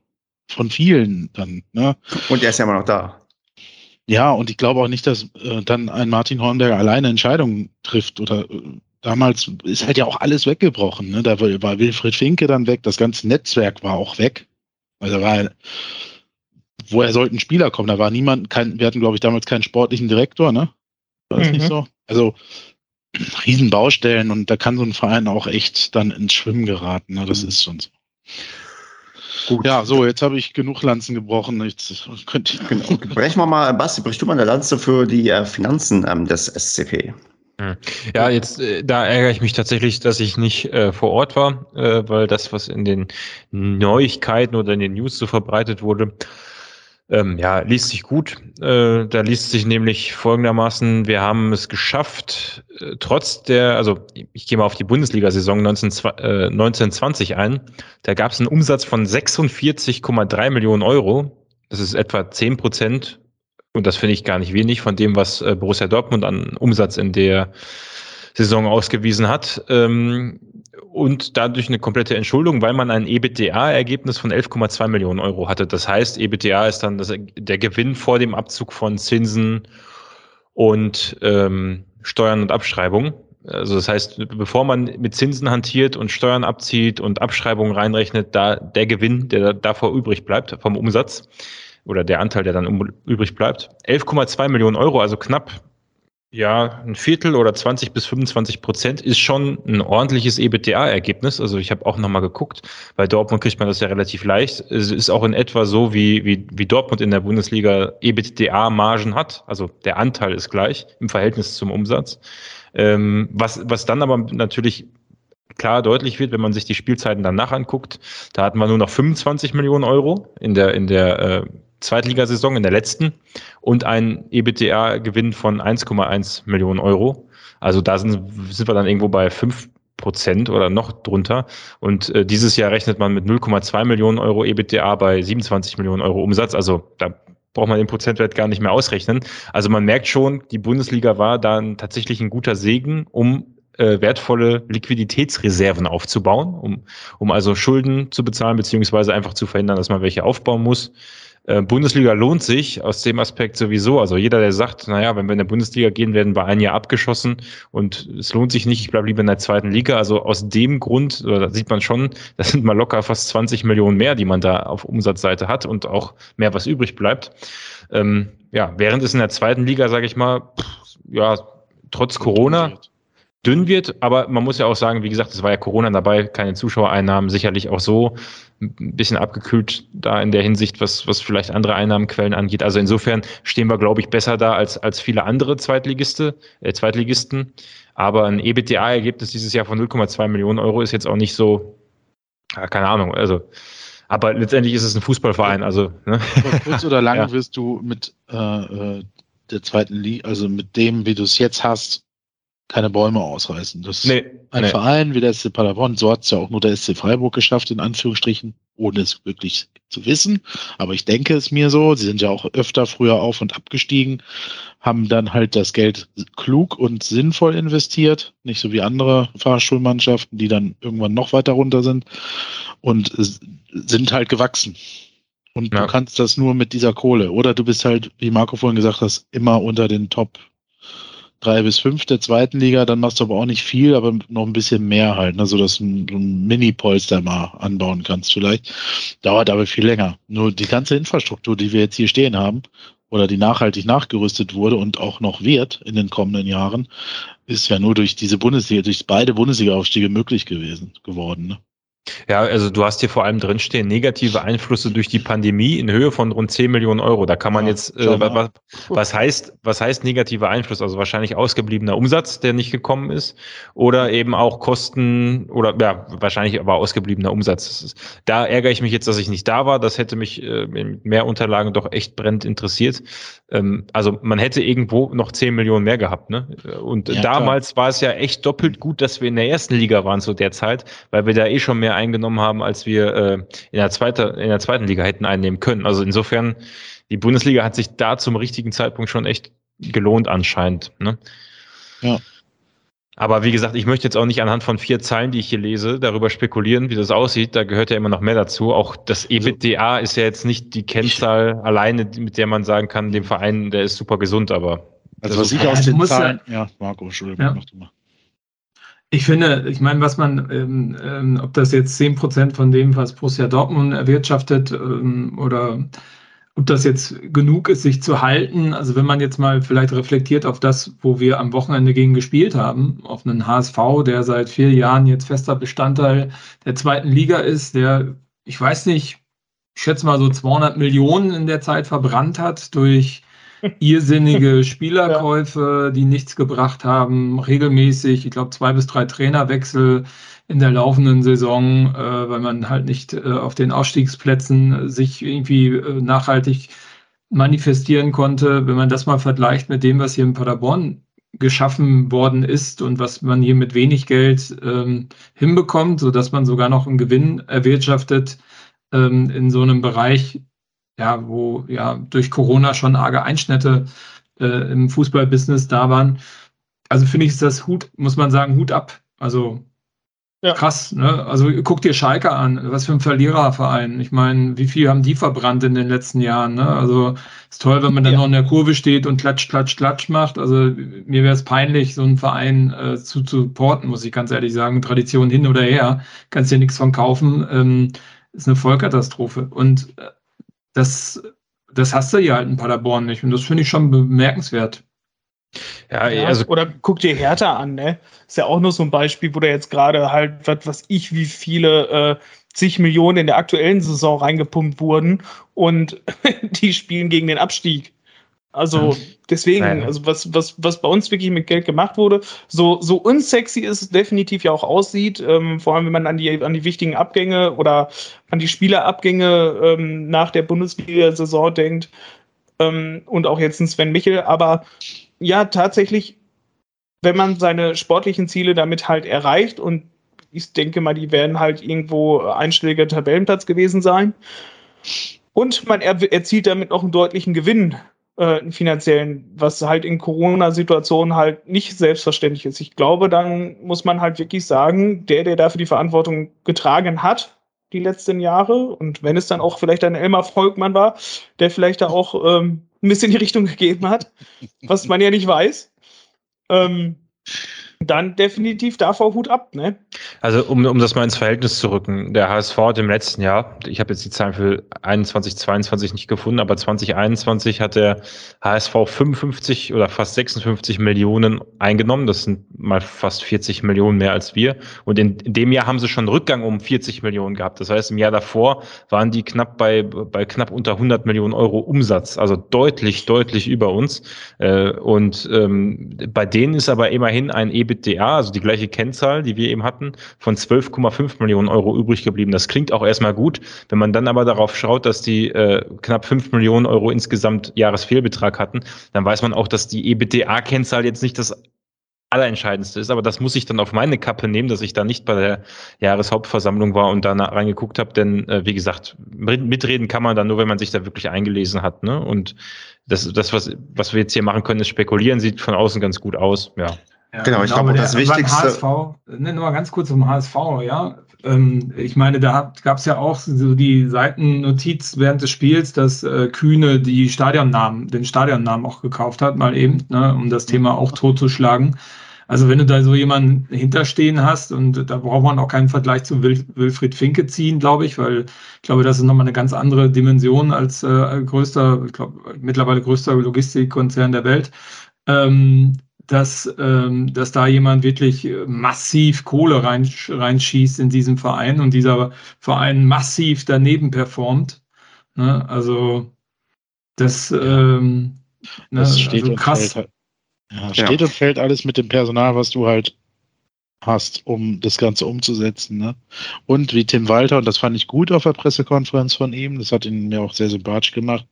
Speaker 4: von vielen dann. Ne?
Speaker 1: Und er ist ja immer noch da.
Speaker 4: Ja, und ich glaube auch nicht, dass äh, dann ein Martin Hornberger alleine Entscheidungen trifft. Oder äh, damals ist halt ja auch alles weggebrochen. Ne? Da war Wilfried Finke dann weg, das ganze Netzwerk war auch weg. Also war woher sollten Spieler kommen? Da war niemand, kein, wir hatten, glaube ich, damals keinen sportlichen Direktor, ne? War das mhm. nicht so? Also *clears throat* Riesenbaustellen und da kann so ein Verein auch echt dann ins Schwimmen geraten. Ne? Das mhm. ist schon so. Gut. Ja, so, jetzt habe ich genug Lanzen gebrochen. Jetzt
Speaker 1: könnt *laughs* genau. Brechen wir mal, Basti, brichst du mal eine Lanze für die äh, Finanzen ähm, des SCP?
Speaker 3: Hm. Ja, jetzt äh, da ärgere ich mich tatsächlich, dass ich nicht äh, vor Ort war, äh, weil das, was in den Neuigkeiten oder in den News so verbreitet wurde, ähm, ja, liest sich gut. Äh, da liest sich nämlich folgendermaßen, wir haben es geschafft, äh, trotz der, also ich gehe mal auf die Bundesliga-Saison 19, äh, 1920 ein, da gab es einen Umsatz von 46,3 Millionen Euro. Das ist etwa 10 Prozent, und das finde ich gar nicht wenig von dem, was äh, Borussia Dortmund an Umsatz in der Saison ausgewiesen hat. Ähm, und dadurch eine komplette Entschuldung, weil man ein EBITDA-Ergebnis von 11,2 Millionen Euro hatte. Das heißt, EBITDA ist dann das, der Gewinn vor dem Abzug von Zinsen und ähm, Steuern und Abschreibungen. Also das heißt, bevor man mit Zinsen hantiert und Steuern abzieht und Abschreibungen reinrechnet, da der Gewinn, der davor übrig bleibt vom Umsatz oder der Anteil, der dann übrig bleibt, 11,2 Millionen Euro, also knapp ja, ein Viertel oder 20 bis 25 Prozent ist schon ein ordentliches EBITDA-Ergebnis. Also ich habe auch nochmal geguckt. Bei Dortmund kriegt man das ja relativ leicht. Es ist auch in etwa so, wie, wie, wie Dortmund in der Bundesliga EBITDA-Margen hat. Also der Anteil ist gleich im Verhältnis zum Umsatz. Ähm, was, was dann aber natürlich klar deutlich wird, wenn man sich die Spielzeiten danach anguckt. Da hatten wir nur noch 25 Millionen Euro in der, in der äh, Zweitligasaison, in der letzten, und ein EBITDA-Gewinn von 1,1 Millionen Euro. Also da sind, sind wir dann irgendwo bei 5 Prozent oder noch drunter. Und äh, dieses Jahr rechnet man mit 0,2 Millionen Euro EBITDA bei 27 Millionen Euro Umsatz. Also da braucht man den Prozentwert gar nicht mehr ausrechnen. Also man merkt schon, die Bundesliga war dann tatsächlich ein guter Segen, um äh, wertvolle Liquiditätsreserven aufzubauen, um, um also Schulden zu bezahlen, beziehungsweise einfach zu verhindern, dass man welche aufbauen muss. Äh, Bundesliga lohnt sich aus dem Aspekt sowieso. Also jeder, der sagt, naja, wenn wir in der Bundesliga gehen, werden wir ein Jahr abgeschossen und es lohnt sich nicht, ich bleibe lieber in der zweiten Liga. Also aus dem Grund, äh, da sieht man schon, *laughs* das sind mal locker fast 20 Millionen mehr, die man da auf Umsatzseite hat und auch mehr, was übrig bleibt. Ähm, ja, während es in der zweiten Liga, sage ich mal, pff, ja, trotz Corona dünn wird, aber man muss ja auch sagen, wie gesagt, es war ja Corona dabei, keine Zuschauereinnahmen, sicherlich auch so ein bisschen abgekühlt da in der Hinsicht, was, was vielleicht andere Einnahmenquellen angeht. Also insofern stehen wir, glaube ich, besser da als, als viele andere Zweitligiste, äh, Zweitligisten. Aber ein EBITDA-Ergebnis dieses Jahr von 0,2 Millionen Euro ist jetzt auch nicht so, ja, keine Ahnung, also aber letztendlich ist es ein Fußballverein, also.
Speaker 4: Ne? kurz oder lang *laughs* ja. wirst du mit äh, äh, der zweiten Liga, also mit dem, wie du es jetzt hast, keine Bäume ausreißen. Das nee, ein nee. Verein wie der SC Paderborn, so hat es ja auch nur der SC Freiburg geschafft, in Anführungsstrichen, ohne es wirklich zu wissen. Aber ich denke es mir so, sie sind ja auch öfter früher auf und abgestiegen, haben dann halt das Geld klug und sinnvoll investiert, nicht so wie andere Fahrschulmannschaften, die dann irgendwann noch weiter runter sind und sind halt gewachsen. Und ja. du kannst das nur mit dieser Kohle. Oder du bist halt, wie Marco vorhin gesagt hat, immer unter den Top drei bis fünf der zweiten Liga, dann machst du aber auch nicht viel, aber noch ein bisschen mehr halt, ne, so dass du ein, ein Mini-Polster mal anbauen kannst vielleicht. Dauert aber viel länger. Nur die ganze Infrastruktur, die wir jetzt hier stehen haben, oder die nachhaltig nachgerüstet wurde und auch noch wird in den kommenden Jahren, ist ja nur durch diese Bundesliga, durch beide Bundesliga-Aufstiege möglich gewesen, geworden. Ne?
Speaker 3: Ja, also du hast hier vor allem drinstehen, negative Einflüsse durch die Pandemie in Höhe von rund 10 Millionen Euro. Da kann man ja, jetzt, äh, was, was, heißt, was heißt negativer Einfluss? Also wahrscheinlich ausgebliebener Umsatz, der nicht gekommen ist, oder eben auch Kosten, oder ja, wahrscheinlich aber ausgebliebener Umsatz. Da ärgere ich mich jetzt, dass ich nicht da war. Das hätte mich äh, mit mehr Unterlagen doch echt brennend interessiert. Ähm, also man hätte irgendwo noch 10 Millionen mehr gehabt. Ne? Und ja, damals klar. war es ja echt doppelt gut, dass wir in der ersten Liga waren zu der Zeit, weil wir da eh schon mehr eingenommen haben, als wir äh, in, der zweite, in der zweiten Liga hätten einnehmen können. Also insofern, die Bundesliga hat sich da zum richtigen Zeitpunkt schon echt gelohnt anscheinend. Ne? Ja. Aber wie gesagt, ich möchte jetzt auch nicht anhand von vier Zeilen, die ich hier lese, darüber spekulieren, wie das aussieht. Da gehört ja immer noch mehr dazu. Auch das also EBITDA ist ja jetzt nicht die Kennzahl alleine, mit der man sagen kann, dem Verein, der ist super gesund, aber.
Speaker 4: Also was ich aus den Zahlen. Ja, Marco, Entschuldigung, ja. mach du mal.
Speaker 2: Ich finde, ich meine, was man, ähm, ähm, ob das jetzt zehn Prozent von dem, was Borussia Dortmund erwirtschaftet ähm, oder ob das jetzt genug ist, sich zu halten. Also wenn man jetzt mal vielleicht reflektiert auf das, wo wir am Wochenende gegen gespielt haben, auf einen HSV, der seit vier Jahren jetzt fester Bestandteil der zweiten Liga ist, der, ich weiß nicht, ich schätze mal so 200 Millionen in der Zeit verbrannt hat durch irrsinnige *laughs* Spielerkäufe, die nichts gebracht haben, regelmäßig, ich glaube, zwei bis drei Trainerwechsel in der laufenden Saison, äh, weil man halt nicht äh, auf den Ausstiegsplätzen sich irgendwie äh, nachhaltig manifestieren konnte. Wenn man das mal vergleicht mit dem, was hier in Paderborn geschaffen worden ist und was man hier mit wenig Geld ähm, hinbekommt, sodass man sogar noch einen Gewinn erwirtschaftet ähm, in so einem Bereich, ja, wo ja durch Corona schon arge Einschnitte äh, im Fußballbusiness da waren. Also finde ich, ist das Hut, muss man sagen, Hut ab. Also ja. krass, ne? Also guck dir Schalke an, was für ein Verliererverein. Ich meine, wie viel haben die verbrannt in den letzten Jahren? Ne? Also ist toll, wenn man dann ja. noch in der Kurve steht und klatsch, klatsch, klatsch macht. Also mir wäre es peinlich, so einen Verein äh, zu, zu supporten, muss ich ganz ehrlich sagen. Tradition hin oder her, kannst dir nichts von kaufen. Ähm, ist eine Vollkatastrophe. Und äh, das, das hast du ja halt in Paderborn nicht. Und das finde ich schon bemerkenswert.
Speaker 5: Ja, ja, also oder guck dir Hertha an, ne? Ist ja auch nur so ein Beispiel, wo da jetzt gerade halt, was, was ich, wie viele äh, zig Millionen in der aktuellen Saison reingepumpt wurden und *laughs* die spielen gegen den Abstieg. Also deswegen, Nein. also was, was, was bei uns wirklich mit Geld gemacht wurde, so, so unsexy es definitiv ja auch aussieht, ähm, vor allem wenn man an die, an die wichtigen Abgänge oder an die Spielerabgänge ähm, nach der Bundesliga-Saison denkt ähm, und auch jetzt ein Sven Michel, aber ja, tatsächlich, wenn man seine sportlichen Ziele damit halt erreicht und ich denke mal, die werden halt irgendwo einstelliger Tabellenplatz gewesen sein. Und man er erzielt damit noch einen deutlichen Gewinn, äh, finanziellen, was halt in Corona-Situationen halt nicht selbstverständlich ist. Ich glaube, dann muss man halt wirklich sagen, der, der dafür die Verantwortung getragen hat, die letzten Jahre. Und wenn es dann auch vielleicht ein Elmar Volkmann war, der vielleicht da auch ähm, ein bisschen die Richtung gegeben hat, was man ja nicht weiß. Ähm, dann definitiv davor Hut ab, ne?
Speaker 3: Also um, um das mal ins Verhältnis zu rücken, der HSV hat im letzten Jahr, ich habe jetzt die Zahlen für 21, 22 nicht gefunden, aber 2021 hat der HSV 55 oder fast 56 Millionen eingenommen. Das sind mal fast 40 Millionen mehr als wir. Und in, in dem Jahr haben sie schon Rückgang um 40 Millionen gehabt. Das heißt, im Jahr davor waren die knapp bei, bei knapp unter 100 Millionen Euro Umsatz, also deutlich, deutlich über uns. Äh, und ähm, bei denen ist aber immerhin ein EBITDA, also die gleiche Kennzahl, die wir eben hatten, von 12,5 Millionen Euro übrig geblieben. Das klingt auch erstmal gut. Wenn man dann aber darauf schaut, dass die äh, knapp 5 Millionen Euro insgesamt Jahresfehlbetrag hatten, dann weiß man auch, dass die EBITDA-Kennzahl jetzt nicht das Allerentscheidendste ist, aber das muss ich dann auf meine Kappe nehmen, dass ich da nicht bei der Jahreshauptversammlung war und da reingeguckt habe, denn äh, wie gesagt, mitreden kann man dann nur, wenn man sich da wirklich eingelesen hat. Ne? Und das, das was, was wir jetzt hier machen können, ist spekulieren, sieht von außen ganz gut aus. Ja.
Speaker 1: Ja, genau, ich glaube, das Wichtigste.
Speaker 2: HSV, ne, nur mal ganz kurz zum HSV, ja. Ähm, ich meine, da gab es ja auch so die Seitennotiz während des Spiels, dass äh, Kühne die Stadionnamen, den Stadionnamen auch gekauft hat, mal eben, ne, um das Thema auch totzuschlagen. Also wenn du da so jemanden hinterstehen hast und da braucht man auch keinen Vergleich zu Wil Wilfried Finke ziehen, glaube ich, weil ich glaube, das ist nochmal eine ganz andere Dimension als äh, größter, ich glaube, mittlerweile größter Logistikkonzern der Welt. Ähm, dass, ähm, dass da jemand wirklich massiv Kohle rein, reinschießt in diesem Verein und dieser Verein massiv daneben performt. Ne? Also das, ähm,
Speaker 4: ne? das steht also krass. Halt, ja, steht ja. und fällt alles mit dem Personal, was du halt hast, um das Ganze umzusetzen. Ne? Und wie Tim Walter, und das fand ich gut auf der Pressekonferenz von ihm, das hat ihn mir auch sehr sympathisch gemacht,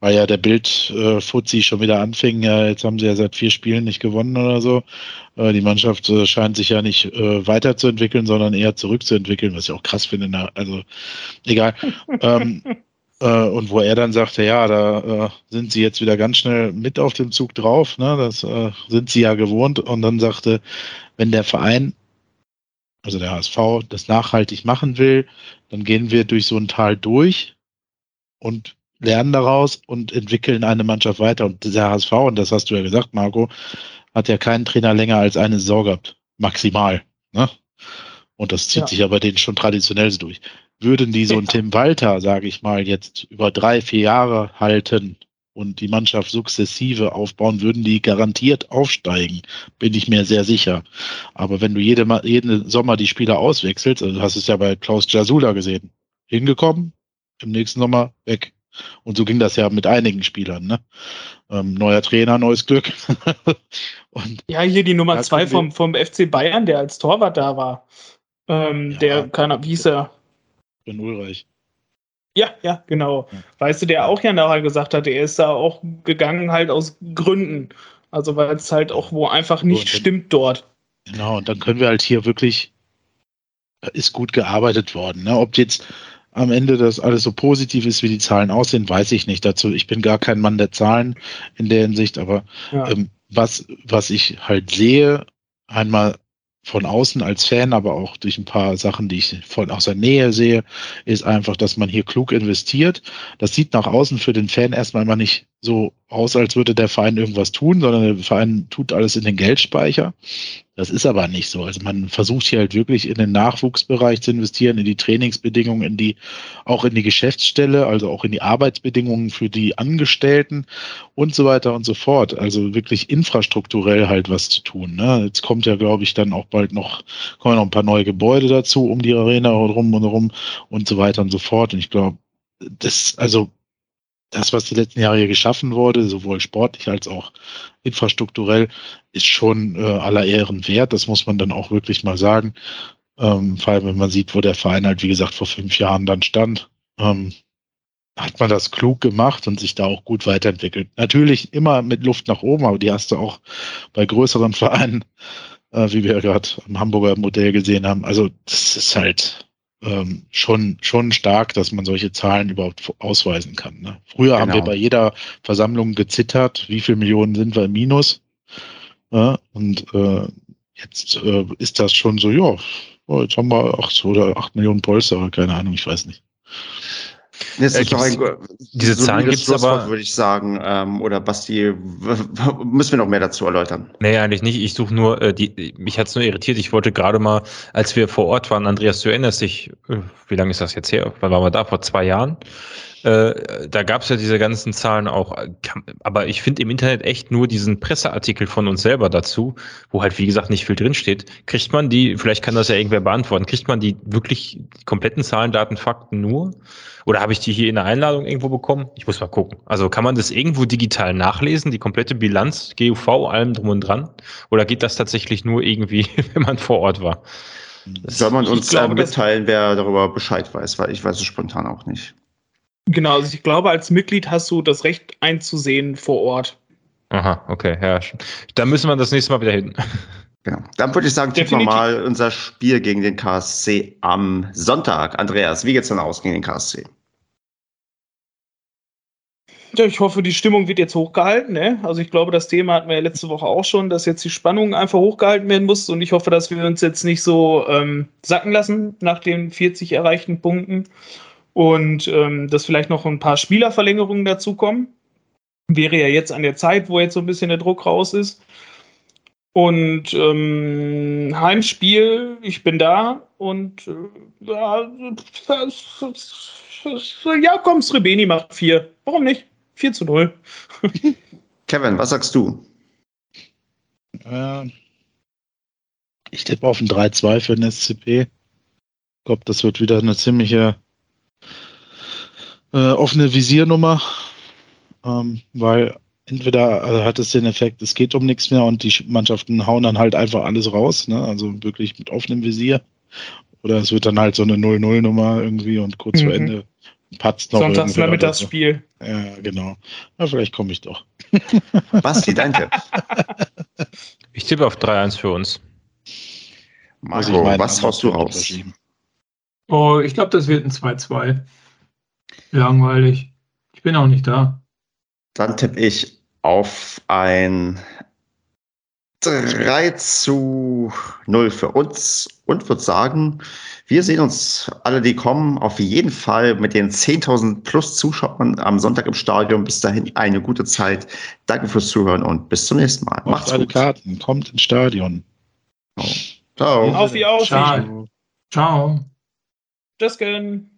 Speaker 4: weil ja der Bild äh, schon wieder anfing, ja, jetzt haben sie ja seit vier Spielen nicht gewonnen oder so. Äh, die Mannschaft äh, scheint sich ja nicht äh, weiterzuentwickeln, sondern eher zurückzuentwickeln, was ich auch krass finde. Na, also egal. *laughs* ähm, äh, und wo er dann sagte, ja, da äh, sind sie jetzt wieder ganz schnell mit auf dem Zug drauf, ne? das äh, sind sie ja gewohnt. Und dann sagte, wenn der Verein, also der HSV, das nachhaltig machen will, dann gehen wir durch so ein Tal durch und lernen daraus und entwickeln eine Mannschaft weiter. Und der HSV, und das hast du ja gesagt, Marco, hat ja keinen Trainer länger als eine Saison gehabt. Maximal. Ne? Und das zieht ja. sich aber denen schon traditionell so durch. Würden die so einen Tim Walter, sage ich mal, jetzt über drei, vier Jahre halten und die Mannschaft sukzessive aufbauen, würden die garantiert aufsteigen, bin ich mir sehr sicher. Aber wenn du jede, jeden Sommer die Spieler auswechselst, also du hast es ja bei Klaus Jasula gesehen, hingekommen, im nächsten Sommer weg. Und so ging das ja mit einigen Spielern. Ne? Ähm, neuer Trainer, neues Glück. *laughs*
Speaker 5: und ja, hier die Nummer zwei vom, vom FC Bayern, der als Torwart da war. Ähm, ja. Der, keiner, wie hieß er?
Speaker 4: Ben Ulreich.
Speaker 5: Ja, ja, genau. Ja. Weißt du, der auch ja nachher gesagt hat, er ist da auch gegangen halt aus Gründen. Also weil es halt auch wo einfach nicht so, stimmt dort.
Speaker 4: Genau, und dann können wir halt hier wirklich, ist gut gearbeitet worden. Ne? Ob jetzt am Ende das alles so positiv ist, wie die Zahlen aussehen, weiß ich nicht dazu. Ich bin gar kein Mann der Zahlen in der Hinsicht, aber ja. ähm, was, was ich halt sehe, einmal von außen als Fan, aber auch durch ein paar Sachen, die ich von aus der Nähe sehe, ist einfach, dass man hier klug investiert. Das sieht nach außen für den Fan erstmal immer nicht so aus, als würde der Verein irgendwas tun, sondern der Verein tut alles in den Geldspeicher. Das ist aber nicht so. Also man versucht hier halt wirklich in den Nachwuchsbereich zu investieren, in die Trainingsbedingungen, in die, auch in die Geschäftsstelle, also auch in die Arbeitsbedingungen für die Angestellten und so weiter und so fort. Also wirklich infrastrukturell halt was zu tun. Ne? Jetzt kommt ja, glaube ich, dann auch bald noch, kommen noch ein paar neue Gebäude dazu, um die Arena rum und rum und so weiter und so fort. Und ich glaube, das, also das, was die letzten Jahre hier geschaffen wurde, sowohl sportlich als auch infrastrukturell, ist schon äh, aller Ehren wert. Das muss man dann auch wirklich mal sagen. Ähm, vor allem, wenn man sieht, wo der Verein halt, wie gesagt, vor fünf Jahren dann stand, ähm, hat man das klug gemacht und sich da auch gut weiterentwickelt. Natürlich immer mit Luft nach oben, aber die hast du auch bei größeren *laughs* Vereinen, äh, wie wir gerade am Hamburger Modell gesehen haben. Also das ist halt ähm, schon, schon stark, dass man solche Zahlen überhaupt ausweisen kann. Ne? Früher genau. haben wir genau. bei jeder Versammlung gezittert, wie viele Millionen sind wir im Minus. Ja? Und äh, jetzt äh, ist das schon so, ja, jetzt haben wir acht oder acht Millionen Polster, keine Ahnung, ich weiß nicht.
Speaker 1: Das
Speaker 3: Äh,
Speaker 1: ist doch ein,
Speaker 3: diese Zahlen
Speaker 1: solides
Speaker 3: gibt's aber-
Speaker 1: würde ich sagen. Ähm, oder Basti, müssen wir noch mehr dazu erläutern?
Speaker 3: Nee, eigentlich nicht. Ich suche nur, äh, die, mich hat's nur irritiert. Ich wollte gerade mal, als wir vor Ort waren, Andreas, du erinnerst dich, äh, wie lange ist das jetzt her? Wann waren wir da? Vor zwei Jahren? Äh, da gab's ja diese ganzen Zahlen auch. äh, aber ich finde im Internet echt nur diesen Presseartikel von uns selber dazu, wo halt, wie gesagt, nicht viel drinsteht. Kriegt man die, vielleicht kann das ja irgendwer beantworten, kriegt man die wirklich die kompletten Zahlen, Daten, Fakten nur? Oder habe ich die hier in der Einladung irgendwo bekommen? Ich muss mal gucken. Also kann man das irgendwo digital nachlesen, die komplette Bilanz, GUV, allem drum und dran? Oder geht das tatsächlich nur irgendwie, *laughs* wenn man vor Ort war? Das-
Speaker 1: Soll man uns
Speaker 5: glaube, das-
Speaker 1: mitteilen, wer darüber Bescheid weiß, weil ich weiß es spontan auch nicht.
Speaker 5: Genau, also ich glaube, als Mitglied hast du das Recht einzusehen vor Ort.
Speaker 3: Aha, okay, ja. Da müssen wir das nächste Mal wieder hin.
Speaker 1: Genau. Dann würde ich sagen, tippen wir mal unser Spiel gegen den KSC am Sonntag. Andreas, wie geht's denn aus gegen den KSC?
Speaker 5: Ja, ich hoffe, die Stimmung wird jetzt hochgehalten. Ne? Also ich glaube, das Thema hatten wir ja letzte Woche auch schon, dass jetzt die Spannung einfach hochgehalten werden muss. Und ich hoffe, dass wir uns jetzt nicht so ähm, sacken lassen nach den 40 erreichten Punkten. Und ähm, dass vielleicht noch ein paar Spielerverlängerungen dazukommen. Wäre ja jetzt an der Zeit, wo jetzt so ein bisschen der Druck raus ist. Und ähm, Heimspiel, ich bin da und äh, ja, komm, Srebeni macht vier. Warum nicht? 4 zu 0. *laughs*
Speaker 1: Kevin, was sagst du?
Speaker 4: Äh, ich tippe auf ein 3-2 für den SCP. Ich glaube, das wird wieder eine ziemliche äh, offene Visiernummer, ähm, weil entweder also hat es den Effekt, es geht um nichts mehr und die Mannschaften hauen dann halt einfach alles raus, ne? also wirklich mit offenem Visier. Oder es wird dann halt so eine 0-0-Nummer irgendwie und kurz
Speaker 5: Mhm.
Speaker 4: vor Ende patzt noch
Speaker 5: Sonntags
Speaker 4: irgendwer oder so. Ja, genau. Na, vielleicht komme ich doch.
Speaker 1: Basti, danke. *laughs*
Speaker 3: Ich tippe auf 3-1 für uns.
Speaker 1: Marco, was haust du raus?
Speaker 2: Oh, ich glaube, das wird ein 2-2. Langweilig. Ich bin auch nicht da.
Speaker 1: Dann tippe ich auf ein 3 zu 0 für uns und würde sagen, wir sehen uns alle, die kommen, auf jeden Fall mit den 10.000 plus Zuschauern am Sonntag im Stadion. Bis dahin eine gute Zeit. Danke fürs Zuhören und bis zum nächsten Mal.
Speaker 4: Macht
Speaker 1: Macht's
Speaker 4: alle
Speaker 1: gut.
Speaker 4: Karten, kommt ins Stadion.
Speaker 1: Ciao.
Speaker 5: Auf wie auf.
Speaker 2: Schade. Ciao.
Speaker 5: Tschüss.